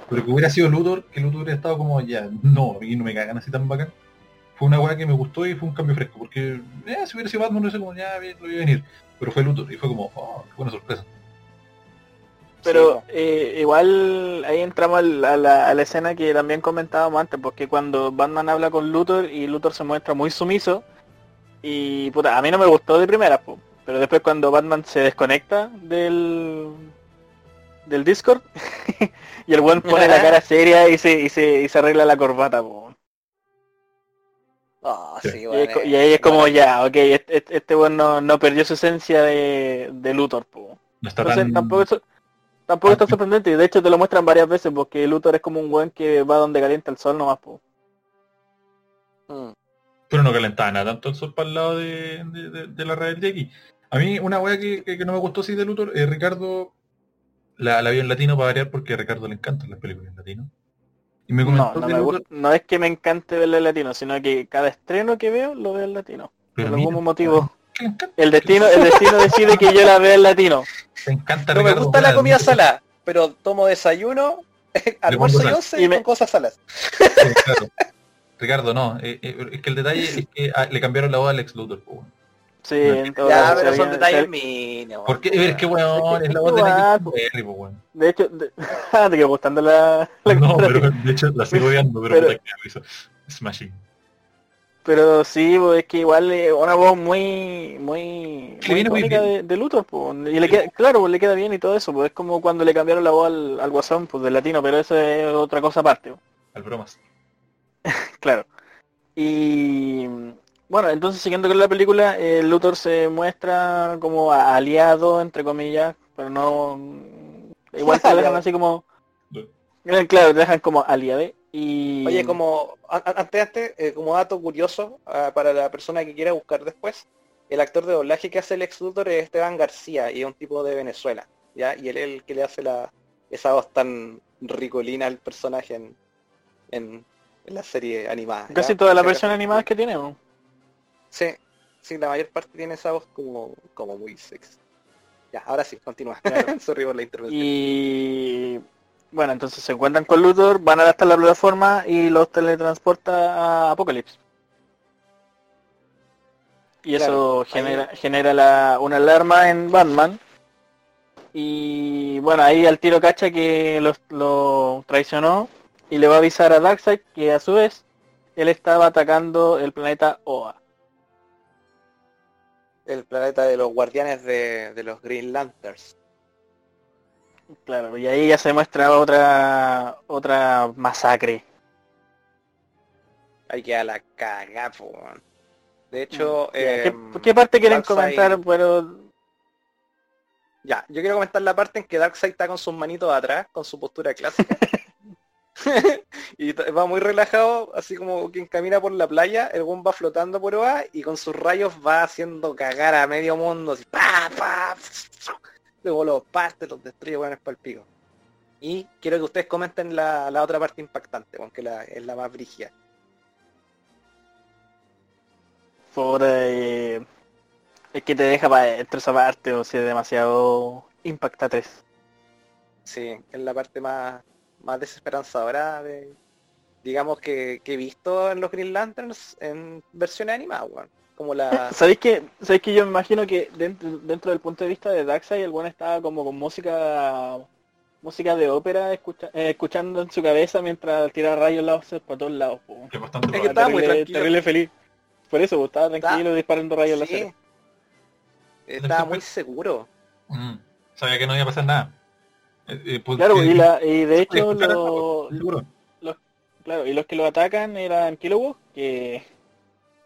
[SPEAKER 2] Pero que hubiera sido Luthor, que Luthor hubiera estado como, ya, no, a mí no me cagan así tan bacán. Fue una weá que me gustó y fue un cambio fresco, porque eh, si hubiera sido Batman, no sé como, ya, lo iba a venir. Pero fue Luthor y fue como, oh, qué buena sorpresa.
[SPEAKER 1] Pero
[SPEAKER 3] Sí,
[SPEAKER 1] eh, igual ahí entramos al- a la, a la escena que también comentábamos antes, porque cuando Batman habla con Luthor y Luthor se muestra muy sumiso, y puta, a mí no me gustó de primera, po, pero después cuando Batman se desconecta del del Discord y el buen pone la cara seria y se, y se, y se arregla la corbata, po.
[SPEAKER 3] Ah,
[SPEAKER 2] Sí.
[SPEAKER 3] sí,
[SPEAKER 1] Y,
[SPEAKER 3] eh,
[SPEAKER 1] y ahí es como ya, ok, este, este, este weón no, no perdió su esencia de, de Luthor, po.
[SPEAKER 2] No está
[SPEAKER 1] Entonces,
[SPEAKER 2] tan...
[SPEAKER 1] tampoco, es- tampoco es tan sorprendente y de hecho te lo muestran varias veces porque Luthor es como un weón que va donde calienta el sol nomás. Po.
[SPEAKER 3] Mm.
[SPEAKER 2] Pero no calentaba nada tanto el sol para el lado de, de, de- de la red de aquí. A mí una weá que, que- que no me gustó así de Luthor, eh, Ricardo la, la vio en latino para variar porque a Ricardo le encantan las películas en latino. Y me
[SPEAKER 1] No,
[SPEAKER 2] comentó
[SPEAKER 1] no,
[SPEAKER 2] que
[SPEAKER 1] me
[SPEAKER 2] Luthor-
[SPEAKER 1] gusta- no es que me encante verlo en latino, sino que cada estreno que veo lo veo en latino.
[SPEAKER 2] pero
[SPEAKER 1] por
[SPEAKER 2] mira,
[SPEAKER 1] algún motivo. El destino, el destino decide que yo la vea en latino.
[SPEAKER 2] te encanta
[SPEAKER 3] No me gusta la comida salada, pero tomo desayuno, almuerzo y once
[SPEAKER 1] Y me-
[SPEAKER 3] con cosas saladas.
[SPEAKER 2] Sí, claro. Ricardo, no, eh, eh, es que el detalle es que ah, le cambiaron la voz a Alex Luthor. weón.
[SPEAKER 1] Sí,
[SPEAKER 3] Ya, pero son detalles mínimos.
[SPEAKER 2] Porque es que weón,
[SPEAKER 1] Es
[SPEAKER 2] la voz de Nicky weón.
[SPEAKER 1] De hecho, de... ah, te quedó gustando la, la
[SPEAKER 2] No, pero de hecho la sigo odiando, pero,
[SPEAKER 1] Pero-
[SPEAKER 2] puta que me hizo Smashing.
[SPEAKER 1] Pero sí, pues, es que igual es una voz muy muy, muy icónica de, de Luthor, pues. Y le queda, claro, pues le queda bien y todo eso, pues es como cuando le cambiaron la voz al, al guasón, pues del latino, pero eso es otra cosa aparte, pues.
[SPEAKER 2] Al bromas.
[SPEAKER 1] claro. Y Bueno, entonces siguiendo con la película, el Luthor se muestra como aliado, entre comillas, pero no... Igual se dejan así como... eh, Claro, dejan como aliade. Y...
[SPEAKER 3] Oye, como antes, antes eh, como dato curioso ah, para la persona que quiera buscar después, el actor de doblaje que hace el ex Luthor es Esteban García y es un tipo de Venezuela, ¿ya? Y él es el que le hace la esa voz tan ricolina al personaje en, en, en la serie animada. ¿ya?
[SPEAKER 1] Casi todas las versiones animadas que tiene, ¿no?
[SPEAKER 3] Sí, sí, la mayor parte tiene esa voz como, como muy sexy. Ya, ahora sí, continúa.
[SPEAKER 1] Claro.
[SPEAKER 3] Sorry por la intervención.
[SPEAKER 1] Y bueno, entonces se encuentran con Luthor, van hasta la plataforma y los teletransporta a Apocalypse. Y eso genera, genera la- una alarma en Batman. Y bueno, ahí al tiro cacha que lo, lo traicionó y le va a avisar a Darkseid que a su vez él estaba atacando el planeta Oa.
[SPEAKER 3] El planeta de los guardianes de, de los Green Lanterns.
[SPEAKER 1] Claro, y ahí ya se muestra otra otra masacre.
[SPEAKER 3] Ahí queda la cagá, po, weón. De hecho,
[SPEAKER 1] ¿Qué,
[SPEAKER 3] em,
[SPEAKER 1] qué parte quieren
[SPEAKER 3] Darkseid-
[SPEAKER 1] comentar? Pero
[SPEAKER 3] Ya, yo quiero comentar la parte en que Darkseid está con sus manitos atrás, con su postura clásica. y va muy relajado, así como quien camina por la playa, el buen va flotando por Oa y con sus rayos va haciendo cagar a medio mundo, así, pa, pa, luego los parte, los destruye, bueno, es pa'l pico. Y quiero que ustedes comenten la, la otra parte impactante, aunque la, es la más brígida.
[SPEAKER 1] por eh, es que te deja para dentro esa parte o si es demasiado impactante.
[SPEAKER 3] Sí, es la parte más, más desesperanzadora de, digamos, que, que he visto en los Green Lanterns en versiones animadas, weón. Como la...
[SPEAKER 1] ¿Sabéis que, ¿Sabéis que yo me imagino que dentro, dentro del punto de vista de Darkseid el bueno estaba como con música música de ópera escucha- eh, escuchando en su cabeza mientras tira rayos láser por todos lados. po.
[SPEAKER 2] Es bastante
[SPEAKER 3] Es que estaba muy
[SPEAKER 1] terrible,
[SPEAKER 3] tranquilo.
[SPEAKER 1] terrible feliz. Por eso, po, estaba
[SPEAKER 3] Está-
[SPEAKER 1] tranquilo disparando rayos
[SPEAKER 3] Sí.
[SPEAKER 1] láser.
[SPEAKER 3] Estaba muy seguro.
[SPEAKER 2] Mm, Sabía que no iba a pasar nada. Eh, eh, porque-
[SPEAKER 1] Claro, y, la, y de hecho lo-
[SPEAKER 2] seguro.
[SPEAKER 1] Claro, y los que lo atacan eran Kilowog, que...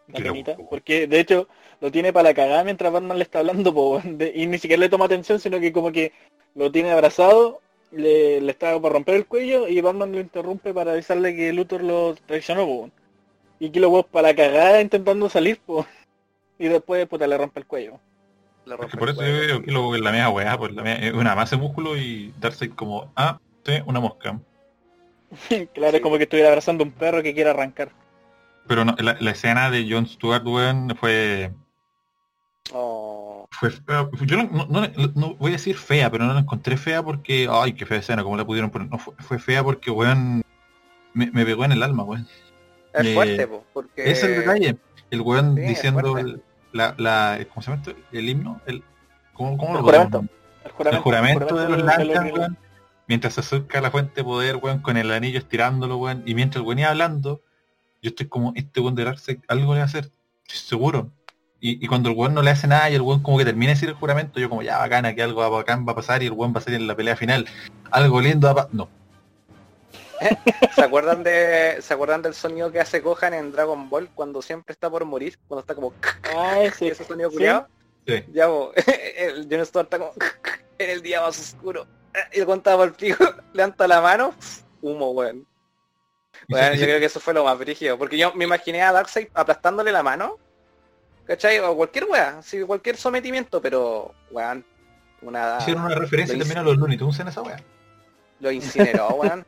[SPEAKER 1] La penita, porque de hecho lo tiene para la cagada mientras Batman le está hablando po, de- y ni siquiera le toma atención, sino que como que lo tiene abrazado, le, le está por romper el cuello y Batman lo interrumpe para avisarle que Luthor lo traicionó. po. Y Kilowog para la cagada intentando salir, po. y después puta, le rompe el cuello.
[SPEAKER 3] Le
[SPEAKER 2] Es
[SPEAKER 3] rompe
[SPEAKER 2] que por
[SPEAKER 3] el
[SPEAKER 2] eso yo
[SPEAKER 3] cuello.
[SPEAKER 2] veo que lo es la media weá, pues la media- es una masa de músculo y Darkseid como, ah, una mosca.
[SPEAKER 1] claro,
[SPEAKER 3] Sí.
[SPEAKER 1] es como que estuviera abrazando un perro que quiere arrancar.
[SPEAKER 2] Pero no, la, la escena de Jon Stewart, weón, fue...
[SPEAKER 3] Oh,
[SPEAKER 2] fue fea. yo no, no- no- no voy a decir fea, pero no la encontré fea porque, ay, qué fea escena, ¿cómo la pudieron poner? No, fue, fue fea porque, weón, me, me pegó en el alma, weón.
[SPEAKER 3] es
[SPEAKER 2] Eh,
[SPEAKER 3] fuerte, po, porque...
[SPEAKER 2] Es el detalle. El weón
[SPEAKER 3] Sí,
[SPEAKER 2] diciendo el- la, la, ¿cómo se llama esto? El himno, el, ¿cómo, cómo
[SPEAKER 1] El
[SPEAKER 2] lo
[SPEAKER 1] juramento. El
[SPEAKER 2] El
[SPEAKER 1] juramento,
[SPEAKER 2] juramento de los
[SPEAKER 1] del-
[SPEAKER 2] weón. Mientras se acerca la fuente de poder, weón, con el anillo estirándolo, weón. Y mientras el weón iba hablando, yo estoy como, este weón de Darkseid algo le va a hacer. Estoy seguro. Y, y cuando el weón no le hace nada y el weón como que termina de decir el juramento, yo como, ya bacana, que algo bacán va a pasar y el weón va a salir en la pelea final. Algo lindo va a pa-". No.
[SPEAKER 3] ¿Se acuerdan de ¿Se acuerdan del sonido que hace Gohan en Dragon Ball cuando siempre está por morir? Cuando está como
[SPEAKER 1] Ah, ese.
[SPEAKER 3] ese sonido
[SPEAKER 1] Sí.
[SPEAKER 3] culiado.
[SPEAKER 2] Sí.
[SPEAKER 3] Ya, po, el Jon Stewart está como en el día más oscuro. Y el contaba por el pico, levanta la mano, humo, weón. Bueno, yo creo que eso fue lo más brígido, porque yo me imaginé a Darkseid aplastándole la mano, ¿cachai? O cualquier weá, sí, cualquier sometimiento, pero, weón, una...
[SPEAKER 2] Hicieron una referencia
[SPEAKER 3] lo
[SPEAKER 2] también a los Looney Tunes en esa weá.
[SPEAKER 3] Lo incineró, weón.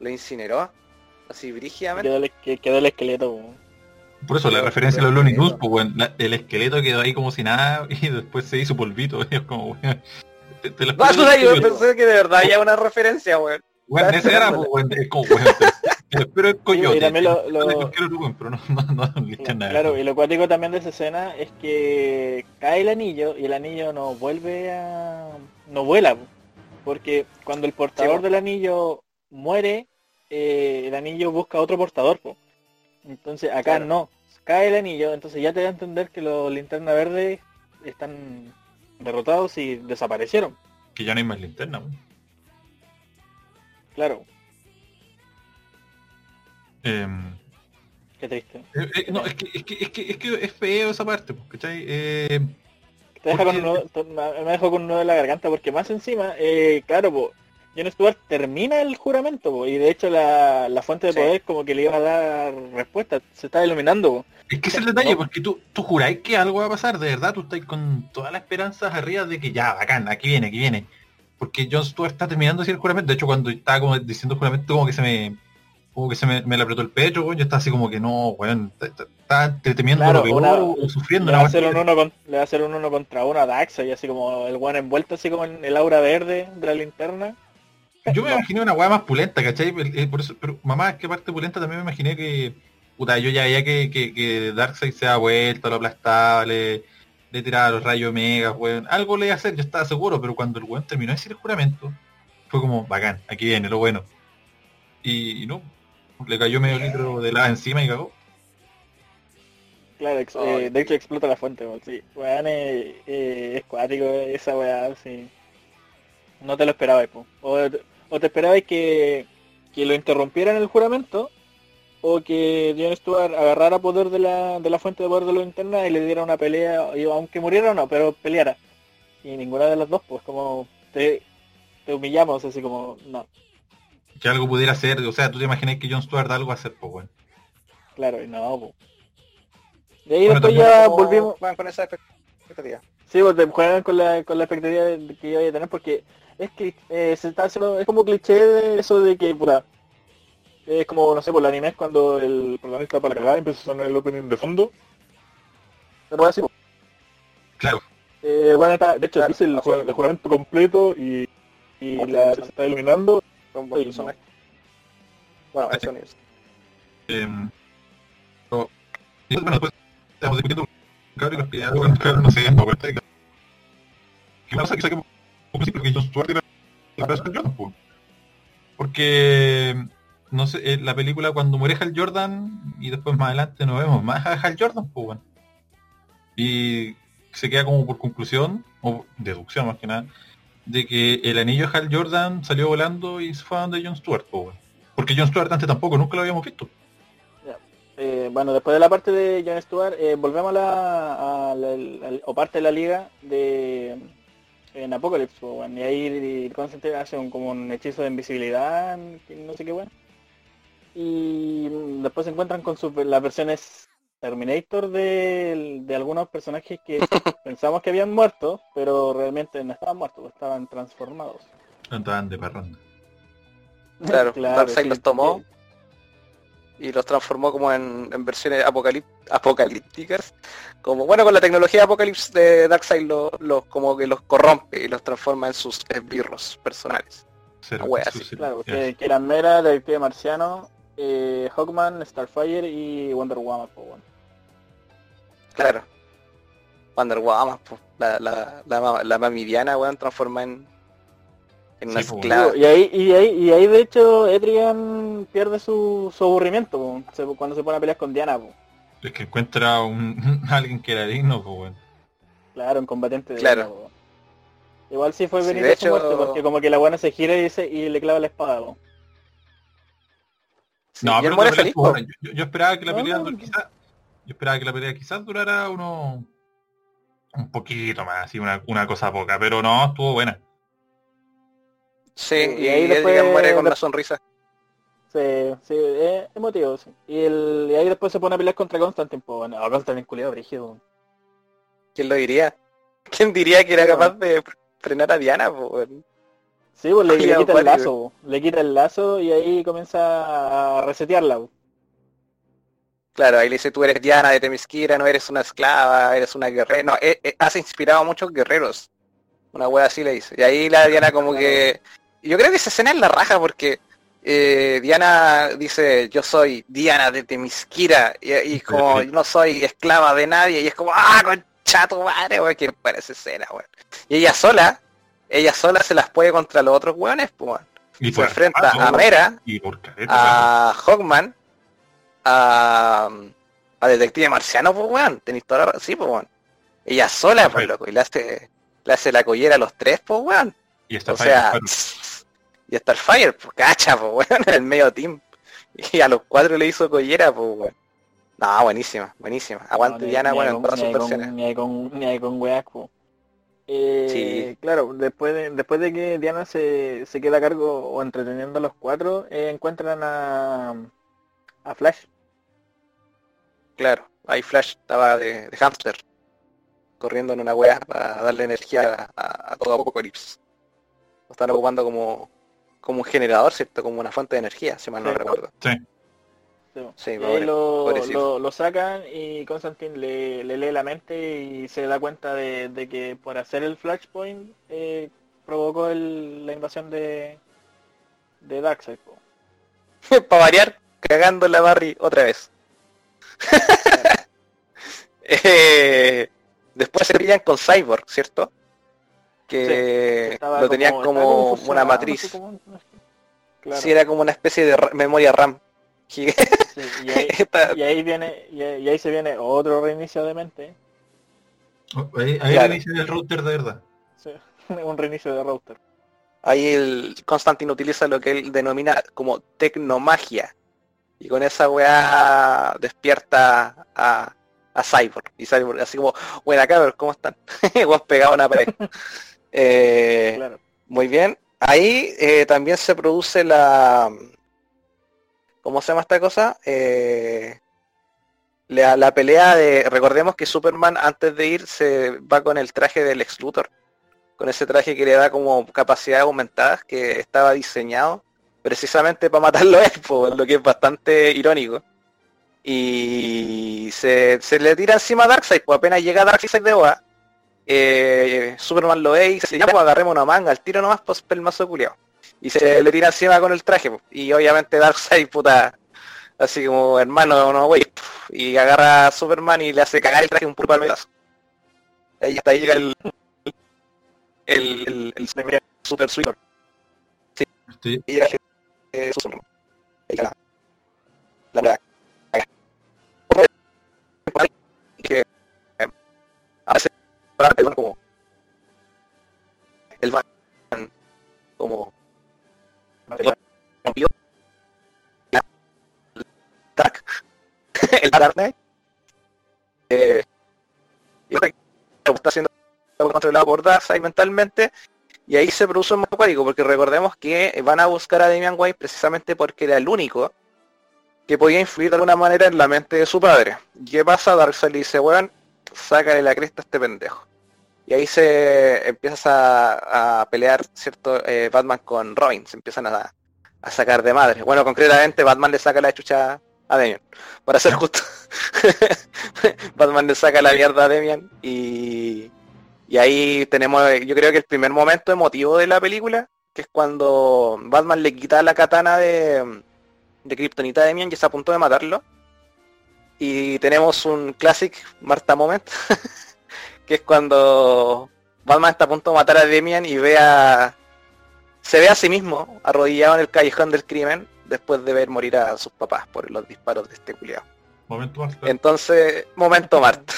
[SPEAKER 3] Lo incineró, así brígidamente.
[SPEAKER 1] Quedó el, que- quedó el esqueleto. po.
[SPEAKER 2] Por eso la referencia a los Looney. Tunes, pues weón, la- el esqueleto quedó ahí como si nada y después se hizo polvito. Y es como, weón. Te, te lo
[SPEAKER 3] Basura, yo pensé que de verdad había una referencia, weón.
[SPEAKER 2] Weón, ese era, pues, weón, es como, weón, el coyote.
[SPEAKER 1] y también lo- lo-
[SPEAKER 2] pero no, no, no.
[SPEAKER 1] Claro, y lo cuático también de esa escena es que cae el anillo y el anillo no vuelve a... no vuela. po. Porque cuando el portador
[SPEAKER 3] po.
[SPEAKER 1] del anillo muere, eh, el anillo busca otro portador. po. Entonces acá
[SPEAKER 3] Claro.
[SPEAKER 1] no. Cae el anillo, entonces ya te da a entender que los linternas verdes están derrotados y desaparecieron.
[SPEAKER 2] Que ya no hay más linterna.
[SPEAKER 1] Claro.
[SPEAKER 2] Em,
[SPEAKER 1] Qué triste.
[SPEAKER 2] Eh, eh, no, es que, es que, es que, es que es feo esa parte, pues, ¿cachai? Eh,
[SPEAKER 1] Te deja con
[SPEAKER 2] Porque-
[SPEAKER 1] nudo- me dejo con un nudo en la garganta porque más encima, eh, claro, po, Jon Stewart termina el juramento po, y de hecho la, la fuente de
[SPEAKER 3] Sí.
[SPEAKER 1] poder como que le iba a dar respuesta, se está iluminando. po.
[SPEAKER 2] Es que ese es el detalle,
[SPEAKER 1] No.
[SPEAKER 2] porque tú, tú juráis que algo va a pasar, de verdad, tú estás con todas las esperanzas arriba de que ya, bacán, aquí viene, aquí viene. Porque Jon Stewart está terminando de decir el juramento, de hecho cuando estaba como diciendo el juramento como que se me como que se me, me le apretó el pecho, weón, yo estaba así como que no, weón, está- temiendo lo peor sufriendo
[SPEAKER 1] Le va,
[SPEAKER 2] una
[SPEAKER 1] a hacer un
[SPEAKER 2] weá.
[SPEAKER 1] uno con- le va a hacer un uno contra uno a Daxa y así como el one envuelto así como en el aura verde de la linterna.
[SPEAKER 2] Yo me
[SPEAKER 1] No.
[SPEAKER 2] imaginé una weá más pulenta, ¿cachai? Por eso, pero mamá, es que parte pulenta también me imaginé que, puta, yo ya veía que, que, que Darkseid se da vuelta, lo aplastaba, le, le tiraba los rayos mega, weón. Algo le iba a hacer, yo estaba seguro, pero cuando el weón terminó de decir el juramento, fue como, bacán, aquí viene, lo bueno. Y, y no, le cayó medio litro de lava encima y cagó.
[SPEAKER 1] Claro, ex- eh, de hecho explota la fuente, po, sí. Weón, eh, eh, es cuático esa weá, sí. No te lo esperabas, po. O, o te esperabas que, que lo interrumpieran el juramento, o que Jon Stewart agarrara poder de la, de la fuente de poder de los internas y le diera una pelea, y aunque muriera o no, pero peleara. Y ninguna de las dos, pues como te, te humillamos, así como, no,
[SPEAKER 2] Que algo pudiera hacer, o sea, tú te imaginas que Jon Stewart algo va a hacer, pues weón.
[SPEAKER 1] claro, y no, po. De ahí
[SPEAKER 2] Bueno,
[SPEAKER 1] después
[SPEAKER 2] también
[SPEAKER 1] ya
[SPEAKER 3] ¿Cómo
[SPEAKER 1] volvimos,
[SPEAKER 3] juegan con esa expectativa?
[SPEAKER 1] Sí, pues te juegan con la, con la expectativa que yo voy a tener porque es que eh, se está haciendo, es como cliché de eso de que puta, es como, no sé, por el anime es cuando el protagonista para cagar empieza a sonar el opening de fondo. Pero así, pues.
[SPEAKER 2] Claro.
[SPEAKER 1] Eh, bueno, está, de hecho,
[SPEAKER 3] Claro,
[SPEAKER 1] dice el, el juramento completo y, y la, se está iluminando.
[SPEAKER 3] Buen
[SPEAKER 1] Sí,
[SPEAKER 3] personaje. Bueno, universo.
[SPEAKER 2] Em, pero- y bueno, después estamos discutiendo cabrón y los que ya cabrón, no sé, no cuenta que pasa que saquemos un principio que Stewart era la persona de Jordan, po. porque no sé, eh, la película cuando muere Hal Jordan y después más adelante no vemos más a Hal Jordan, pues bueno. Y se queda como por conclusión, o deducción más que nada, de que el anillo de Hal Jordan salió volando y se fue a donde Jon Stewart, bueno. Porque Jon Stewart antes tampoco, nunca lo habíamos visto.
[SPEAKER 1] Eh, bueno, después de la parte de Jon Stewart, eh, volvemos a la, o parte de la liga de en Apocalypse, po, y ahí Constantine hace un, como un hechizo de invisibilidad, no sé qué bueno. Y mm, después se encuentran con sus, las versiones Terminator de, de algunos personajes que pensamos que habían muerto, pero realmente no estaban muertos, estaban transformados.
[SPEAKER 2] Andaban de parranda.
[SPEAKER 3] Claro, Darkseid
[SPEAKER 1] sí,
[SPEAKER 3] los tomó
[SPEAKER 1] sí.
[SPEAKER 3] y los transformó como en, en versiones apocalípticas. Como bueno, con la tecnología de Apocalypse de Darkseid los como que los corrompe y los transforma en sus esbirros personales.
[SPEAKER 2] Cero,
[SPEAKER 3] wea, sí,
[SPEAKER 1] Claro,
[SPEAKER 2] ya.
[SPEAKER 1] que, que eran Mera, Detective Marciano, eh, Hawkman, Starfire y Wonder Woman, po, weón.
[SPEAKER 3] Claro. Wonder Woman, po, la, la, la, la mami Diana, weón, transforma en, en una
[SPEAKER 2] Sí, po,
[SPEAKER 3] esclava.
[SPEAKER 1] Y ahí, y ahí, y ahí de hecho Adrian pierde su, su aburrimiento se- cuando se pone a pelear con Diana, po.
[SPEAKER 2] Es que encuentra un, alguien que era digno, pues bueno.
[SPEAKER 1] claro, un combatiente de
[SPEAKER 3] Claro.
[SPEAKER 1] Diana, po. Igual sí fue venir
[SPEAKER 3] de
[SPEAKER 1] de su
[SPEAKER 3] hecho-
[SPEAKER 1] muerte, porque como que la buena se gira y, dice, y le clava la espada, po.
[SPEAKER 3] Sí,
[SPEAKER 2] no, pero
[SPEAKER 3] feliz,
[SPEAKER 2] buena. yo, yo esperaba que la
[SPEAKER 1] No,
[SPEAKER 2] pelea
[SPEAKER 1] no, no.
[SPEAKER 2] quizás yo esperaba que la pelea quizás durara uno un poquito más, así una, una cosa poca, pero no, estuvo buena.
[SPEAKER 3] Sí,
[SPEAKER 1] Y
[SPEAKER 3] y,
[SPEAKER 1] ahí después-
[SPEAKER 3] muere con una sonrisa.
[SPEAKER 1] Sí, sí, es emotivo, sí. Y, el, y ahí después se pone a pelear contra Constantine, po, bueno, Constantine culiado brígido.
[SPEAKER 3] ¿Quién lo diría? ¿Quién diría que era capaz de frenar a Diana, weón?
[SPEAKER 1] Sí, pues le, quita el lazo, po. le quita el lazo y ahí comienza a resetearla. po.
[SPEAKER 3] Claro, ahí le dice, tú eres Diana de Temisquira, no eres una esclava, eres una guerrera. No, eh, eh, has inspirado a muchos guerreros. Una wea así le dice. Y ahí la Diana como que... Yo creo que esa escena es la raja porque eh, Diana dice, yo soy Diana de Temisquira. Y, como, no soy esclava de nadie. Y es como, ah, concha tu madre, weón, que para esa escena, weón. Y ella sola, ella sola se las puede contra los otros weones, pues.
[SPEAKER 2] Y
[SPEAKER 3] Se enfrenta a Mera,
[SPEAKER 2] y por careta,
[SPEAKER 3] a Hawkman, a, a Detective Marciano, pues weón, tenéis toda la sí, pues weón. Ella sola, pues loco, y le hace, le hace la collera a los tres, pues weón.
[SPEAKER 2] y está
[SPEAKER 3] O sea, y hasta el Fire, pues cacha, pues weón, en el medio team. Y a los cuatro le hizo collera, pues weón. No, buenísima, buenísima. Aguante
[SPEAKER 1] No,
[SPEAKER 3] Diana, bueno, en
[SPEAKER 1] con-
[SPEAKER 3] todas
[SPEAKER 1] ni
[SPEAKER 3] sus versiones.
[SPEAKER 1] Ni hay con, ni hay con weas, po. Eh,
[SPEAKER 3] Sí.
[SPEAKER 1] Claro, después de, después de que Diana se, se queda a cargo o entreteniendo a los cuatro, eh, encuentran a, a Flash.
[SPEAKER 3] Claro, ahí Flash estaba de, de hámster, corriendo en una wea para darle energía a, todo Apocalipsis. Lo están ocupando como, como un generador, ¿cierto? Como una fuente de energía, si mal no
[SPEAKER 1] Sí.
[SPEAKER 3] recuerdo.
[SPEAKER 1] Sí,
[SPEAKER 3] Sí,
[SPEAKER 1] y
[SPEAKER 3] pobre-
[SPEAKER 1] ahí lo, lo, lo sacan y Constantine le, le lee la mente y se da cuenta de, de que por hacer el Flashpoint eh, provocó el- la invasión de, de Darkseid.
[SPEAKER 3] para variar, cagando la Barry otra vez. Eh, después se pillan con Cyborg, ¿cierto? Que lo tenían como, una matriz.
[SPEAKER 1] no sé cómo- no sé. Claro,
[SPEAKER 3] Sí, era como una especie de memoria RAM.
[SPEAKER 1] Sí, y, ahí,
[SPEAKER 3] Esta-
[SPEAKER 1] y ahí viene y ahí, y ahí se viene otro reinicio de mente,
[SPEAKER 2] Oh, Ahí, ahí
[SPEAKER 3] Claro.
[SPEAKER 2] inicia el router de verdad.
[SPEAKER 1] sí, un reinicio de router.
[SPEAKER 3] Ahí el Constantine utiliza lo que él denomina como tecnomagia. Y con esa weá despierta a, a Cyborg. Y Cyborg así como, buena cabrón, ¿cómo están? Weón pegado a una pared. Eh,
[SPEAKER 1] Claro.
[SPEAKER 3] Muy bien. Ahí eh, también se produce la... ¿Cómo se llama esta cosa? Eh, la, la pelea de... Recordemos que Superman antes de ir se va con el traje del ex Luthor. Con ese traje que le da como capacidades aumentadas que estaba diseñado precisamente para matarlo a él, lo que es bastante irónico. Y se, se le tira encima a Darkseid, pues apenas llega Darkseid de Oa, eh, Superman lo ve y se ya pues agarremos una manga, al tiro nomás pues el mazo culiao. Y se le tira encima con el traje, pues. y obviamente Darkseid, puta, así como hermano, no wey, y agarra a Superman y le hace cagar el traje un puro palmetazo. Ahí hasta ahí llega el el, el, el super, super sweeper.
[SPEAKER 2] Estoy-
[SPEAKER 3] Eh, Superman. Ahí. La verdad. Que eh, hace bueno, como el man como el Knight eh, está siendo controlado por Darkseid mentalmente y ahí se produce un modo acuático porque recordemos que van a buscar a Damian White precisamente porque era el único que podía influir de alguna manera en la mente de su padre. ¿Y ¿Qué pasa? Darkseid le dice, weón, sácale la cresta a este pendejo. Y ahí se empiezas a, a pelear, ¿cierto? Eh, Batman con Robin, se empiezan a, a sacar de madre. Bueno, concretamente Batman le saca la chucha a Damian, para ser justo. Batman le saca la mierda a Damian y, y ahí tenemos, yo creo que el primer momento emotivo de la película, que es cuando Batman le quita la katana de, de Kryptonita a Damian y está a punto de matarlo. Y tenemos un classic Marta Moment, que es cuando Batman está a punto de matar a Damian y ve a... Se ve a sí mismo arrodillado en el callejón del crimen después de ver morir a sus papás por los disparos de este culiado.
[SPEAKER 2] Momento más.
[SPEAKER 3] Entonces, momento Marta.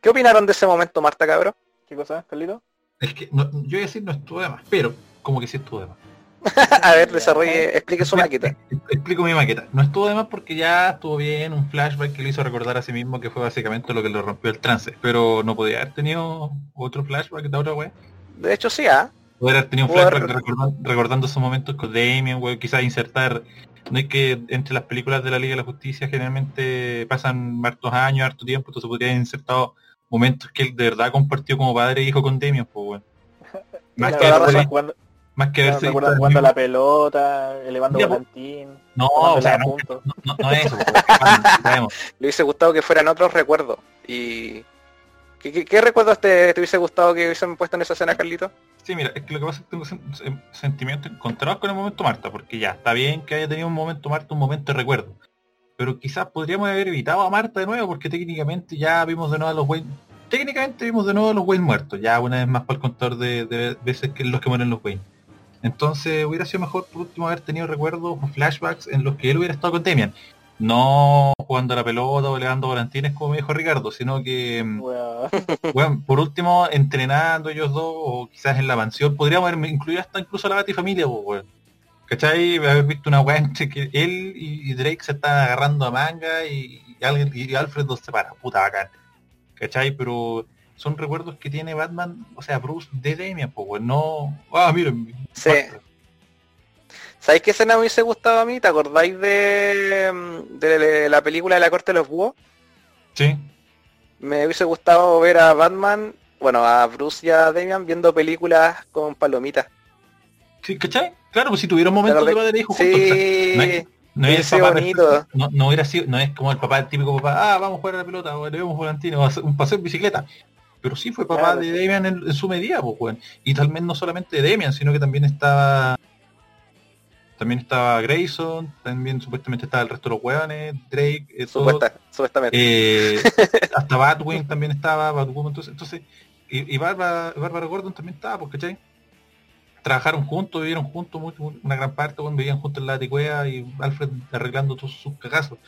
[SPEAKER 3] ¿Qué opinaron de ese momento Marta, cabrón?
[SPEAKER 1] ¿Qué cosa, Carlito?
[SPEAKER 2] Es que no- yo iba a decir no estuvo de más, pero como que sí estuvo de más.
[SPEAKER 3] a ver, desarrolle, explique su maqueta.
[SPEAKER 2] Explico mi maqueta. No estuvo de más porque ya estuvo bien un flashback que le hizo recordar a sí mismo que fue básicamente lo que le rompió el trance. Pero no podía haber tenido otro flashback de otra wea.
[SPEAKER 3] De hecho, sí, ¿ah?
[SPEAKER 2] Poder haber tenido un flashback recordando, recordando esos momentos con Damien, weón, quizás insertar. No es que entre las películas de la Liga de la Justicia generalmente pasan hartos años, harto tiempo, entonces podría haber insertado momentos que él de verdad compartió como padre e hijo con Damien, pues weón. Más que, haberse-
[SPEAKER 1] jugando,
[SPEAKER 2] más que
[SPEAKER 1] la pelota, elevando
[SPEAKER 2] Ya, po.
[SPEAKER 1] volantín,
[SPEAKER 2] No, o sea, no, no, no, no es eso, pues.
[SPEAKER 3] Le hubiese gustado que fueran otros recuerdos. Y... ¿Qué, qué, qué recuerdos te, te hubiese gustado que hubiesen puesto en esa escena, Carlito?
[SPEAKER 2] Sí, mira, es que lo que pasa es que tengo sen- sen- sentimientos encontrados con el momento Marta, porque ya, está bien que haya tenido un momento Marta, un momento de recuerdo. Pero quizás podríamos haber evitado a Marta de nuevo, porque técnicamente ya vimos de nuevo a los Wayne. Técnicamente vimos de nuevo a los Wayne muertos, ya una vez más para el contador de, de veces que los que mueren los Wayne. Entonces hubiera sido mejor por último haber tenido recuerdos o flashbacks en los que él hubiera estado con Demian. No jugando a la pelota o elevando volantines como me dijo Ricardo, sino que mm, bueno, por último, entrenando ellos dos, o quizás en la mansión, podríamos haber incluido hasta incluso a la Batifamilia, pues, weón. ¿Cachai? Haber visto una weá entre que él y Drake se están agarrando a manga y, y, alguien, y Alfred los separa, puta bacán. ¿Cachai? Pero son recuerdos que tiene Batman, o sea, Bruce de Damian, pues no. Ah, miren.
[SPEAKER 3] Sí. ¿Sabéis qué escena me hubiese gustado a mí? ¿Te acordáis de, de la película de la corte de los búhos?
[SPEAKER 2] Sí.
[SPEAKER 3] Me hubiese gustado ver a Batman, bueno, a Bruce y a Damian viendo películas con palomitas.
[SPEAKER 2] Sí, ¿cachai? Claro, pues si tuviera un momento de padre hijo
[SPEAKER 3] sí,
[SPEAKER 2] no, es papá bonito. No, no, hubiera sido, no es como el papá, el típico papá, ah, vamos a jugar a la pelota, o le vemos volantino, un paseo en bicicleta. Pero sí fue papá de Damian en, su medida, pues, bueno. Y tal vez no solamente de Damian, sino que también estaba también estaba Grayson, también supuestamente estaba el resto de los hueones, Drake, eh,
[SPEAKER 3] supuestamente.
[SPEAKER 2] Eh, hasta Batwing también estaba, Batwoman, entonces, entonces y, y Bárbara, Gordon también estaba, porque ¿cachai? Trabajaron juntos, vivieron juntos una gran parte, bueno, vivían juntos en la ticuea y Alfred arreglando todos sus cagazos.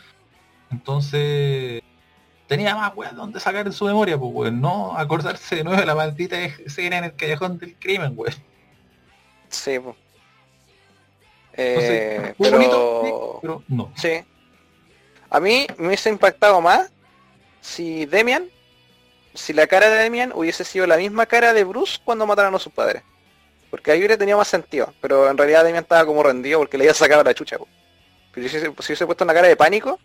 [SPEAKER 2] Entonces tenía más weón donde sacar en su memoria, pues weón, no acordarse de nuevo de la maldita escena en el callejón del crimen, weón.
[SPEAKER 3] Sí, pues. Eh, pero... no. Sí. A mí me hubiese impactado más si Demian, si la cara de Demian hubiese sido la misma cara de Bruce cuando mataron a sus padres. Porque ahí hubiera tenido más sentido. Pero en realidad Demian estaba como rendido porque le había sacado la chucha. Pero si, si hubiese puesto una cara de pánico,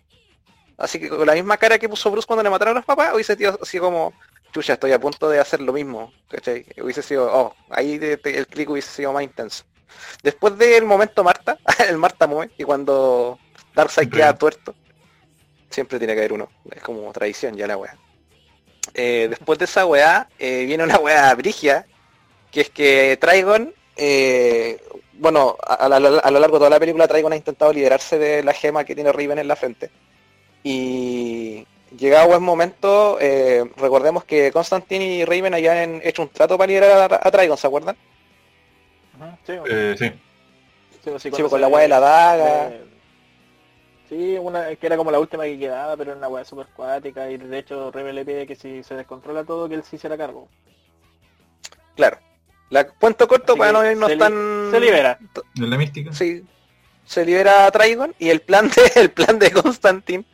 [SPEAKER 3] así que con la misma cara que puso Bruce cuando le mataron a los papás, hubiese sido así como, chucha, estoy a punto de hacer lo mismo. Hubiese sido, oh, ahí el clic hubiese sido más intenso. Después del momento Marta, el Marta mueve, y cuando Darkseid queda tuerto, siempre tiene que haber uno. Es como tradición ya la weá. Eh, después de esa weá, eh, viene una weá brigia, que es que Trigon, eh, bueno, a, lo largo de toda la película Trigon ha intentado liberarse de la gema que tiene Riven en la frente. Y llegado buen momento, recordemos que Constantine y Raven habían hecho un trato para liberar a, a Trigon, ¿se acuerdan?
[SPEAKER 2] Sí, eh, sí.
[SPEAKER 3] sí, pues, con la weá de la daga.
[SPEAKER 1] Sí, una que era como la última que quedaba, pero era una weá super cuática y de hecho Rebel le pide que si se descontrola todo que él sí se la cargo.
[SPEAKER 3] Claro. La cuento corto para no irnos tan.
[SPEAKER 1] Se libera.
[SPEAKER 2] De la mística.
[SPEAKER 3] Sí. Se libera a Trigon y el plan de el plan de Constantine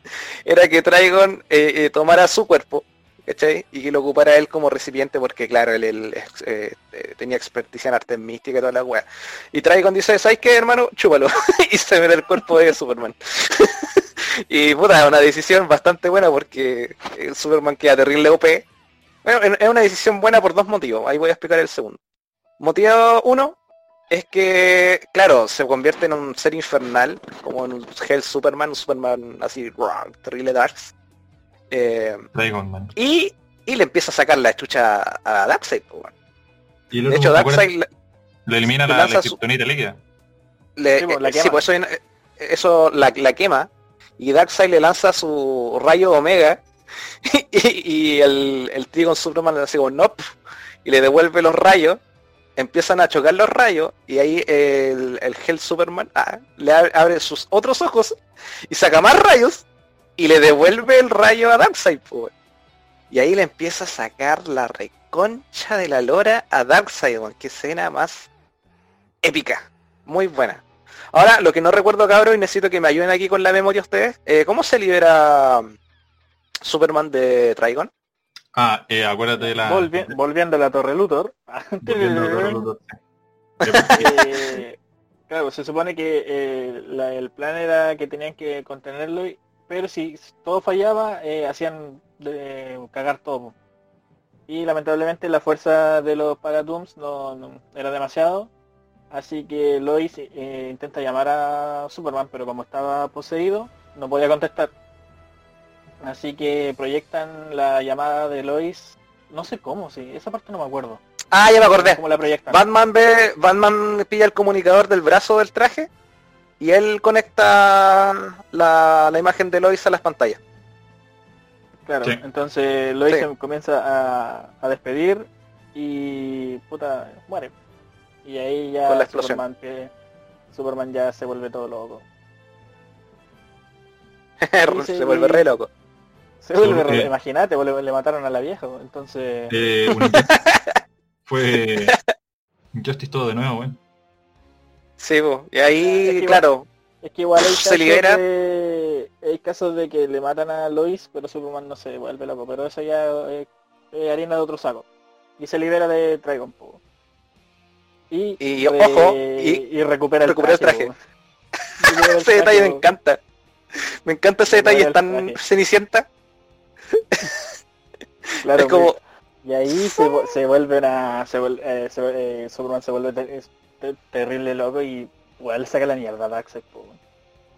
[SPEAKER 3] era que Trigon eh, eh, tomara su cuerpo y que lo ocupara él como recipiente porque, claro, él, eh, eh, tenía experticia en arte mística y toda la weá. Y Trigon dice, ¿sabes qué, hermano? Chúpalo. y se ve el cuerpo de Superman. y puta, es una decisión bastante buena porque el Superman queda terrible OP. Bueno, es una decisión buena por dos motivos. Ahí voy a explicar el segundo. Motivo uno es que, claro, se convierte en un ser infernal, como en un Hell Superman, un Superman así, terrible darks. Eh, y, y, le empieza a sacar la estucha a Darkseid.
[SPEAKER 2] de hecho, Darkseid lo elimina la, la líquida.
[SPEAKER 3] Le, sí, pues, eso, eso la, quema y Darkseid le lanza su rayo Omega y, el, el tío con Superman le hace un nope y le devuelve los rayos empiezan a chocar los rayos y ahí el, el Hell Superman ah, le abre sus otros ojos y saca más rayos y le devuelve el rayo a Darkseid, pues. Y ahí le empieza a sacar la reconcha de la lora a Darkseid, que escena más épica. Muy buena. Ahora, lo que no recuerdo, cabrón, y necesito que me ayuden aquí con la memoria ustedes. Eh, ¿Cómo se libera Superman de Trigon?
[SPEAKER 2] Ah, eh, acuérdate de la...
[SPEAKER 1] volviendo a la Torre Luthor. volviendo a la Torre Luthor. Eh, claro, se supone que el plan era que tenían que contenerlo pero si todo fallaba, eh, hacían cagar todo. Y lamentablemente la fuerza de los Paradooms no, era demasiado. Así que Lois eh, intenta llamar a Superman, pero como estaba poseído, no podía contestar. Así que proyectan la llamada de Lois. No sé cómo, sí, esa parte no me acuerdo.
[SPEAKER 3] Ah, ya me acordé. ¿Cómo la proyectan? Batman ve, Batman pilla el comunicador del brazo del traje y él conecta la, imagen de Lois a las pantallas.
[SPEAKER 1] Claro, entonces Lois comienza a, despedir y puta, muere. Y ahí ya la Superman, que, Superman ya se vuelve todo loco.
[SPEAKER 3] se, vuelve re loco.
[SPEAKER 1] Se vuelve re, imagínate, le mataron a la vieja, entonces...
[SPEAKER 2] Eh, fue Justice todo de nuevo, güey.
[SPEAKER 3] Sí, y ahí, claro,
[SPEAKER 1] es que igual se libera. Hay casos de que le matan a Lois, pero Superman no se vuelve loco, pero eso ya es, es harina de otro saco. Y se libera de Trigon, po. Y,
[SPEAKER 3] Y,
[SPEAKER 1] re-
[SPEAKER 3] ojo, y
[SPEAKER 1] y recupera el
[SPEAKER 3] recupera el
[SPEAKER 1] traje.
[SPEAKER 3] traje. ese detalle me encanta. Me encanta ese detalle, tan
[SPEAKER 1] traje.
[SPEAKER 3] cenicienta.
[SPEAKER 1] Claro,
[SPEAKER 3] es como,
[SPEAKER 1] Y ahí se, se vuelven a... Se vuel- eh, se- eh, Superman se vuelve ter- es ter- terrible loco y bueno, le saca la mierda a Darkseid.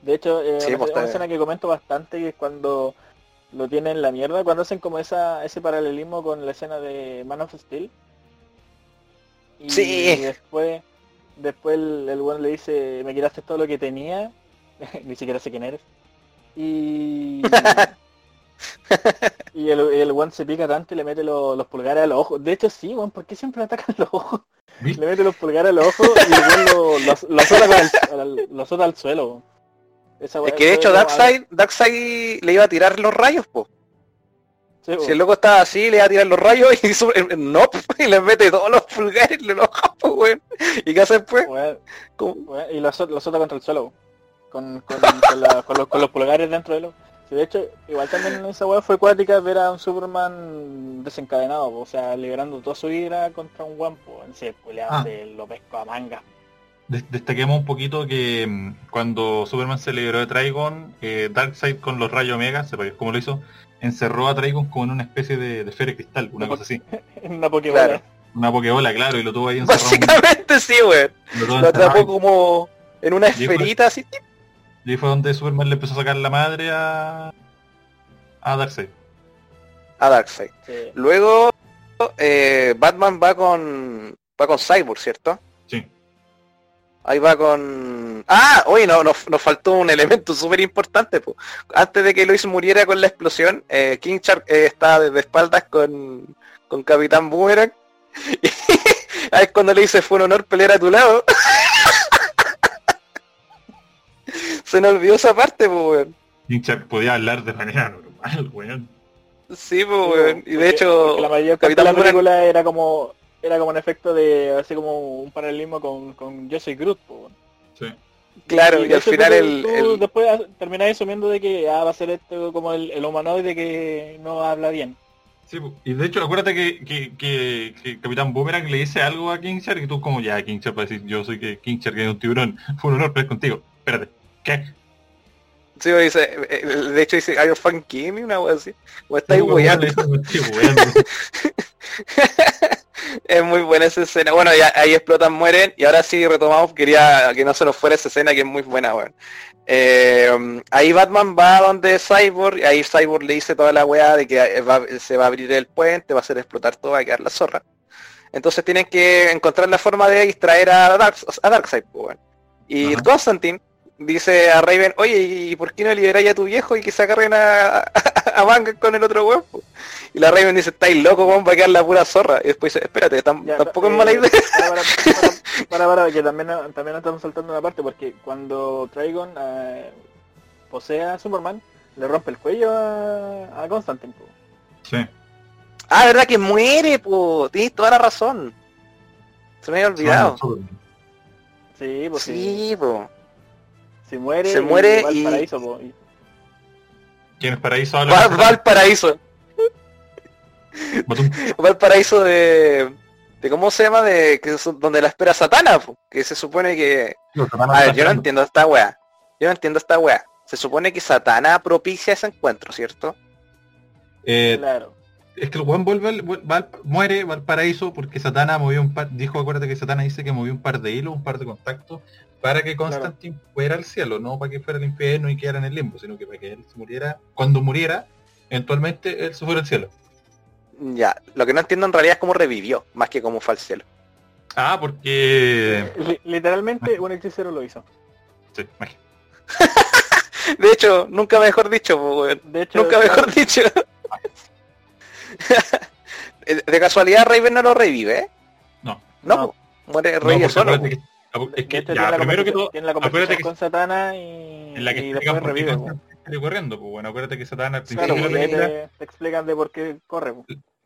[SPEAKER 1] De hecho, eh,
[SPEAKER 3] Sí,
[SPEAKER 1] una,
[SPEAKER 3] pues,
[SPEAKER 1] una escena que comento bastante que es cuando lo tienen en la mierda, cuando hacen como esa ese paralelismo con la escena de Man of Steel. Y
[SPEAKER 3] Sí.
[SPEAKER 1] después, después el, el weón le dice, me quitaste todo lo que tenía, ni siquiera sé quién eres. Y... Y el, el one se pica tanto y le mete lo- los pulgares a los ojos. De hecho, sí, weón, ¿por qué siempre le atacan los ojos? Le mete los pulgares a los ojos y el lo, lo, lo azota al- lo azota al suelo. weón. Esa
[SPEAKER 3] es que de hecho Darkseid, Darkseid le iba a tirar los rayos, po.
[SPEAKER 1] Sí.
[SPEAKER 3] Si el loco estaba así, le iba a tirar los rayos y su- eh, no, y le mete todos los pulgares en los ojos, po, weón. ¿Y qué hace después?
[SPEAKER 1] Weón, y lo azota, lo azota contra el suelo. Con, con, con la- con los, con los pulgares dentro de lo. Sí, de hecho, igual también en esa weá fue cuática ver a un Superman desencadenado, po, o sea, liberando toda su ira contra un guampo. En culiao,
[SPEAKER 2] Ah.
[SPEAKER 1] se lo pesco a manga.
[SPEAKER 2] Des- Destaquemos un poquito que mm, cuando Superman se liberó de Trigon, eh, Darkseid con los rayos Omega, sepa cómo lo hizo, encerró a Trigon como en una especie de, de esfera de cristal, una cosa así.
[SPEAKER 1] En una Pokébola.
[SPEAKER 3] Claro.
[SPEAKER 2] Una pokebola, claro, y lo tuvo ahí encerrado.
[SPEAKER 3] Básicamente sí, weón.
[SPEAKER 2] lo
[SPEAKER 3] Lo atrapó como en una esferita así.
[SPEAKER 2] Y ahí fue donde Superman le empezó a sacar la madre a, a Darkseid.
[SPEAKER 3] A Darkseid.
[SPEAKER 1] Sí.
[SPEAKER 3] Luego eh, Batman va con va con Cyborg, ¿cierto?
[SPEAKER 2] Sí.
[SPEAKER 3] Ahí va con... Ah, oye, no, nos, nos faltó un elemento súper importante. po. Antes de que Lois muriera con la explosión, eh, King Shark eh, estaba de espaldas con, con Capitán Boomerang. Y ahí es cuando le dice, fue un honor pelear a tu lado. Se nos olvidó esa parte, pues, weón.
[SPEAKER 2] Podía hablar de manera normal, weón.
[SPEAKER 3] Sí, pues, weón. Y de
[SPEAKER 1] Porque-
[SPEAKER 3] hecho,
[SPEAKER 1] porque la mayor parte
[SPEAKER 3] Capitán
[SPEAKER 1] de la película era como era como un efecto de así como un paralelismo con, con Yo soy Groot weón.
[SPEAKER 2] Sí.
[SPEAKER 3] claro, y,
[SPEAKER 1] de
[SPEAKER 3] al final
[SPEAKER 1] tú-
[SPEAKER 3] el,
[SPEAKER 1] tú
[SPEAKER 3] el-
[SPEAKER 1] después terminás asumiendo de que ah, va a ser esto como el, el humanoide que no habla bien
[SPEAKER 2] Sí, y de hecho acuérdate que, que, que, que Capitán Boomerang le dice algo a King Shark y tú como ya King Shark va a decir yo soy que King Shark que es un tiburón, fue un honor pelear contigo. Espérate, ¿qué?
[SPEAKER 3] sí, dice, eh, de hecho dice, ¿Are you fucking kidding me?", Una wea así. O estáis weyando. Es muy buena esa escena. Bueno, ya ahí explotan, mueren. Y ahora sí retomamos, quería que no se nos fuera esa escena que es muy buena, weón. Eh, ahí Batman va donde Cyborg, y ahí Cyborg le dice toda la weá de que eh, va- se va a abrir el puente, va a hacer explotar todo, va a quedar la zorra. Entonces tienen que encontrar la forma de distraer a, Dark, a Darkseid, pues, weón. Y
[SPEAKER 2] Ajá.
[SPEAKER 3] Constantine dice a Raven, oye, ¿y por qué no liberáis a tu viejo y que se agarren a, a, Manga con el otro po?" Y la Raven dice, estáis loco, weón, va a quedar la pura zorra. Y después dice, espérate, tam-
[SPEAKER 1] Ya,
[SPEAKER 3] tampoco
[SPEAKER 1] eh,
[SPEAKER 3] es mala idea.
[SPEAKER 1] Para, para, para, para, para, que también, también estamos saltando una parte, porque cuando Trigon eh, posee a Superman, le rompe el cuello a, a Constantine. po.
[SPEAKER 2] Sí.
[SPEAKER 3] Ah, verdad que muere, po. Tienes toda la razón. Se me había olvidado.
[SPEAKER 1] Sí, pues si,
[SPEAKER 3] Sí, po.
[SPEAKER 1] Si muere,
[SPEAKER 3] Se muere
[SPEAKER 1] va al
[SPEAKER 3] y-
[SPEAKER 1] paraíso, po.
[SPEAKER 2] ¿Quién es paraíso? Habla
[SPEAKER 3] Va, va al paraíso. Va al paraíso de... de ¿Cómo se llama? De que es donde la espera Satana, po. Que se supone que... A ver, yo no entiendo esta wea. Yo no entiendo esta wea. Se supone que Satana propicia ese encuentro, ¿cierto?
[SPEAKER 2] Eh,
[SPEAKER 1] claro.
[SPEAKER 2] es que el weón vuelve, al- vuel- va al- muere, va al paraíso porque Satana movió un par, dijo, acuérdate que Satana dice que movió un par de hilos, un par de contactos para que Constantine fuera al cielo, no para que fuera al infierno y quedara en el limbo, sino que para que él se muriera, cuando muriera, eventualmente él se fuera al cielo.
[SPEAKER 3] Ya. Lo que no entiendo en realidad es cómo revivió, más que cómo fue al cielo.
[SPEAKER 2] Ah, porque...
[SPEAKER 1] Li- Literalmente un hechicero lo hizo.
[SPEAKER 2] Sí, magia.
[SPEAKER 3] De hecho, nunca mejor dicho.
[SPEAKER 1] De hecho,
[SPEAKER 3] Nunca mejor dicho. de casualidad Raven no lo revive, ¿eh?
[SPEAKER 2] No.
[SPEAKER 3] No,
[SPEAKER 1] No.
[SPEAKER 3] muere
[SPEAKER 2] No,
[SPEAKER 3] revive
[SPEAKER 2] porque
[SPEAKER 3] solo.
[SPEAKER 2] que- es que,
[SPEAKER 1] hecho,
[SPEAKER 2] ya, primero que todo,
[SPEAKER 1] tiene la conversación
[SPEAKER 2] que
[SPEAKER 1] con Satana y,
[SPEAKER 2] en la que
[SPEAKER 1] y después
[SPEAKER 2] por qué
[SPEAKER 1] revive.
[SPEAKER 2] salió corriendo, pues bueno, acuérdate que Satana al
[SPEAKER 1] Claro,
[SPEAKER 2] principio de la película,
[SPEAKER 1] te, te explican de por qué corre.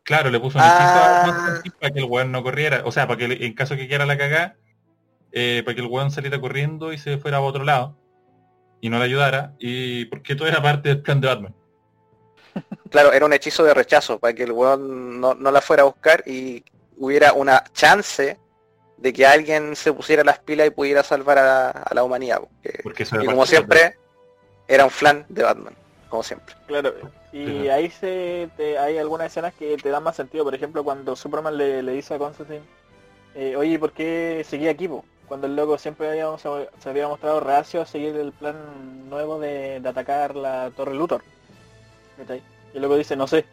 [SPEAKER 2] claro, le puso un hechizo
[SPEAKER 3] Ah.
[SPEAKER 2] Constantine para que el weón no corriera, o sea, para que le- en caso que quiera la cagá, eh, para que el weón saliera corriendo y se fuera a otro lado. y no la ayudara, y porque todo era parte del plan de Batman.
[SPEAKER 3] Claro, era un hechizo de rechazo para que el weón no, no la fuera a buscar y hubiera una chance de que alguien se pusiera las pilas y pudiera salvar a, a la humanidad. porque-
[SPEAKER 2] Porque eso
[SPEAKER 3] y como
[SPEAKER 2] de
[SPEAKER 3] siempre, era un flan de Batman, como siempre.
[SPEAKER 1] Claro, y ahí se te- hay algunas escenas que te dan más sentido. Por ejemplo, cuando Superman le, le dice a Constantine, eh, oye, ¿por qué seguía aquí? po?". Cuando el loco siempre había, se, había mostrado reacio a seguir el plan nuevo de, de atacar la Torre Luthor. Y luego dice, no sé.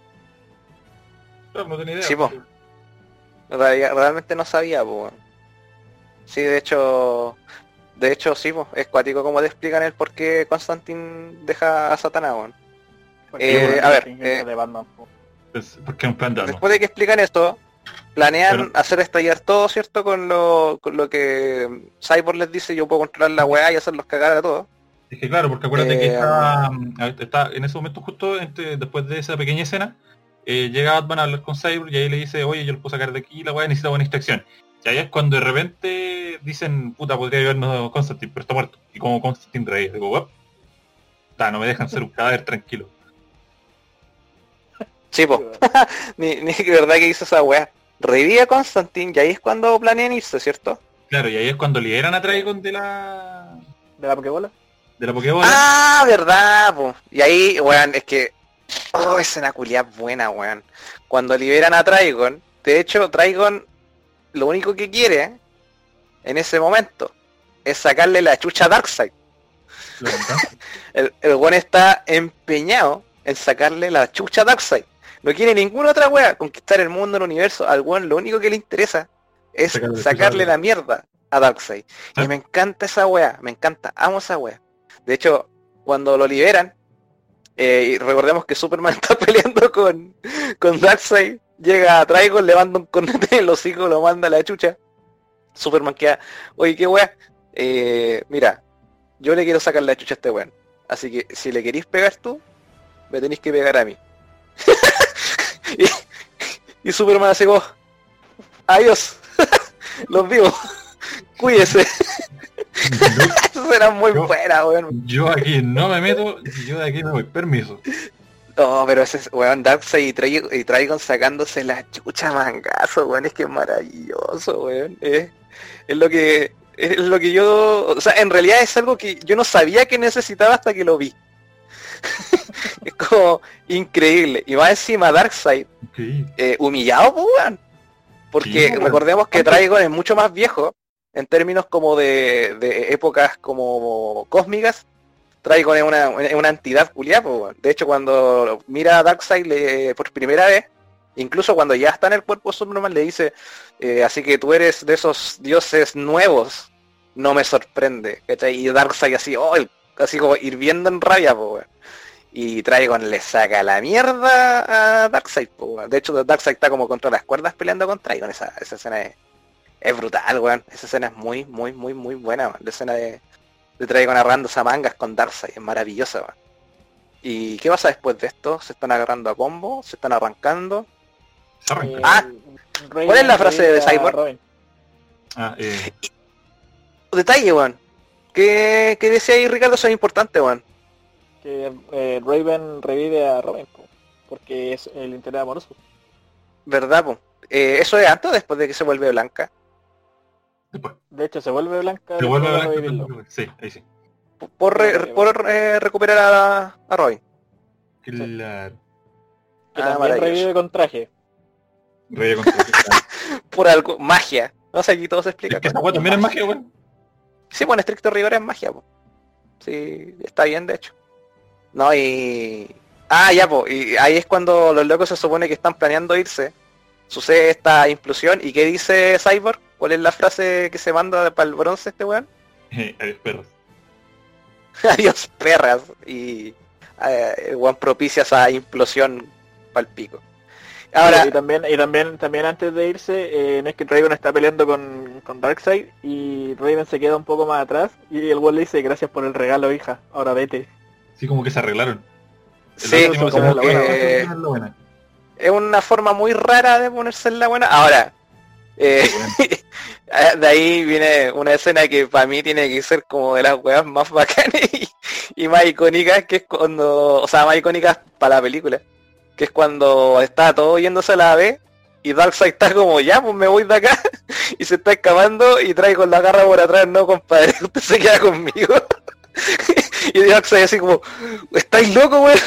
[SPEAKER 2] No tenía idea.
[SPEAKER 3] Sí, po. Real- realmente no sabía, po. Sí, de hecho, de hecho sí, po, es cuático como te explican el por qué Constantine deja a Satanás.
[SPEAKER 1] Porque
[SPEAKER 3] Eh, a ver, eh,
[SPEAKER 1] de Batman, po.
[SPEAKER 2] Es porque es un plan de Batman.
[SPEAKER 3] Después de que explican esto, planean
[SPEAKER 2] Pero-
[SPEAKER 3] hacer estallar todo, ¿cierto? Con lo, con lo que Cyborg les dice, yo puedo controlar la weá y hacerlos cagar a todos.
[SPEAKER 2] Es que claro, porque acuérdate que
[SPEAKER 3] Eh,
[SPEAKER 2] está, está en ese momento justo entre- después de esa pequeña escena, eh, llega Batman a hablar con Cyborg y ahí le dice, oye, yo lo puedo sacar de aquí, la weá necesita buena instrucción. Y ahí es cuando de repente dicen, puta, podría ayudarnos Constantine, pero está muerto. Y como Constantine reí, digo, "Wep, ta, no me dejan ser un cadáver tranquilo.
[SPEAKER 3] Sí, po, ni, ni que verdad que hizo esa weá. Revive a Constantine y ahí es cuando planean irse, ¿cierto?
[SPEAKER 2] Claro, y ahí es cuando liberan a Trigon de la
[SPEAKER 1] ¿De la Pokébola?
[SPEAKER 2] de la Pokébola.
[SPEAKER 3] Ah, verdad, po. Y ahí, weón, es que... Oh, escena culiá buena, weón. Cuando liberan a Trigon, de hecho, Trigon lo único que quiere en ese momento es sacarle la chucha a Darkseid. El, el weón está empeñado en sacarle la chucha a Darkseid. No quiere ninguna otra wea, conquistar el mundo, el universo. Al weón lo único que le interesa es
[SPEAKER 2] Sacarle la
[SPEAKER 3] sacarle mierda a Darkseid.
[SPEAKER 2] Ah.
[SPEAKER 3] Y me encanta esa wea, me encanta, amo esa wea. De hecho, cuando lo liberan, eh, y recordemos que Superman está peleando con, con Darkseid, llega a Trigon, le manda un cornete el hocico, lo manda a la chucha. Superman queda, oye, qué wea, eh, mira, yo le quiero sacar la chucha a este weón. Así que si le queréis pegar tú, me tenéis que pegar a mí. y, y Superman hace como, adiós, los vivo, cuídese. Eso era muy
[SPEAKER 2] Yo-
[SPEAKER 3] buena, weón.
[SPEAKER 2] Yo aquí no me meto, yo de aquí me voy, permiso.
[SPEAKER 3] No, pero ese weón Darkseid y, Tri- y Trigon sacándose la chucha mangazo, weón, es que es maravilloso, weón. Es, es lo que es lo que yo, o sea, en realidad es algo que yo no sabía que necesitaba hasta que lo vi. es como increíble. Y más encima Darkseid, eh, humillado, pues, weón. Porque
[SPEAKER 2] Sí,
[SPEAKER 3] recordemos que Trigon es mucho más viejo en términos como de, de épocas como cósmicas. Trigon es una, una entidad culiada. De hecho, cuando mira a Darkseid por primera vez, incluso cuando ya está en el cuerpo Superman, le dice, eh, así que tú eres de esos dioses nuevos, no me sorprende. Y Darkseid así, oh, así como hirviendo en rabia, pues. Y Trigon le saca la mierda a Darkseid. po. De hecho, Darkseid está como contra las cuerdas peleando con Trigon. Esa, esa escena es, es brutal, weón. Esa escena es muy, muy, muy, muy buena, weón. La escena de, de Trigon agarrando a mangas con Darkseid. Es maravillosa, weón. ¿Y qué pasa después de esto? ¿Se están agarrando a combo? ¿Se están arrancando?
[SPEAKER 2] Se.
[SPEAKER 1] Eh,
[SPEAKER 3] Ah, ¿cuál es la frase de Cyborg?
[SPEAKER 2] Ah, eh,
[SPEAKER 3] Detalle, weón. ¿Qué, qué decía ahí Ricardo? Eso es importante, weón.
[SPEAKER 1] Que eh, Raven revive a Robin, po, porque es el interés amoroso.
[SPEAKER 3] ¿Verdad, po? Eh, ¿Eso es antes o después de que se vuelve blanca?
[SPEAKER 2] Después.
[SPEAKER 1] De hecho, se vuelve blanca.
[SPEAKER 2] Se vuelve
[SPEAKER 1] revivirlo.
[SPEAKER 2] Sí, ahí sí.
[SPEAKER 3] Por, re- por eh, recuperar a, a Robin.
[SPEAKER 2] Claro.
[SPEAKER 1] Que
[SPEAKER 3] Ah,
[SPEAKER 1] también revive con traje.
[SPEAKER 2] Rey contra-
[SPEAKER 3] Por algo, magia. No sé, aquí todo se explica.
[SPEAKER 2] Es que esa
[SPEAKER 3] con
[SPEAKER 2] weá también es magia, weón.
[SPEAKER 3] Sí, bueno, en estricto rigor es magia, po. Sí, está bien, de hecho. No, y... Ah, ya, po. Y ahí es cuando los locos se supone que están planeando irse. Sucede esta implosión. ¿Y qué dice Cyborg? ¿Cuál es la frase que se manda para el bronce este weón?
[SPEAKER 2] Eh, adiós, perros.
[SPEAKER 3] Adiós, perras. Y eh, weón propicia esa implosión pal pico. Ahora,
[SPEAKER 1] y también, y también, también antes de irse, eh, no es que Raven está peleando con, con Darkseid y Raven se queda un poco más atrás y el weón le dice gracias por el regalo hija, ahora vete.
[SPEAKER 2] Sí, como que se arreglaron.
[SPEAKER 3] sí, como
[SPEAKER 1] buena,
[SPEAKER 2] es la buena.
[SPEAKER 3] es una forma muy rara de ponerse en la buena. Ahora, eh, De ahí viene una escena que para mí tiene que ser como de las weas más bacanas y, más icónicas, que es cuando, o sea, más icónicas para la película, que es cuando está todo yéndose a la B y Darkseid está como, ya, pues me voy de acá y se está escapando y trae con la garra por atrás, no compadre, usted se queda conmigo. y Darkseid así como, ¿estáis loco, weón?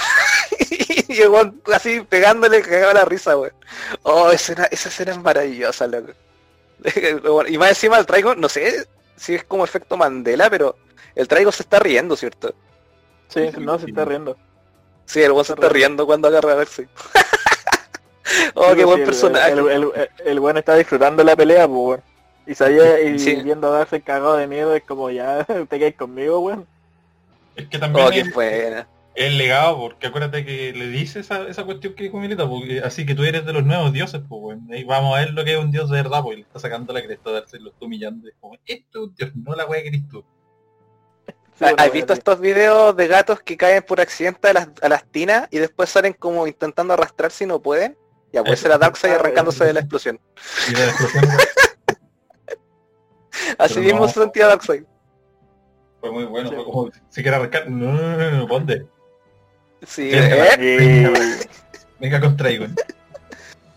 [SPEAKER 3] y el así pegándole cagaba la risa, weón. Oh, escena, esa escena es maravillosa, loco. Bueno, y más encima el traigo, no sé si es como efecto Mandela, pero el traigo se está riendo, ¿cierto?
[SPEAKER 1] Sí, no, se está riendo.
[SPEAKER 3] Sí, el weón se está riendo cuando agarra a Darkseid. oh,
[SPEAKER 1] Sí,
[SPEAKER 3] qué buen
[SPEAKER 1] sí,
[SPEAKER 3] personaje.
[SPEAKER 1] El, el, el, el weón está disfrutando la pelea, pues, weón. Y sabía, y
[SPEAKER 3] Sí.
[SPEAKER 1] viendo a darse cagado de miedo, es como, ya, te quedas conmigo, weón.
[SPEAKER 2] Es que también
[SPEAKER 3] Oh, qué
[SPEAKER 2] es,
[SPEAKER 3] buena.
[SPEAKER 2] es el legado, porque acuérdate que le dice esa, esa cuestión que dijo Milita, porque así que tú eres de los nuevos dioses, pues bueno, ahí vamos a ver lo que es un dios de verdad, porque le está sacando la cresta de darse, lo está humillando, es como, esto es un dios, no la wea que eres tú.
[SPEAKER 3] ¿Has visto estos videos de gatos que caen por accidente a las, a las tinas y después salen como intentando arrastrarse y no pueden? Ya puede ser a Darkseid arrancándose de la explosión.
[SPEAKER 2] Y de la explosión
[SPEAKER 3] Así mismo
[SPEAKER 2] no.
[SPEAKER 3] se sentía Darkseid.
[SPEAKER 2] fue muy bueno,
[SPEAKER 1] Sí.
[SPEAKER 2] fue como, si quiere arrancar, no, no, no, no, ponte,
[SPEAKER 3] Sí,
[SPEAKER 2] Sí,
[SPEAKER 3] ¿eh?
[SPEAKER 1] Y-
[SPEAKER 2] venga contra Igon.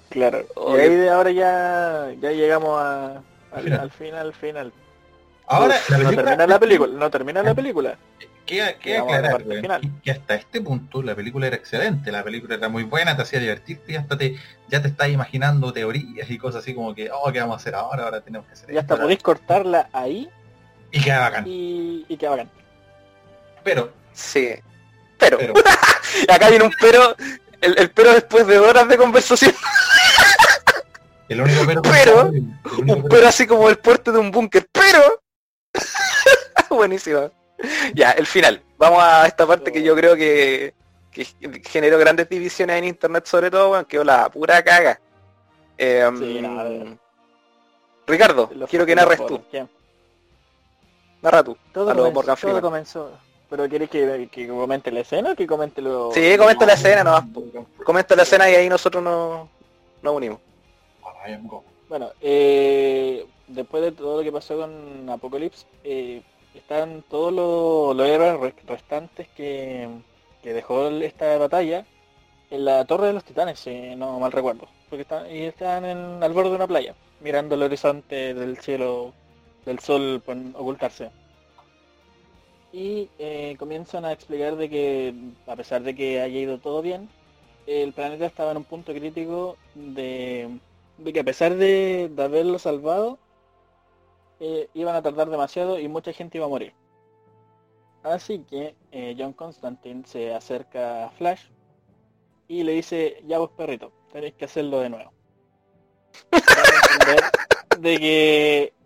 [SPEAKER 1] claro. Y ahí de ahora ya, ya llegamos a, al,
[SPEAKER 2] Final.
[SPEAKER 1] al final, al final.
[SPEAKER 2] Ahora, la
[SPEAKER 1] no termina la película, no termina la película.
[SPEAKER 2] Queda, queda aclarar, que hasta este punto la película era excelente, la película era muy buena, te hacía divertirte y hasta te, ya te estás imaginando teorías y cosas así como que, oh, ¿qué vamos a hacer ahora? Ahora tenemos que hacer
[SPEAKER 1] Ya
[SPEAKER 2] esto,
[SPEAKER 1] hasta podéis cortarla ahí
[SPEAKER 2] Y queda bacán.
[SPEAKER 1] y, y queda bacán.
[SPEAKER 2] Pero,
[SPEAKER 3] Sí. Pero,
[SPEAKER 2] pero,
[SPEAKER 3] acá viene un pero, el, el pero después de horas de conversación,
[SPEAKER 2] el único pero...
[SPEAKER 3] Pero,
[SPEAKER 2] el único
[SPEAKER 3] un pero así como el puerto de un búnker, pero... Buenísima. Ya, el final. Vamos a esta parte que yo creo que, que generó grandes divisiones en internet sobre todo, bueno, quedó la pura caga. Eh,
[SPEAKER 1] Sí, nada.
[SPEAKER 3] Ricardo,
[SPEAKER 1] Los-
[SPEAKER 3] quiero que narres tú.
[SPEAKER 1] ¿quién?
[SPEAKER 3] Narra tú.
[SPEAKER 1] Todo, comenzó, todo comenzó. ¿Pero quieres que, que comente la escena o que comente lo...?
[SPEAKER 3] Sí, comenta la escena nomás. po. Comenta la escena y ahí nosotros nos, nos unimos.
[SPEAKER 1] Bueno, eh, después de todo lo que pasó con Apocalypse, eh, están todos los, los héroes re- restantes que, que dejó esta batalla en la Torre de los Titanes, si no mal recuerdo. Porque están, y están en- al borde de una playa, mirando el horizonte del cielo, del sol por ocultarse. Y eh, comienzan a explicar de que, a pesar de que haya ido todo bien, el planeta estaba en un punto crítico de, de que a pesar de, de haberlo salvado, eh, iban a tardar demasiado y mucha gente iba a morir. Así que eh, John Constantine se acerca a Flash y le dice, ya vos perrito, tenéis que hacerlo de nuevo. Para entender de que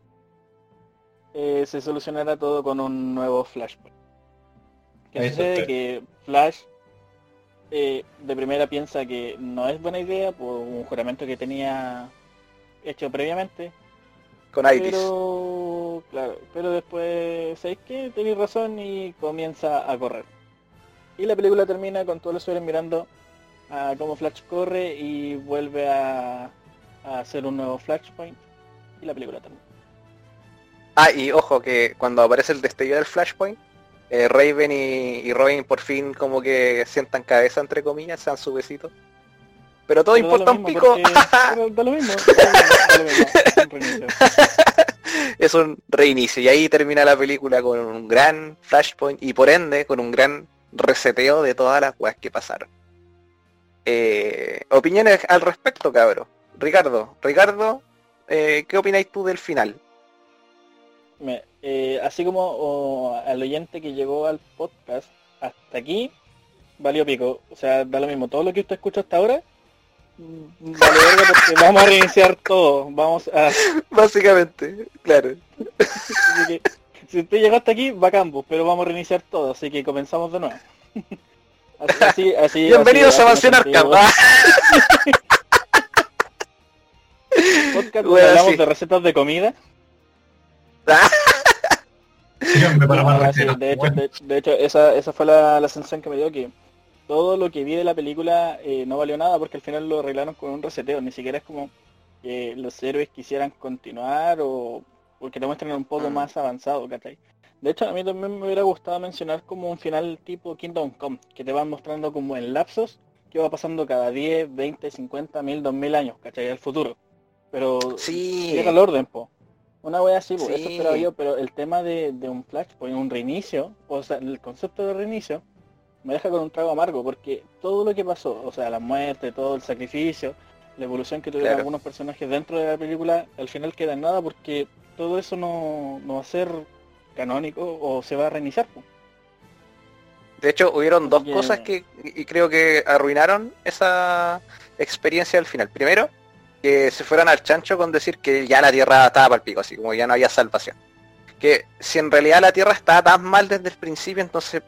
[SPEAKER 1] eh, se solucionará todo con un nuevo Flashpoint. Que sucede que Flash eh, de primera piensa que no es buena idea por un juramento que tenía hecho previamente,
[SPEAKER 3] Con Iris.
[SPEAKER 1] pero claro, pero después sabéis que tenéis razón y comienza a correr. Y la película termina con todos los usuarios mirando a cómo Flash corre y vuelve a, a hacer un nuevo Flashpoint y la película termina.
[SPEAKER 3] Ah, y ojo que cuando aparece el destello del Flashpoint, eh, Raven y, y Robin por fin como que sientan cabeza entre comillas, se dan su besito. Pero todo
[SPEAKER 1] Pero
[SPEAKER 3] importa un pico.
[SPEAKER 1] es un reinicio.
[SPEAKER 3] Y ahí termina la película con un gran Flashpoint y por ende con un gran reseteo de todas las weas que pasaron. Eh, opiniones al respecto, cabro. Ricardo, Ricardo, eh, ¿qué opináis tú del final?
[SPEAKER 1] Me- eh, así como o, al oyente que llegó al podcast hasta aquí, valió pico. O sea, da lo mismo. Todo lo que usted escucha hasta ahora, mm, vale verga porque vamos a reiniciar todo. Vamos a...
[SPEAKER 3] Básicamente, claro.
[SPEAKER 1] así que, si usted llegó hasta aquí, va Campus, pero vamos a reiniciar todo. Así que comenzamos de nuevo. Así, así, así-
[SPEAKER 3] Bienvenidos a Mansión
[SPEAKER 1] sentí, Podcast donde
[SPEAKER 3] Bueno,
[SPEAKER 1] hablamos
[SPEAKER 3] sí.
[SPEAKER 1] de recetas de comida.
[SPEAKER 2] Síganme para más
[SPEAKER 1] sí,
[SPEAKER 2] recetas.
[SPEAKER 1] de hecho, de, de hecho, esa, esa fue la, la sensación que me dio que todo lo que vi de la película eh, no valió nada porque al final lo arreglaron con un reseteo, ni siquiera es como porque los héroes quisieran continuar o porque te muestran un poco
[SPEAKER 3] Mm.
[SPEAKER 1] más avanzado, ¿cachai? De hecho, a mí también me hubiera gustado mencionar como un final tipo Kingdom Come, que te van mostrando como en lapsos que va pasando cada 10, 20, 50, 1000, 2000 años, ¿cachai? Al futuro. Pero
[SPEAKER 3] Sí.
[SPEAKER 1] llega el orden, po. Una wea así.
[SPEAKER 3] Sí.
[SPEAKER 1] eso esperaba yo, pero el tema de, de un flashpoint, un reinicio, o sea, el concepto de reinicio, me deja con un trago amargo, porque todo lo que pasó, o sea, la muerte, todo el sacrificio, la evolución que tuvieron
[SPEAKER 3] Claro.
[SPEAKER 1] algunos personajes dentro de la película, al final queda en nada porque todo eso no, no va a ser canónico o se va a reiniciar. po.
[SPEAKER 3] De hecho, hubieron dos cosas que y creo que arruinaron esa experiencia al final. Primero, que se fueran al chancho con decir que ya la Tierra estaba para el pico, así como ya no había salvación. Que si en realidad la Tierra estaba tan mal desde el principio, entonces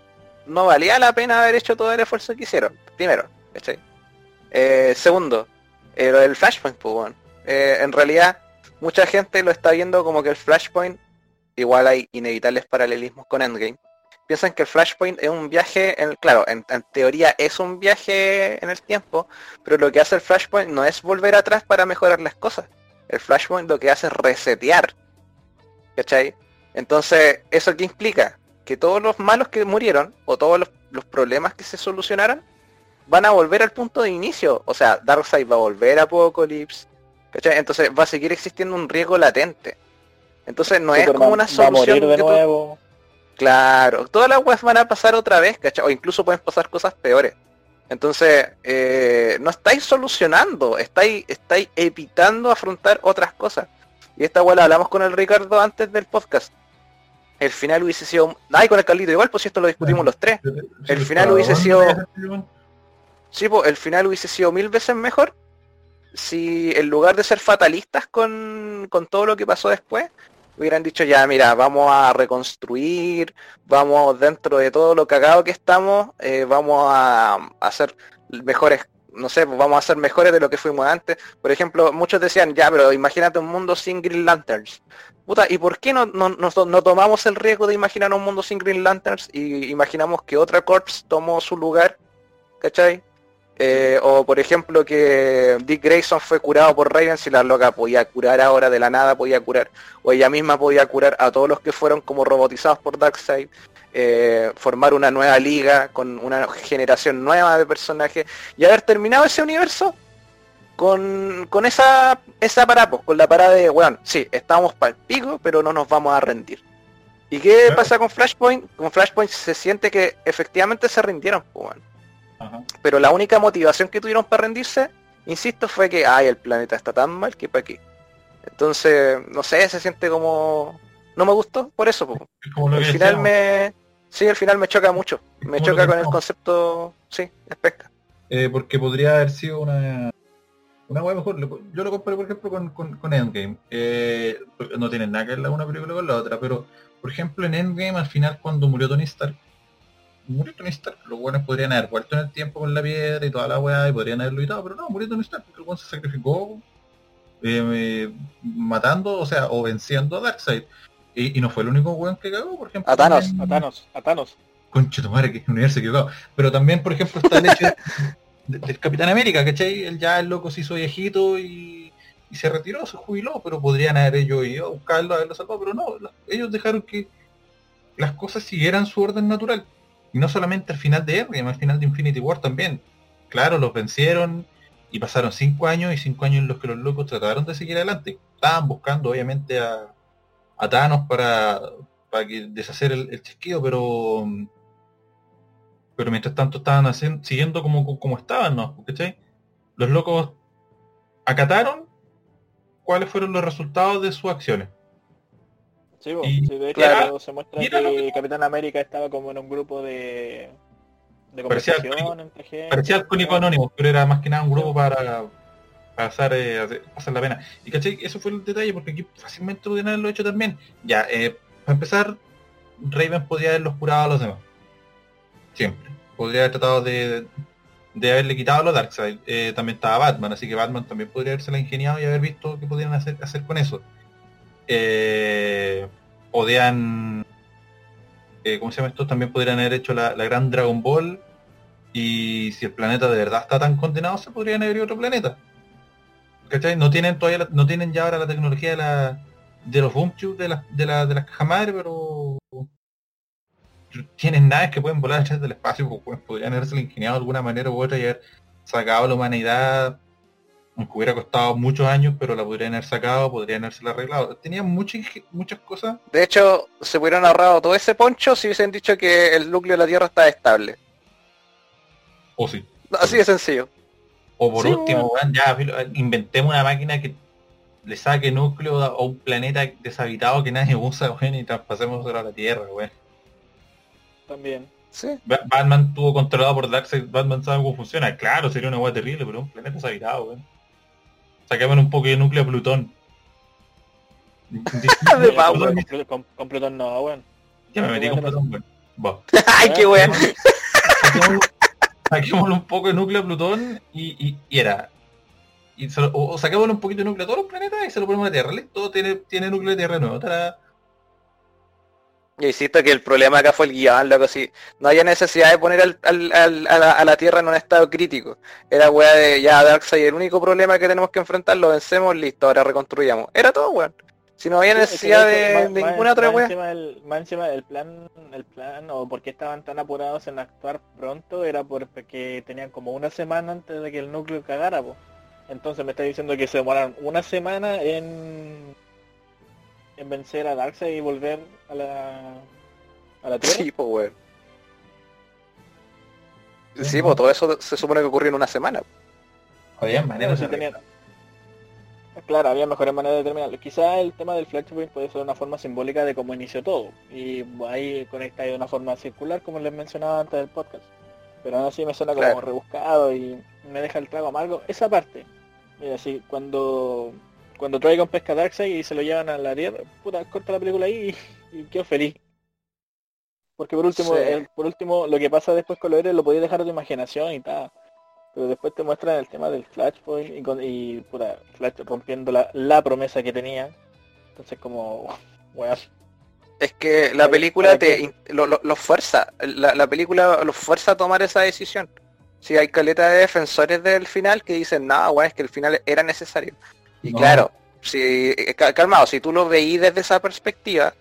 [SPEAKER 3] no valía la pena haber hecho todo el esfuerzo que hicieron. Primero, ¿cachai? Eh, segundo, eh, lo del Flashpoint, pues. Eh, en realidad, mucha gente lo está viendo como que el Flashpoint, igual hay inevitables paralelismos con Endgame, piensan que el Flashpoint es un viaje, en, claro, en, en teoría es un viaje en el tiempo, pero lo que hace el Flashpoint no es volver atrás para mejorar las cosas. El Flashpoint lo que hace es resetear. ¿Cachai? Entonces, ¿eso qué implica? Que todos los malos que murieron, o todos los, los problemas que se solucionaron, van a volver al punto de inicio. O sea, Darkseid va a volver a Apocalypse. ¿Cachai? Entonces va a seguir existiendo un riesgo latente. Entonces no es como una
[SPEAKER 1] va a
[SPEAKER 3] solución
[SPEAKER 1] morir de
[SPEAKER 3] que tú-
[SPEAKER 1] nuevo.
[SPEAKER 3] Claro, todas las weas van a pasar otra vez, ¿cachai? O incluso pueden pasar cosas peores. Entonces, eh, no estáis solucionando, estáis, estáis evitando afrontar otras cosas. Y esta wea la hablamos con el Ricardo antes del podcast. El final hubiese sido... Ay, con el Carlito igual, pues si esto lo discutimos los tres. El final hubiese sido- Sí, pues el final hubiese sido mil veces mejor si en lugar de ser fatalistas con, con todo lo que pasó después, hubieran dicho ya, mira, vamos a reconstruir, vamos dentro de todo lo cagado que estamos, eh, vamos a, hacer mejores, no sé, pues vamos a ser mejores de lo que fuimos antes. Por ejemplo, muchos decían, ya, pero imagínate un mundo sin Green Lanterns. Puta, ¿y por qué no, no, no, tomamos el riesgo de imaginar un mundo sin Green Lanterns y imaginamos que otra Corps tomó su lugar? ¿Cachai? Eh, o por ejemplo que Dick Grayson fue curado por Raven si la loca podía curar ahora de la nada, podía curar. O ella misma podía curar a todos los que fueron como robotizados por Darkseid. eh, formar una nueva liga con una generación nueva de personajes y haber terminado ese universo con, con esa esa parada, pues, con la parada de, bueno, sí, estamos para el pico, pero no nos vamos a rendir. ¿Y qué pasa con Flashpoint? Con Flashpoint se siente que efectivamente se rindieron, pues,
[SPEAKER 2] Ajá.
[SPEAKER 3] pero la única motivación que tuvieron para rendirse, insisto, fue que, ay, el planeta está tan mal que para aquí. Entonces, no sé, se siente como... No me gustó por eso. po.
[SPEAKER 2] Es como que
[SPEAKER 3] final
[SPEAKER 2] decíamos.
[SPEAKER 3] me... Sí, el final me choca mucho. Me choca con el concepto... Sí, especta.
[SPEAKER 2] Eh, porque podría haber sido una una hueá mejor. Yo lo comparé, por ejemplo, con, con, con Endgame. Eh, no tiene nada que ver la una película con la otra, pero por ejemplo en Endgame al final cuando murió Tony Stark, murió Tony Stark, los buenos podrían haber vuelto en el tiempo con la piedra y toda la weá y podrían haberlo evitado, pero no, murió Tony Stark porque el weón se sacrificó eh, matando, o sea, o venciendo a Darkseid. Y, y no fue el único weón que cagó, por ejemplo.
[SPEAKER 3] A Thanos,
[SPEAKER 2] también-
[SPEAKER 1] A Thanos, a Thanos.
[SPEAKER 2] Concha tu madre, que universo equivocado. Pero también, por ejemplo, está el hecho de- del Capitán América, ¿cachai? Él ya el loco se hizo viejito y, y se retiró, se jubiló, pero podrían haber ellos ido a buscarlo, haberlo salvado, pero no, ellos dejaron que las cosas siguieran su orden natural. Y no solamente al final de Endgame, al final de Infinity War también. Claro, los vencieron y pasaron cinco años y cinco años en los que los locos trataron de seguir adelante. Estaban buscando obviamente a, a Thanos para, para deshacer el, el chasquido, pero pero mientras tanto estaban hacen- siguiendo como, como estaban, ¿no? Los locos acataron cuáles fueron los resultados de sus acciones.
[SPEAKER 1] Sí, bo,
[SPEAKER 2] Y-
[SPEAKER 1] sí, de hecho
[SPEAKER 3] claro.
[SPEAKER 1] se muestra que
[SPEAKER 2] que-
[SPEAKER 1] Capitán América estaba como en un grupo de, de
[SPEAKER 2] Parecía
[SPEAKER 1] conversación entre gente.
[SPEAKER 2] Parecía alcohólico anónimo, pero era más que nada un grupo para pasar, eh, hacer- pasar la pena. Y ¿cachai? Eso fue el detalle, porque aquí fácilmente podrían haberlo hecho también. Ya, eh, para empezar, Raven podría haberlos curado a los demás. Siempre. Podría haber tratado de, de haberle quitado los Darkseid. Eh, también estaba Batman, así que Batman también podría haberse la ingeniado y haber visto qué podrían hacer, hacer con eso. Eh, podían... eh, ¿Cómo se llama esto? También podrían haber hecho la, la gran Dragon Ball y si el planeta de verdad está tan condenado, se podrían haber ido otro planeta. ¿Cachai? No tienen todavía la- no tienen ya ahora la tecnología de la de los boom de las de, la, de las cajas madre, pero tienen naves que pueden volar a través del espacio, pues, weón. podrían haberse ingeniado de alguna manera u otra y haber sacado a la humanidad, aunque hubiera costado muchos años, pero la podrían haber sacado, podrían haberse arreglado. Tenían muchas muchas cosas.
[SPEAKER 3] De hecho, se hubieran ahorrado todo ese poncho si hubiesen dicho que el núcleo de la Tierra está estable.
[SPEAKER 2] O sí.
[SPEAKER 3] Así de sencillo.
[SPEAKER 2] O por
[SPEAKER 1] Sí,
[SPEAKER 2] último,
[SPEAKER 1] weón.
[SPEAKER 2] weón, ya inventemos una máquina que le saque núcleo a un planeta deshabitado que nadie usa, weón, y traspasemos a la Tierra, weón.
[SPEAKER 1] También.
[SPEAKER 3] Sí.
[SPEAKER 2] Ba- Batman tuvo controlado por Darkseid, Batman sabe cómo funciona. Claro, sería una hueá terrible, pero un planeta deshabitado, weón. Saquemos un poco de núcleo a Plutón.
[SPEAKER 3] De
[SPEAKER 1] Con- Plutón no, weón.
[SPEAKER 2] Ya me metí con Plutón, weón. Va.
[SPEAKER 3] Ay, qué weón.
[SPEAKER 2] Saquémosle- un poco de núcleo a Plutón y, y, y era. Y se lo- o, o saquémosle un poquito de núcleo a todos los planetas y se lo ponemos a la Tierra. Listo, tiene, tiene núcleo de Tierra nuevo. Tará.
[SPEAKER 3] Yo insisto que el problema acá fue el guion, loco, sí. No había necesidad de poner al- al- al- a, la, a la Tierra en un estado crítico. Era weá de ya Darkseid, el único problema que tenemos que enfrentar, lo vencemos, listo, ahora reconstruyamos. Era todo, weón. Si no había necesidad
[SPEAKER 1] de
[SPEAKER 3] de,
[SPEAKER 1] hecho,
[SPEAKER 3] de
[SPEAKER 1] más-
[SPEAKER 3] ninguna otra weá.
[SPEAKER 1] Más encima plan, el plan, o por qué estaban tan apurados en actuar pronto, era porque tenían como una semana antes de que el núcleo cagara, po. Entonces me está diciendo que se demoraron una semana en en vencer a Darkseid y volver a la a la Tierra.
[SPEAKER 3] Sí, pues weón. Sí, pues todo eso se supone que ocurrió en una semana.
[SPEAKER 2] Había
[SPEAKER 1] Claro,
[SPEAKER 2] maneras de arreglarlo.
[SPEAKER 1] Claro, había mejores maneras de terminarlo. Quizá el tema del Flashpoint puede ser una forma simbólica de cómo inició todo. Y ahí conecta de una forma circular, como les mencionaba antes del podcast. Pero aún así me suena como
[SPEAKER 3] Claro.
[SPEAKER 1] rebuscado y me deja el trago amargo. Esa parte. Mira, sí, cuando cuando Dragon pesca Darkseid y se lo llevan a la Tierra, puta, corta la película ahí y, y quedo feliz. Porque por último,
[SPEAKER 3] Sí.
[SPEAKER 1] el- por último, lo que pasa después con los héroes lo podías dejar a tu imaginación y tal. Pero después te muestran el tema del Flashpoint y, con, y puta, Flash rompiendo la, la promesa que tenía. Entonces como, weón,
[SPEAKER 3] Es que la
[SPEAKER 1] ¿Para qué-
[SPEAKER 3] película te lo, lo- lo fuerza, la, la película los fuerza a tomar esa decisión. Si hay caleta de defensores del final que dicen, no, weón, es que el final era necesario. Y
[SPEAKER 2] No.
[SPEAKER 3] claro, si eh, ca- calmado, si tú lo veís desde esa perspectiva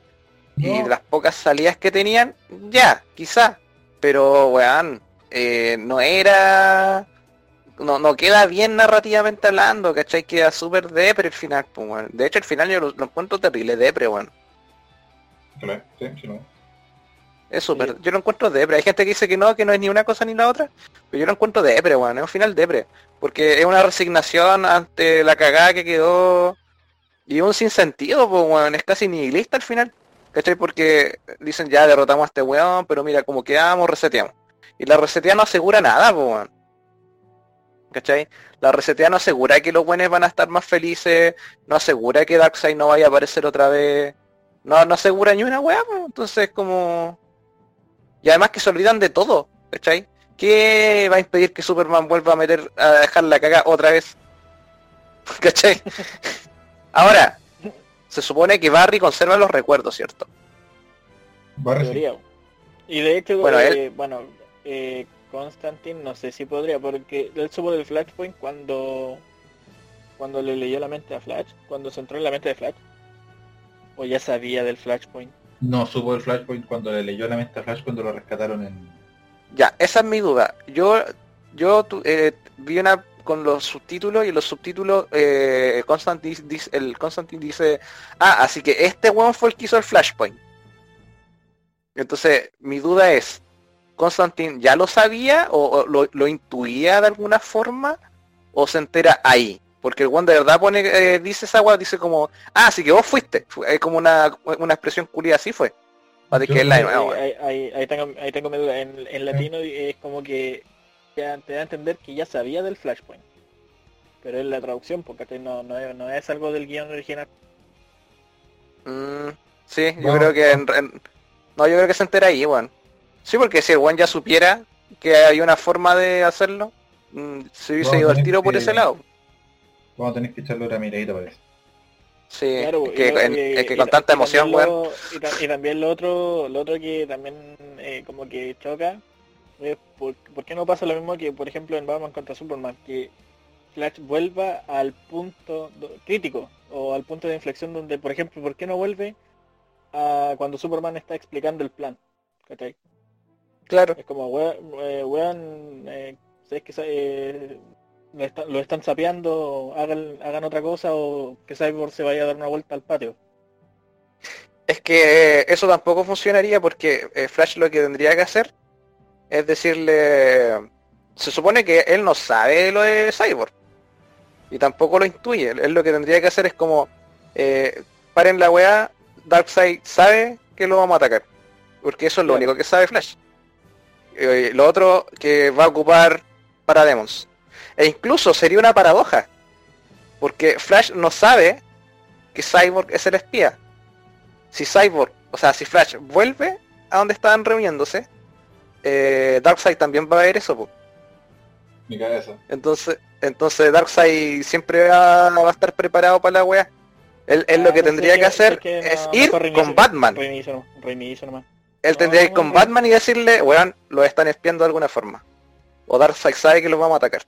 [SPEAKER 3] y
[SPEAKER 2] No.
[SPEAKER 3] las pocas salidas que tenían, ya, quizá. Pero weón, eh, no era no, no queda bien narrativamente hablando, ¿cachai? Queda súper depre el final, pues, weón. De hecho el final yo lo, lo encuentro terrible, depre, weón.
[SPEAKER 2] Sí, sí, sí, lo es.
[SPEAKER 3] Es súper, yo lo encuentro depre. Hay gente que dice que no, que no es ni una cosa ni la otra, pero yo lo encuentro depre, weón. Es un final depre. Porque es una resignación ante la cagada que quedó y un sinsentido, pues, weón. Es casi nihilista al final. ¿Cachai? Porque dicen ya derrotamos a este weón, pero mira, como quedamos, reseteamos. Y la resetea no asegura nada, pues, weón. ¿Cachai? La resetea no asegura que los buenos van a estar más felices, no asegura que Darkseid no vaya a aparecer otra vez. No, no asegura ni una weá, pues. Entonces como... Y además que se olvidan de todo, ¿cachai? ¿Qué va a impedir que Superman vuelva a meter, a dejar la caga otra vez? ¿Cachai? Ahora, se supone que Barry conserva los recuerdos, ¿cierto?
[SPEAKER 2] Barry.
[SPEAKER 1] Y de hecho,
[SPEAKER 3] Bueno,
[SPEAKER 1] eh, bueno, eh, Constantine no sé si podría, porque él supo del Flashpoint cuando cuando le leyó la mente a Flash, cuando se entró en la mente de Flash. O ya sabía del Flashpoint.
[SPEAKER 2] No supo el Flashpoint cuando le leyó la mente a Flash cuando lo rescataron en...
[SPEAKER 3] Ya, esa es mi duda. Yo yo tu- eh, vi una con los subtítulos y los subtítulos eh, dice, el Constantine dice, ah, así que este weón fue el que hizo el Flashpoint. Entonces, mi duda es, ¿Constantine ya lo sabía o, o lo, lo intuía de alguna forma o se entera ahí? Porque el weón de verdad pone, eh, dice esa weá, dice como, ah, así que vos fuiste. Es como una, una expresión culia así fue. Para que es la
[SPEAKER 1] ahí, ahí- ahí tengo, ahí tengo mi duda. En, en latino es como que ya te da a entender que ya sabía del Flashpoint. Pero es la traducción, porque no, no, es, no es algo del guion original.
[SPEAKER 3] Mm, sí, yo creo que en- en- no, yo creo que se entera ahí, weón. Sí, porque si el weón ya supiera que hay una forma de hacerlo, mm, se hubiese ido al tiro por ese lado.
[SPEAKER 2] Vamos a tener que echarle una miradita para eso.
[SPEAKER 3] Sí,
[SPEAKER 1] Claro,
[SPEAKER 3] es que,
[SPEAKER 1] y lo-
[SPEAKER 3] en-
[SPEAKER 1] y-
[SPEAKER 3] es que
[SPEAKER 1] y
[SPEAKER 3] con
[SPEAKER 1] ta-
[SPEAKER 3] tanta emoción, weón.
[SPEAKER 1] lo- y, ta- y también lo otro, lo otro que también eh, como que choca es por, por qué no pasa lo mismo que por ejemplo en Batman contra Superman, que Flash vuelva al punto crítico o al punto de inflexión donde, por ejemplo, ¿por qué no vuelve a cuando Superman está explicando el plan? ¿Cachai?
[SPEAKER 3] Claro.
[SPEAKER 1] Es como, weón, eh, weón, eh, ¿sabes que eh, lo, está- lo están sapeando, hagan, hagan otra cosa o que Cyborg se vaya a dar una vuelta al patio?
[SPEAKER 3] Es que eh, eso tampoco funcionaría porque eh, Flash lo que tendría que hacer es decirle... Se supone que él no sabe lo de Cyborg. Y tampoco lo intuye. Él lo que tendría que hacer es como... eh, paren la weá, Darkseid sabe que lo vamos a atacar. Porque eso es lo único que sabe Flash. Eh, lo otro que va a ocupar para Demons. E incluso sería una paradoja. Porque Flash no sabe que Cyborg es el espía. Si Cyborg, o sea, si Flash vuelve a donde estaban reuniéndose, eh, Darkseid también va a ver eso. po.
[SPEAKER 2] Mi cabeza.
[SPEAKER 3] Entonces, entonces Darkseid siempre va, va a estar preparado para la wea. Él, él lo
[SPEAKER 1] Ah,
[SPEAKER 3] que tendría que, hacer
[SPEAKER 1] que
[SPEAKER 3] es
[SPEAKER 1] no,
[SPEAKER 3] ir con Batman.
[SPEAKER 1] Reinicio, no- reinicio nomás.
[SPEAKER 3] Él
[SPEAKER 1] No,
[SPEAKER 3] tendría que ir con
[SPEAKER 1] no.
[SPEAKER 3] Batman y decirle, weón, lo están espiando de alguna forma. O Darkseid sabe que los vamos a atacar.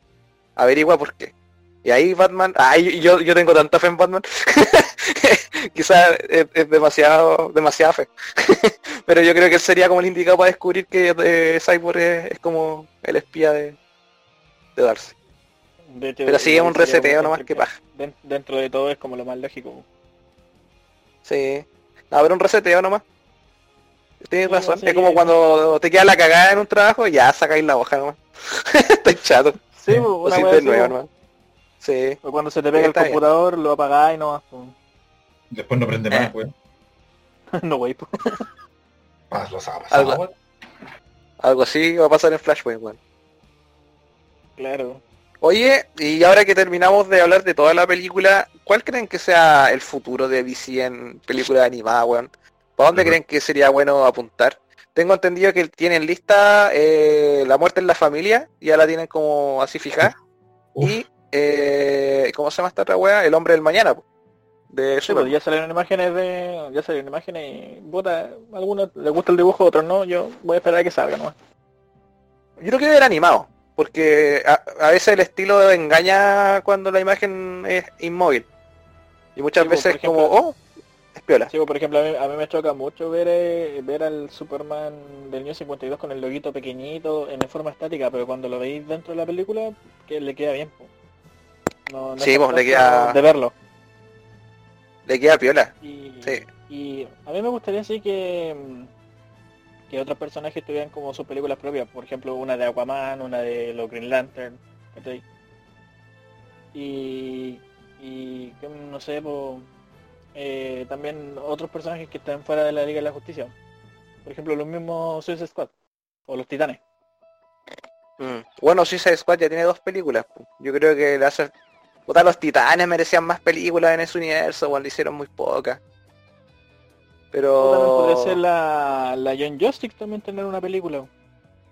[SPEAKER 3] Averigua por qué. Y ahí Batman, ay, yo, yo tengo tanta fe en Batman. Quizás es, es demasiado, demasiada fe. Pero yo creo que él sería como el indicado para descubrir que eh, Cyborg es, es como el espía de, de Darcy.
[SPEAKER 1] De
[SPEAKER 3] Pero sí es un reseteo nomás que paja.
[SPEAKER 1] den- Dentro de todo es como lo más lógico.
[SPEAKER 3] Sí. No, pero un reseteo nomás. Tienes razón. Es como cuando te queda la cagada en un trabajo, ya sacáis la hoja nomás. Estoy chato.
[SPEAKER 1] Sí,
[SPEAKER 2] Sí,
[SPEAKER 1] po, una así,
[SPEAKER 3] nuevo
[SPEAKER 1] po.
[SPEAKER 3] nomás. Sí.
[SPEAKER 1] O cuando se te pega el
[SPEAKER 3] Está bien.
[SPEAKER 1] computador, lo apagáis nomás. po.
[SPEAKER 2] Después no prende
[SPEAKER 3] Eh.
[SPEAKER 2] más, weón.
[SPEAKER 1] no, wey, po.
[SPEAKER 2] Ah, pasado,
[SPEAKER 3] Algo-. Algo así va a pasar en Flashpoint, weón.
[SPEAKER 1] Claro.
[SPEAKER 3] Oye, y ahora que terminamos de hablar de toda la película, ¿cuál creen que sea el futuro de DC en película animada, weón? ¿Para dónde creen que sería bueno apuntar? Tengo entendido que tienen lista eh, La muerte en la familia, ya la tienen como así fijada.
[SPEAKER 2] Uf.
[SPEAKER 3] Y, eh, ¿cómo se llama esta otra weá? El hombre del mañana, po, de
[SPEAKER 1] Sí, pues ya salieron imágenes de. Ya salieron imágenes y bota, algunos les gusta el dibujo, otros no, yo voy a esperar a que salga nomás.
[SPEAKER 3] Yo creo que debe animado, porque a, a veces el estilo engaña cuando la imagen es inmóvil. Y muchas
[SPEAKER 1] Sí, pues,
[SPEAKER 3] veces
[SPEAKER 1] por
[SPEAKER 3] como, oh, es piola.
[SPEAKER 1] Sí, pues, por ejemplo, a mí, a mí me choca mucho ver eh, ver al Superman del New 52 con el loguito pequeñito en forma estática, pero cuando lo veis dentro de la película, que le queda bien. po. No, no
[SPEAKER 3] Sí,
[SPEAKER 1] es
[SPEAKER 3] pues, le queda-
[SPEAKER 1] De verlo.
[SPEAKER 3] Le queda piola.
[SPEAKER 1] Y,
[SPEAKER 3] Sí.
[SPEAKER 1] y a mí me gustaría así que, mm, que otros personajes tuvieran como sus películas propias, por ejemplo una de Aquaman, una de los Green Lantern, ¿cachai? Y, y no sé, po, eh, también otros personajes que están fuera de la Liga de la Justicia. Por ejemplo, los mismos Suicide Squad o los Titanes.
[SPEAKER 3] Mm. Bueno, Suicide Squad ya tiene dos películas. Yo creo que le hace... Puta, los titanes merecían más películas en ese universo, le hicieron muy pocas.
[SPEAKER 1] O también
[SPEAKER 3] Pero
[SPEAKER 1] podría ser la, la John Justice también tener una película.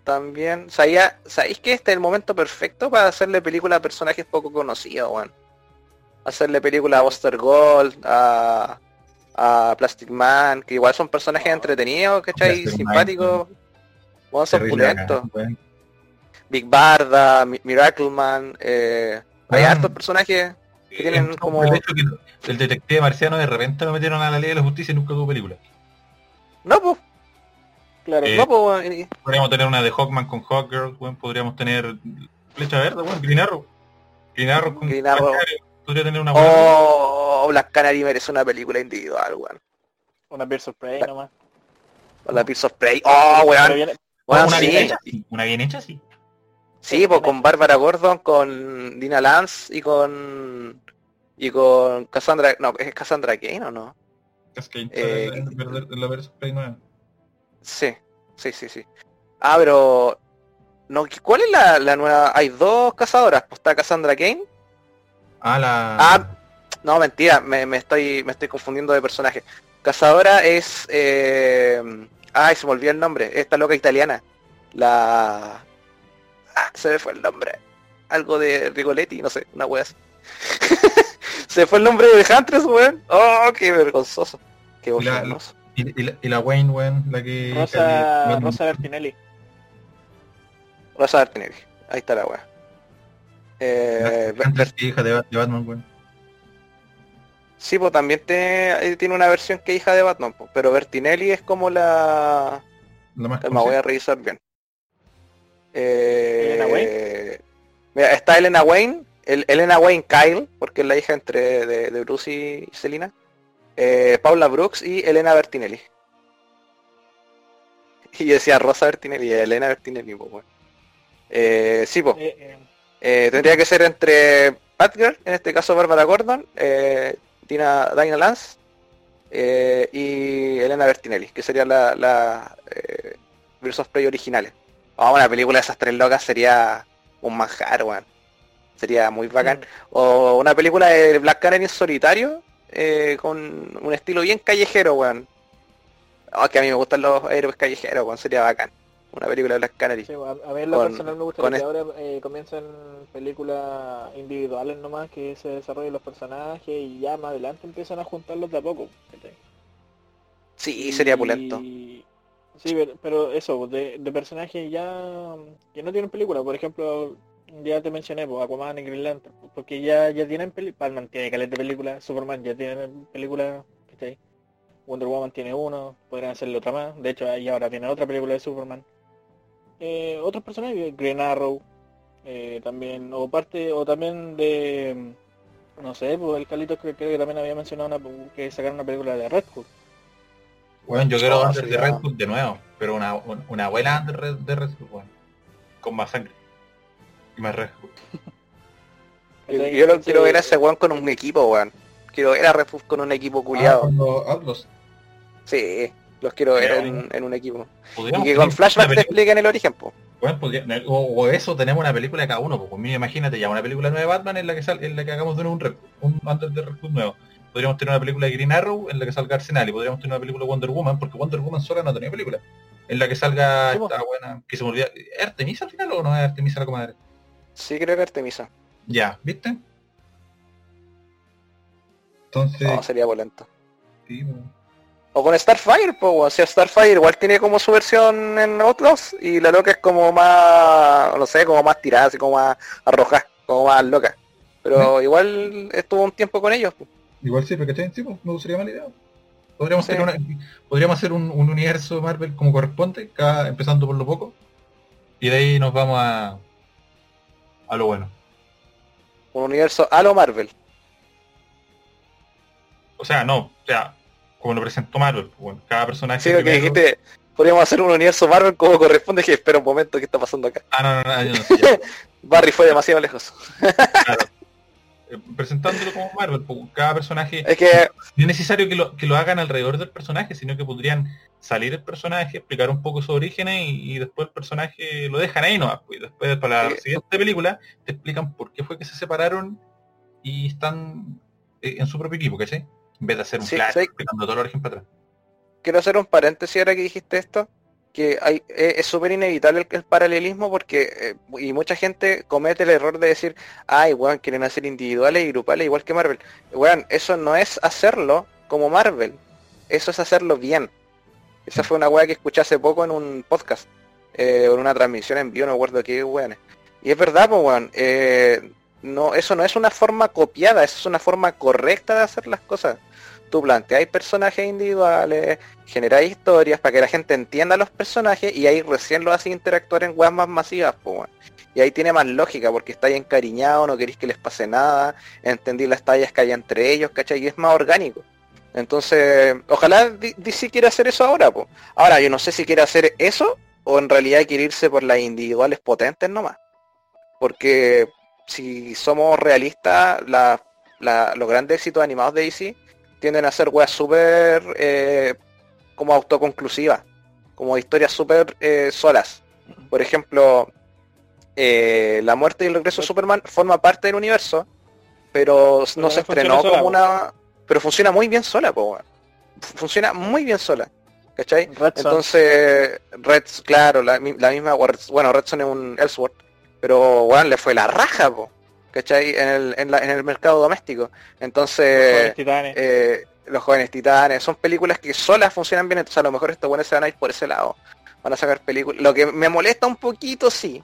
[SPEAKER 3] también, sabía, ¿sabéis que este es el momento perfecto para hacerle película a personajes poco conocidos, weón? Hacerle película a Buster Gold, a, a Plastic Man, que igual son personajes entretenidos, ¿cachai? Simpáticos. Weón, son pulentos. Big Barda, Mi- Miracle Man, eh, hay
[SPEAKER 2] Ah.
[SPEAKER 3] hartos personajes que tienen
[SPEAKER 2] Es
[SPEAKER 3] como...
[SPEAKER 2] El hecho que el detective marciano de repente lo metieron a la ley de la justicia y nunca tuvo película.
[SPEAKER 3] No, pues,
[SPEAKER 1] Claro.
[SPEAKER 2] Eh,
[SPEAKER 3] no, pues,
[SPEAKER 2] Podríamos tener una de Hawkman con Hawkgirl, weón. Podríamos tener Flecha Verde, weón. Green Arrow. Green Arrow con
[SPEAKER 3] Green Arrow.
[SPEAKER 2] Podría tener una buena.
[SPEAKER 3] Oh, Black Canary merece una película individual, weón.
[SPEAKER 1] Una Birds of Prey nomás.
[SPEAKER 3] La Pierce of Prey. Oh, weón.
[SPEAKER 1] viene-
[SPEAKER 3] Weón,
[SPEAKER 2] una
[SPEAKER 3] sí.
[SPEAKER 2] bien hecha, sí. Una bien hecha, sí.
[SPEAKER 3] Sí, pues con Bárbara Gordon, con Dina Lance y con... Y con Cassandra... No, ¿es Cassandra Kane o no?
[SPEAKER 2] Que
[SPEAKER 3] Eh,
[SPEAKER 2] la- Versus Play nueva.
[SPEAKER 3] Sí, sí, sí, sí. Ah, pero... No, ¿cuál es la, la nueva? Hay dos cazadoras. Pues está Cassandra Kane.
[SPEAKER 2] Ah, la...
[SPEAKER 3] Ah, no, mentira, me, me estoy me estoy confundiendo de personaje. Cazadora es... Eh... Ay, se me olvidó el nombre. Esta loca italiana. La... Ah, se me fue el nombre. Algo de Rigoletti, no sé, una wea así. se fue el nombre de Huntress, weón. Oh, qué vergonzoso. Qué
[SPEAKER 2] Y la- y, y la, y la Wayne, weón, la que...
[SPEAKER 1] Rosa,
[SPEAKER 2] que-
[SPEAKER 1] Rosa Bertinelli.
[SPEAKER 3] Rosa Martinelli. Ahí está la wea. Eh,
[SPEAKER 2] hija de, Bat- de Batman, weón.
[SPEAKER 3] sí, pues también te- eh, tiene una versión que es hija de Batman, po, pero Bertinelli es como la...
[SPEAKER 2] La más
[SPEAKER 3] Me voy a revisar bien. Eh,
[SPEAKER 1] ¿Elena
[SPEAKER 3] Mira, está Elena Wayne, el, Elena Wayne Kyle, porque es la hija entre de, de Bruce y Selina. Eh, Paula Brooks y Elena Bertinelli. Y decía Rosa Bertinelli y Elena Bertinelli, pues bueno. Eh, sí, pues.
[SPEAKER 1] Eh, eh,
[SPEAKER 3] Eh, tendría que ser entre Batgirl, en este caso Barbara Gordon, eh, Tina, Dinah Lance eh, y Elena Bertinelli, que serían la, la eh, Birds of Prey originales. Oh, una película de esas tres locas sería un manjar, weón. Sería muy bacán. O una película de Black Canary en solitario, eh, con un estilo bien callejero, weón. Oh, que a mí me gustan los héroes callejeros, weón. Sería bacán. Una película de Black Canary.
[SPEAKER 1] sí, a, a mí en lo
[SPEAKER 3] Con-
[SPEAKER 1] personal me gusta que ahora eh, comiencen películas individuales nomás, que se desarrollen los personajes y ya más adelante empiezan a juntarlos de a poco.
[SPEAKER 3] Sí, sería pulento.
[SPEAKER 1] Y- Sí, pero, pero eso, de, de personajes ya que no tienen película, por ejemplo, ya te mencioné, pues, Aquaman y Green Lantern, porque ya, ya tienen película, Batman tiene caleta de película, Superman ya tiene película, ¿cachai? Wonder Woman tiene uno, podrían hacerle otra más, de hecho ahí ahora tiene otra película de Superman. Eh, otros personajes, Green Arrow, eh, también, o parte, o también de, no sé, pues el Carlitos creo, creo que también había mencionado una, que sacaron una película de Red Hood.
[SPEAKER 2] Weón, yo quiero
[SPEAKER 3] Oh,
[SPEAKER 2] Under de Red Hood de nuevo, pero una, un- una buena Under Red- de Red Hood, weón. Con más sangre. Y más Red Hood.
[SPEAKER 3] Yo, lo quiero ver a ese weón con un equipo, weón. Quiero ver a Refus con un equipo
[SPEAKER 2] Ah,
[SPEAKER 3] culiado.
[SPEAKER 2] Outlaws.
[SPEAKER 3] Sí, los quiero ver en, en un equipo. Y que con flashback te expliquen el origen, po.
[SPEAKER 2] Podría- o, o eso tenemos una película de cada uno, pues imagínate ya una película nueva de Batman en la que sal, en la que hagamos de nuevo un, un Under de Hood nuevo. Podríamos tener una película de Green Arrow en la que salga Arsenal y podríamos tener una película de Wonder Woman, porque Wonder Woman sola no tenía película. En la que salga
[SPEAKER 1] po.
[SPEAKER 2] esta buena, que se me olvida, ¿es Artemisa al final o no es Artemisa la comadre?
[SPEAKER 3] Sí, creo que Artemisa.
[SPEAKER 2] Ya, ¿viste? Entonces,
[SPEAKER 3] No, sería volento.
[SPEAKER 2] sí, weón.
[SPEAKER 3] O con Starfire, weón. O sea, Starfire igual tiene como su versión en Outlaws y la loca es como más, no sé, como más tirada, así como más arrojada, como más loca. Pero igual estuvo un tiempo con ellos, po.
[SPEAKER 2] Igual sirve, ¿cachai? Sí, pues, no sería mala idea. Podríamos
[SPEAKER 3] Sí.
[SPEAKER 2] hacer, una, podríamos hacer un, un universo Marvel como corresponde, cada, empezando por lo poco, y de ahí nos vamos a, a lo bueno.
[SPEAKER 3] Un universo a lo Marvel.
[SPEAKER 2] O sea, no, o sea, como lo presentó Marvel, pues, bueno, cada personaje...
[SPEAKER 3] Sí, lo que dijiste, podríamos hacer un universo Marvel como corresponde, que espera un momento, ¿qué está pasando acá?
[SPEAKER 2] Ah, no, no, no, yo no sé, ya,
[SPEAKER 3] Barry fue demasiado lejos.
[SPEAKER 2] claro. Eh, Presentándolo como Marvel, pues, cada personaje
[SPEAKER 3] Es que,
[SPEAKER 2] no es necesario que lo, que lo hagan alrededor del personaje, sino que podrían salir el personaje, explicar un poco su origen y, y después el personaje lo dejan ahí nomás. Pues, y después para la siguiente película te explican por qué fue que se separaron y están eh, en su propio equipo, ¿cachai? En vez de hacer un
[SPEAKER 3] Sí,
[SPEAKER 2] flash
[SPEAKER 3] sí.
[SPEAKER 2] explicando todo el origen para atrás.
[SPEAKER 3] quiero hacer un paréntesis ahora que dijiste esto, que hay, eh, es súper inevitable el, el paralelismo porque eh, y mucha gente comete el error de decir, ay, weón, quieren hacer individuales y grupales igual que Marvel. Weón, eso no es hacerlo como Marvel, eso es hacerlo bien. Esa fue una weá que escuché hace poco en un podcast, eh, en una transmisión en vivo, no recuerdo qué weón. Y es verdad, pues weón, eh, no, eso no es una forma copiada, eso es una forma correcta de hacer las cosas. Tú planteáis personajes individuales, generáis historias para que la gente entienda los personajes y ahí recién lo haces interactuar en weas más masivas, pues. Y ahí tiene más lógica porque estáis encariñados, no queréis que les pase nada, entendí las tallas que hay entre ellos, ¿cachai? Y es más orgánico. Entonces, ojalá DC quiera hacer eso ahora, pues. Ahora, yo no sé si quiere hacer eso o en realidad quiere irse por las individuales potentes nomás. Porque si somos realistas, la- los grandes éxitos animados de DC tienden a ser weas súper eh, como autoconclusivas, como historias súper eh, solas. Por ejemplo, eh, la muerte y el regreso de Superman forma parte del universo, pero no se estrenó
[SPEAKER 1] sola,
[SPEAKER 3] como
[SPEAKER 1] po.
[SPEAKER 3] una... Pero funciona muy bien sola, po, weón. Funciona muy bien sola. ¿Cachai?
[SPEAKER 1] Red Son.
[SPEAKER 3] Entonces, Red, claro, la, la misma, bueno, Red Son es un Ellsworth, pero bueno, le fue la raja, po, ¿cachai? En el, en, la- en el mercado doméstico. Entonces,
[SPEAKER 1] Jóvenes Titanes.
[SPEAKER 3] eh, Los jóvenes titanes, son películas que solas funcionan bien, entonces a lo mejor estos buenos se van a ir por ese lado. Van a sacar películas. Lo que me molesta un poquito, sí,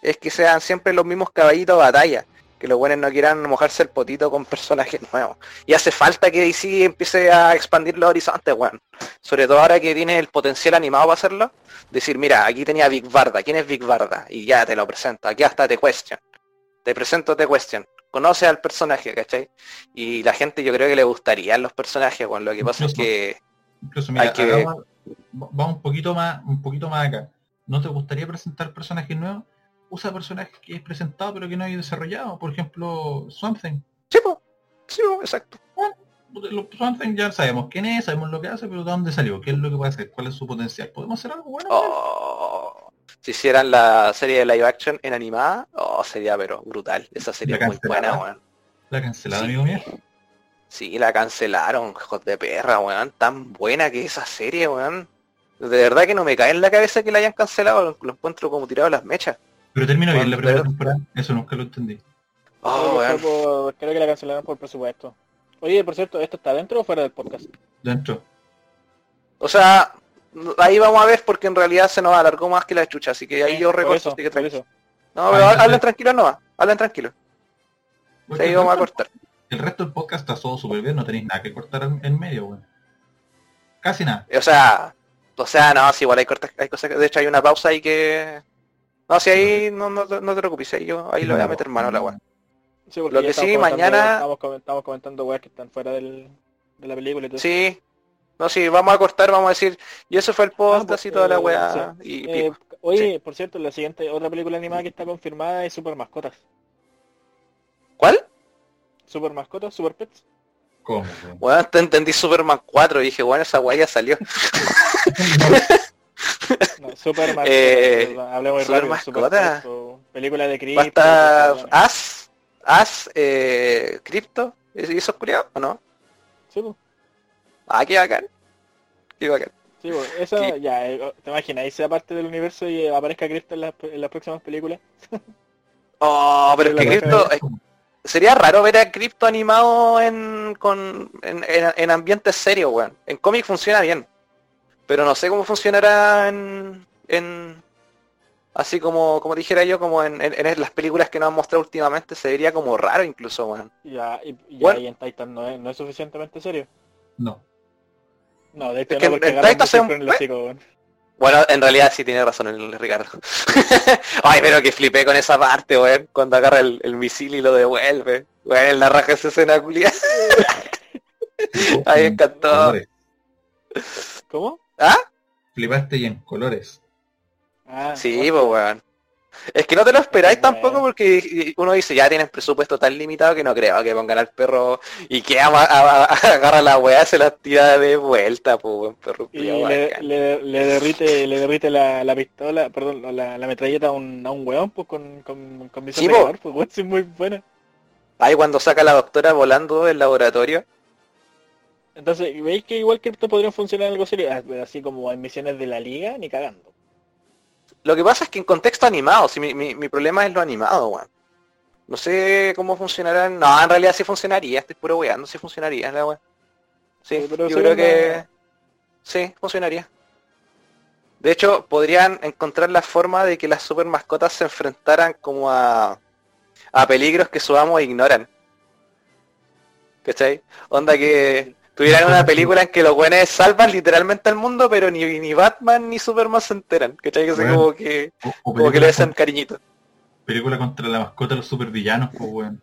[SPEAKER 3] es que sean siempre los mismos caballitos de batalla. Que los buenos no quieran mojarse el potito con personajes nuevos. Y hace falta que DC empiece a expandir los horizontes, weón. Sobre todo ahora que tiene el potencial animado para hacerlo. Decir, mira, aquí tenía Big Barda. ¿Quién es Big Barda? Y ya te lo presento. Aquí hasta te question. Te presento te question. Conoce al personaje, ¿cachai? Y la gente yo creo que le gustarían los personajes, weón. Lo que pasa es que...
[SPEAKER 2] Incluso, mira,
[SPEAKER 3] Hay que-
[SPEAKER 2] vamos un poquito más, un poquito más acá. ¿No te gustaría presentar personajes nuevos? Usa personajes que es presentado pero que no hay desarrollado. Por ejemplo, Swamp Thing.
[SPEAKER 3] Sí, po. Sí, po, exacto.
[SPEAKER 2] Los Swamp Thing ya sabemos quién es, sabemos lo que hace, pero ¿de dónde salió? ¿Qué es lo que puede hacer? ¿Cuál es su potencial? ¿Podemos hacer algo bueno?
[SPEAKER 3] Oh, si hicieran la serie de live action en animada, oh, sería pero brutal. Esa sería muy buena,
[SPEAKER 2] cancelaron.
[SPEAKER 3] weón.
[SPEAKER 2] La cancelada,
[SPEAKER 3] Sí.
[SPEAKER 2] amigo mío.
[SPEAKER 3] Sí, la cancelaron, hijos de perra, weón. Tan buena que esa serie, weón. De verdad que no me cae en la cabeza que la hayan cancelado, lo, lo encuentro como tirado a las mechas.
[SPEAKER 2] Pero terminó bien la primera
[SPEAKER 3] pero-
[SPEAKER 2] temporada. Eso nunca lo entendí.
[SPEAKER 3] Oh, weón.
[SPEAKER 1] por- creo que la cancelaron por presupuesto. Oye, por cierto, ¿esto está dentro o fuera del podcast?
[SPEAKER 2] Dentro.
[SPEAKER 3] O sea, ahí vamos a ver porque en realidad se nos alargó más que la chucha, así que ahí
[SPEAKER 1] Sí,
[SPEAKER 3] yo recorto, así que tranquilo.
[SPEAKER 1] eso.
[SPEAKER 3] No, pero
[SPEAKER 2] Ah,
[SPEAKER 3] hablen tranquilos nomás, hablen tranquilos.
[SPEAKER 2] Porque
[SPEAKER 3] Ahí vamos a cortar.
[SPEAKER 2] el resto del podcast está todo súper bien, no tenéis nada que cortar en, en medio, weón. Casi nada.
[SPEAKER 3] O sea, o sea, no, si igual hay, cortas, hay cosas que, de hecho hay una pausa ahí que... No, si ahí no, no, te- no te preocupes, ahí yo ahí lo voy a meter mano a la weá.
[SPEAKER 1] Sí, porque
[SPEAKER 3] Lo que sí, mañana-
[SPEAKER 1] Estamos, comen- estamos comentando weas que están fuera del, de la película y todo.
[SPEAKER 3] Sí, no, sí, vamos a cortar, vamos a decir, y eso fue el podcast
[SPEAKER 1] pues,
[SPEAKER 3] y toda la
[SPEAKER 1] eh,
[SPEAKER 3] weá. Y,
[SPEAKER 1] Eh, oye, por cierto, la siguiente, otra película animada que está confirmada es Super Mascotas.
[SPEAKER 3] ¿Cuál?
[SPEAKER 1] Super Mascotas, Super Pets.
[SPEAKER 2] ¿Cómo?
[SPEAKER 3] Bueno, te entendí Superman 4 y dije, bueno, esa weá ya salió.
[SPEAKER 1] No, Super Mascotas.
[SPEAKER 3] Eh,
[SPEAKER 1] hablemos
[SPEAKER 3] Super
[SPEAKER 1] rápido. Super
[SPEAKER 3] Mascotas.
[SPEAKER 1] Pets, película de Crypto.
[SPEAKER 3] estar As, As, eh, Crypto, ¿y eso es culiado o no?
[SPEAKER 1] Sí, pues.
[SPEAKER 3] Ah, qué bacán. Qué bacán.
[SPEAKER 1] Sí, pues, eso
[SPEAKER 3] ¿Qué?
[SPEAKER 1] ya, eh, te imaginas, ahí sea parte del universo y eh, aparezca Crypto en las, en las próximas películas.
[SPEAKER 3] Oh, pero es que eh, sería raro ver a Crypto animado en, con, en, en, en ambientes serios, weón. En cómic funciona bien. Pero no sé cómo funcionará en, en así como, como dijera yo, como en, en- en las películas que nos han mostrado últimamente, se vería como raro incluso, weón.
[SPEAKER 1] Ya, y, y
[SPEAKER 3] Bueno.
[SPEAKER 1] ahí en Titan no es, no es suficientemente serio.
[SPEAKER 2] No.
[SPEAKER 1] No, de hecho
[SPEAKER 3] Es que
[SPEAKER 1] no, porque el hocico, weón.
[SPEAKER 3] Bueno, en realidad sí tiene razón el Ricardo. Ay, pero que flipé con esa parte, weón, cuando agarra el, el misil y lo devuelve. Weón, la raja esa escena culia. Ay, encantó.
[SPEAKER 1] ¿Cómo?
[SPEAKER 3] ¿Ah?
[SPEAKER 2] Flipaste y en colores.
[SPEAKER 1] Ah,
[SPEAKER 3] Sí,
[SPEAKER 1] bueno.
[SPEAKER 3] pues weón. Es que no te lo esperáis tampoco porque uno dice, ya tienen presupuesto tan limitado que no creo que pongan al perro y que ama- a- a- agarra la weá, se la tira de vuelta, pues perro.
[SPEAKER 1] Y le, le, le derrite, le derrite la, la pistola, perdón, la, la metralleta a un, a un weón pues con, con, con visión
[SPEAKER 3] Sí,
[SPEAKER 1] pues weón, sí, muy buena.
[SPEAKER 3] Ahí cuando saca a la doctora volando del laboratorio.
[SPEAKER 1] Entonces, ¿veis que igual que esto podría funcionar en algo serio? Ah, Así como en misiones de la liga, ni cagando.
[SPEAKER 3] Lo que pasa es que en contexto animado, si mi, mi, mi problema es lo animado, weón. No sé cómo funcionará. No, en realidad sí funcionaría, estoy puro weando, sí funcionaría la weá. Sí,
[SPEAKER 1] pero
[SPEAKER 3] yo creo que sí, funcionaría. De hecho, podrían encontrar la forma de que las super mascotas se enfrentaran como a, a peligros que sus amos ignoran. ¿Cachai? Onda que tuvieran una película en que los buenos salvan literalmente al mundo, pero ni, ni Batman ni Superman se enteran. ¿Cachai? Que,
[SPEAKER 2] Bueno.
[SPEAKER 3] como que,
[SPEAKER 2] O, o
[SPEAKER 3] como que le hacen cariñito.
[SPEAKER 2] película contra la mascota de los supervillanos, pues weón.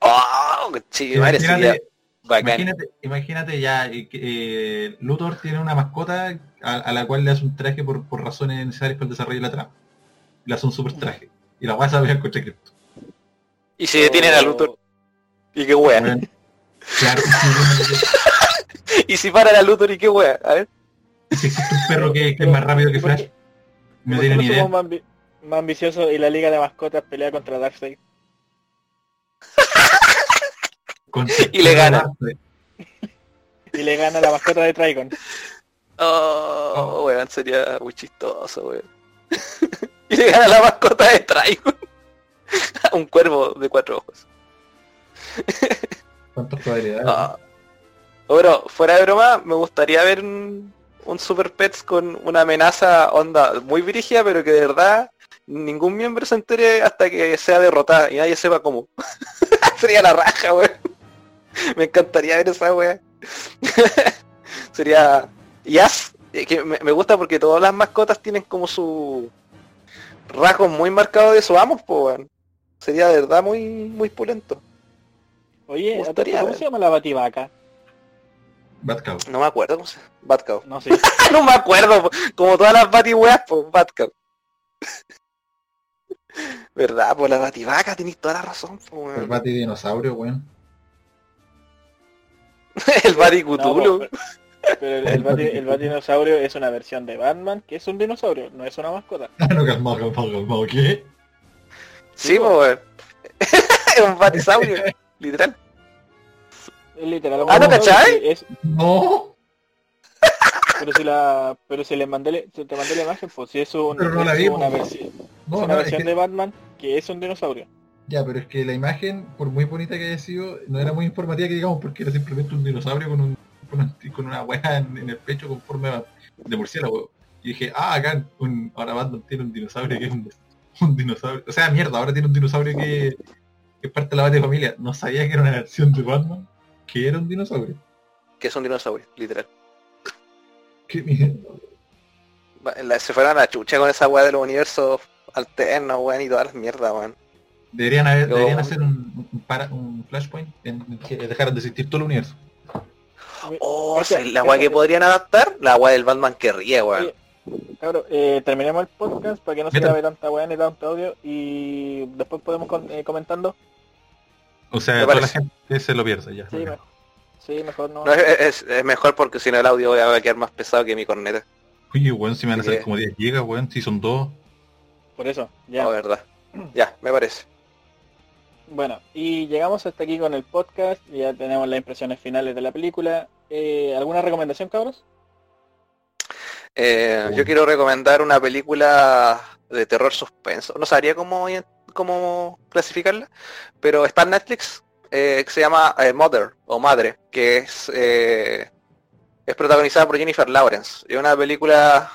[SPEAKER 3] ¡Oh! Sería
[SPEAKER 2] Imagínate, imagínate, imagínate ya eh, que eh, Luthor tiene una mascota a, a la cual le hace un traje por, por razones necesarias para el desarrollo de la trama. Le hace un super traje. Y la vas a ver contra Crypto.
[SPEAKER 3] Y si detienen a Luthor, y qué.
[SPEAKER 2] Weón. Claro, sí,
[SPEAKER 3] Y si paran a Luthor, y qué wea. A ver.
[SPEAKER 2] si existe un perro que, que es más rápido que Flash, no
[SPEAKER 1] ¿Por qué
[SPEAKER 2] tiene ni idea.
[SPEAKER 1] más, ambi- más ambiciosos y la liga de mascotas pelea contra Darkseid?
[SPEAKER 3] Y le gana.
[SPEAKER 1] Y le gana la mascota de Trigon.
[SPEAKER 3] Oh,
[SPEAKER 2] Oh.
[SPEAKER 3] weón, sería muy chistoso, weón. y le gana la mascota de Trigon. un cuervo de cuatro ojos.
[SPEAKER 2] ¿Cuántas probabilidades?
[SPEAKER 3] Ah. Bueno, fuera de broma, me gustaría ver un, un Super Pets con una amenaza onda muy brígida, pero que de verdad ningún miembro se entere hasta que sea derrotada y nadie sepa cómo. Sería la raja, weón. Me encantaría ver esa weá. Sería... Yas, que me, me gusta porque todas las mascotas tienen como su rasgos muy marcados de su amos, pues. Sería de verdad muy, muy pulento.
[SPEAKER 1] Oye,
[SPEAKER 3] gustaría
[SPEAKER 1] ¿cómo
[SPEAKER 3] ver.
[SPEAKER 1] se llama la bativaca?
[SPEAKER 2] Bad Cow.
[SPEAKER 3] No me acuerdo cómo se Bad Cow.
[SPEAKER 1] No sé.
[SPEAKER 3] no me acuerdo, como todas las batiweas, pues Bad Cow. ¿Verdad? Pues la bativaca, tenéis toda la razón, po,
[SPEAKER 2] El
[SPEAKER 3] weón.
[SPEAKER 2] bati dinosaurio, weón.
[SPEAKER 3] El
[SPEAKER 1] No,
[SPEAKER 3] Baticutulu.
[SPEAKER 1] pero, pero el, el, bati- el batidinosaurio es una versión de Batman, que es un dinosaurio, no es una mascota.
[SPEAKER 2] no, calmado, calmado, calmado, ¿qué?
[SPEAKER 3] sí, pues weón. es un batisaurio, literal.
[SPEAKER 1] Es literal.
[SPEAKER 3] Ah, ¿no cachai?
[SPEAKER 1] es-
[SPEAKER 2] No,
[SPEAKER 1] pero si la, pero si le mandé, le- si te mandé la imagen, pues si es, un,
[SPEAKER 2] Pero no la
[SPEAKER 1] es
[SPEAKER 2] vimos.
[SPEAKER 1] una, versi- es
[SPEAKER 2] no,
[SPEAKER 1] una
[SPEAKER 2] no, es
[SPEAKER 1] versión
[SPEAKER 2] que-
[SPEAKER 1] de Batman que es un dinosaurio.
[SPEAKER 2] Ya, pero es que la imagen, por muy bonita que haya sido, no era muy informativa que digamos, porque era simplemente un dinosaurio con un con, un- con una hueá en, en el pecho con forma de murciélago. Y dije, ah, acá un, ahora Batman tiene un dinosaurio que es un, un dinosaurio. O sea, mierda, ahora tiene un dinosaurio que, que es parte de la Bat de familia. No sabía que era una versión de Batman que era un dinosaurio.
[SPEAKER 3] Que es un dinosaurio, literal.
[SPEAKER 2] Qué
[SPEAKER 3] la- Se fueron a la chucha con esa weá de los universos alternos, weón, y todas las mierdas, weón.
[SPEAKER 2] Deberían, haber,
[SPEAKER 3] Yo-
[SPEAKER 2] deberían hacer un, un, para, un flashpoint en que dejaran de existir todo el universo.
[SPEAKER 3] Oh,
[SPEAKER 1] Esa-
[SPEAKER 3] ¿sabes la weá que podrían adaptar? La weá del Batman que ríe, weón.
[SPEAKER 1] Claro, eh, terminemos el podcast para que no se grabe tanta weá ni tanto audio y después podemos con- eh, comentando.
[SPEAKER 2] O sea, toda la gente se lo pierde ya.
[SPEAKER 1] Sí, mejor. Sí, mejor no.
[SPEAKER 3] No, es, es- mejor porque si no el audio va a quedar más pesado que mi corneta.
[SPEAKER 2] Oye, weón, si me van a hacer como 10 gigas, weón, si son dos.
[SPEAKER 1] Por eso, ya.
[SPEAKER 3] verdad. Ya, me parece.
[SPEAKER 1] Bueno, y llegamos hasta aquí con el podcast. Ya tenemos las impresiones finales de la película. Eh, ¿Alguna recomendación, cabros?
[SPEAKER 3] Eh,
[SPEAKER 2] Uh.
[SPEAKER 3] Yo quiero recomendar una película de terror suspenso. No sabría cómo, cómo clasificarla, pero está en Netflix, eh, que se llama eh, Mother o Madre, que es, eh, es protagonizada por Jennifer Lawrence. Es una película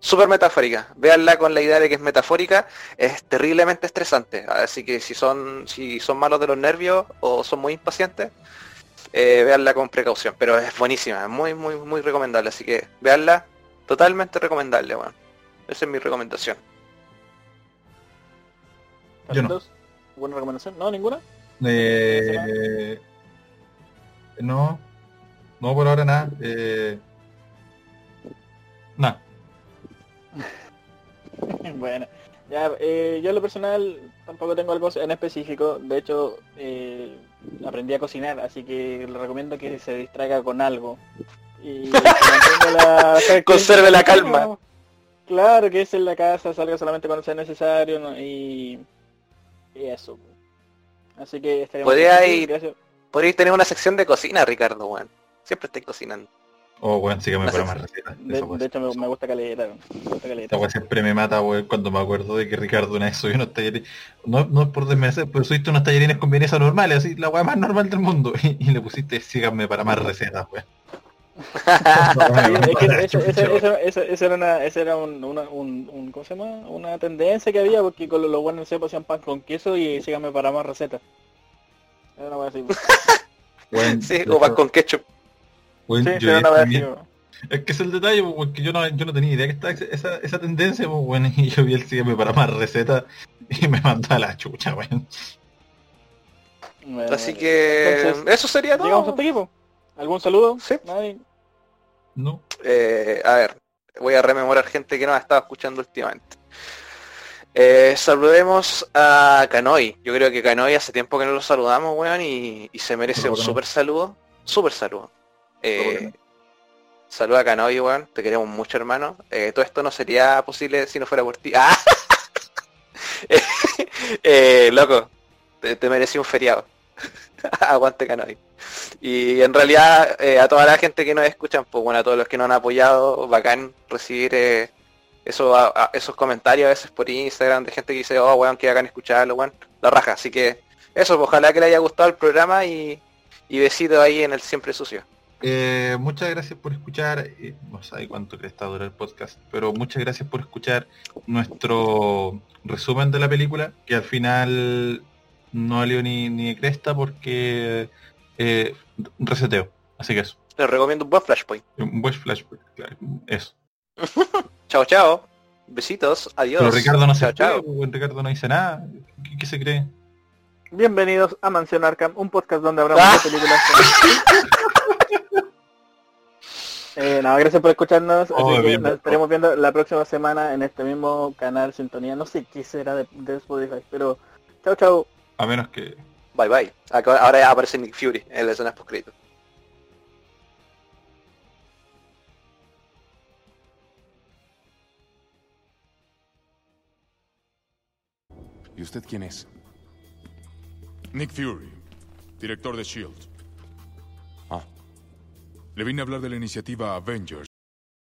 [SPEAKER 3] súper metafórica. Véanla con la idea de que es metafórica, es terriblemente estresante. Así que si son, si son malos de los nervios o son muy impacientes, eh, véanla con precaución. Pero es buenísima, es muy, muy, muy recomendable. Así que véanla, totalmente recomendable, weón. Esa es mi recomendación.
[SPEAKER 2] Yo no.
[SPEAKER 1] ¿Alguna recomendación? ¿No? ¿Ninguna?
[SPEAKER 2] Eh, no, no por ahora nada. Eh, nada.
[SPEAKER 1] bueno, ya, eh, yo en lo personal tampoco tengo algo en específico. De hecho, eh, aprendí a cocinar, así que le recomiendo que se distraiga con algo. Y que la-
[SPEAKER 3] Conserve la calma.
[SPEAKER 1] Claro, que es en la casa, salga solamente cuando sea necesario ¿no? y, y eso. Así que estaríamos
[SPEAKER 3] Podría. Podríais tener una sección de cocina, Ricardo, weón. Siempre estáis cocinando.
[SPEAKER 2] Oh, weón, sígame
[SPEAKER 3] No
[SPEAKER 2] para
[SPEAKER 3] sé
[SPEAKER 2] más recetas.
[SPEAKER 1] De, hecho me, me gusta caleta, me gusta caleta.
[SPEAKER 2] Esta weá siempre me mata, weón, cuando me acuerdo de que Ricardo una vez subió unos tallarines. No, no es por desmerecer, pero subiste unos tallarines con vienesa normales, así, la weá más normal del mundo. Y, y le pusiste síganme para más recetas, weón.
[SPEAKER 1] Que esa, era una, esa era un, una, un, un- ¿cómo se llama? Una tendencia que había porque con los, los buenos se hacían pan con queso y síganme para más recetas. Era una así.
[SPEAKER 3] Sí, o
[SPEAKER 2] hecho,
[SPEAKER 3] con ketchup.
[SPEAKER 2] weón,
[SPEAKER 1] Sí, era una así.
[SPEAKER 2] Es que es el detalle, pues, porque yo no, yo no tenía idea que estaba esa, esa tendencia, pues, bueno, y yo vi el sígueme para más recetas y me mandó a la chucha, weón.
[SPEAKER 1] Bueno,
[SPEAKER 3] Así
[SPEAKER 1] bueno.
[SPEAKER 3] que
[SPEAKER 1] Entonces,
[SPEAKER 3] eso sería
[SPEAKER 1] Llegamos
[SPEAKER 3] todo.
[SPEAKER 1] hasta aquí, po. ¿Algún saludo?
[SPEAKER 3] Sí.
[SPEAKER 1] Nadie.
[SPEAKER 2] No.
[SPEAKER 3] Eh, a ver, voy a rememorar gente que nos ha estado escuchando últimamente. Eh, saludemos a Canoy. Yo creo que Canoy hace tiempo que no lo saludamos, weón, y, y se merece
[SPEAKER 2] No,
[SPEAKER 3] un
[SPEAKER 2] no.
[SPEAKER 3] super saludo. Super saludo. Eh,
[SPEAKER 2] No,
[SPEAKER 3] saluda a Canoy, weón. Te queremos mucho, hermano. Eh, todo esto no sería posible si no fuera por ti. ¡Ah! Loco, te, te merecí un feriado. Aguante Canoy. Y en realidad eh, a toda la gente que nos escuchan, pues bueno, a todos los que nos han apoyado, bacán recibir eh, eso, a- esos comentarios a veces por Instagram de gente que dice, oh weón, que bacán escucharlo, weón, la raja. Así que eso, pues, ojalá que le haya gustado el programa y, y besito ahí en el siempre sucio.
[SPEAKER 2] Eh, muchas gracias por escuchar. eh, no sé cuánto está dura el podcast, pero muchas gracias por escuchar nuestro resumen de la película, que al final no valió ni, ni de cresta porque eh, reseteo. Así que eso.
[SPEAKER 3] Les recomiendo un buen Flashpoint.
[SPEAKER 2] Un buen flashback, claro, eso.
[SPEAKER 3] Chao, chao. Besitos. Adiós.
[SPEAKER 2] Pero Ricardo no se
[SPEAKER 3] chao, chao.
[SPEAKER 2] fue, pues, Ricardo no dice nada. ¿Qué, qué se cree?
[SPEAKER 1] Bienvenidos a Mansión Arkham, un podcast donde hablamos
[SPEAKER 3] Ah.
[SPEAKER 1] de películas. eh, no, gracias por escucharnos.
[SPEAKER 2] Oh,
[SPEAKER 1] así que
[SPEAKER 2] bien,
[SPEAKER 1] nos
[SPEAKER 2] bien.
[SPEAKER 1] estaremos viendo la próxima semana en este mismo canal Sintonía. No sé qué será de, de Spotify, pero chao, chao.
[SPEAKER 2] A menos que...
[SPEAKER 3] Bye bye. Ahora aparece Nick Fury en la escena post
[SPEAKER 5] ¿Y usted quién es? Nick Fury, director de SHIELD. Ah. Le vine a hablar de la iniciativa Avengers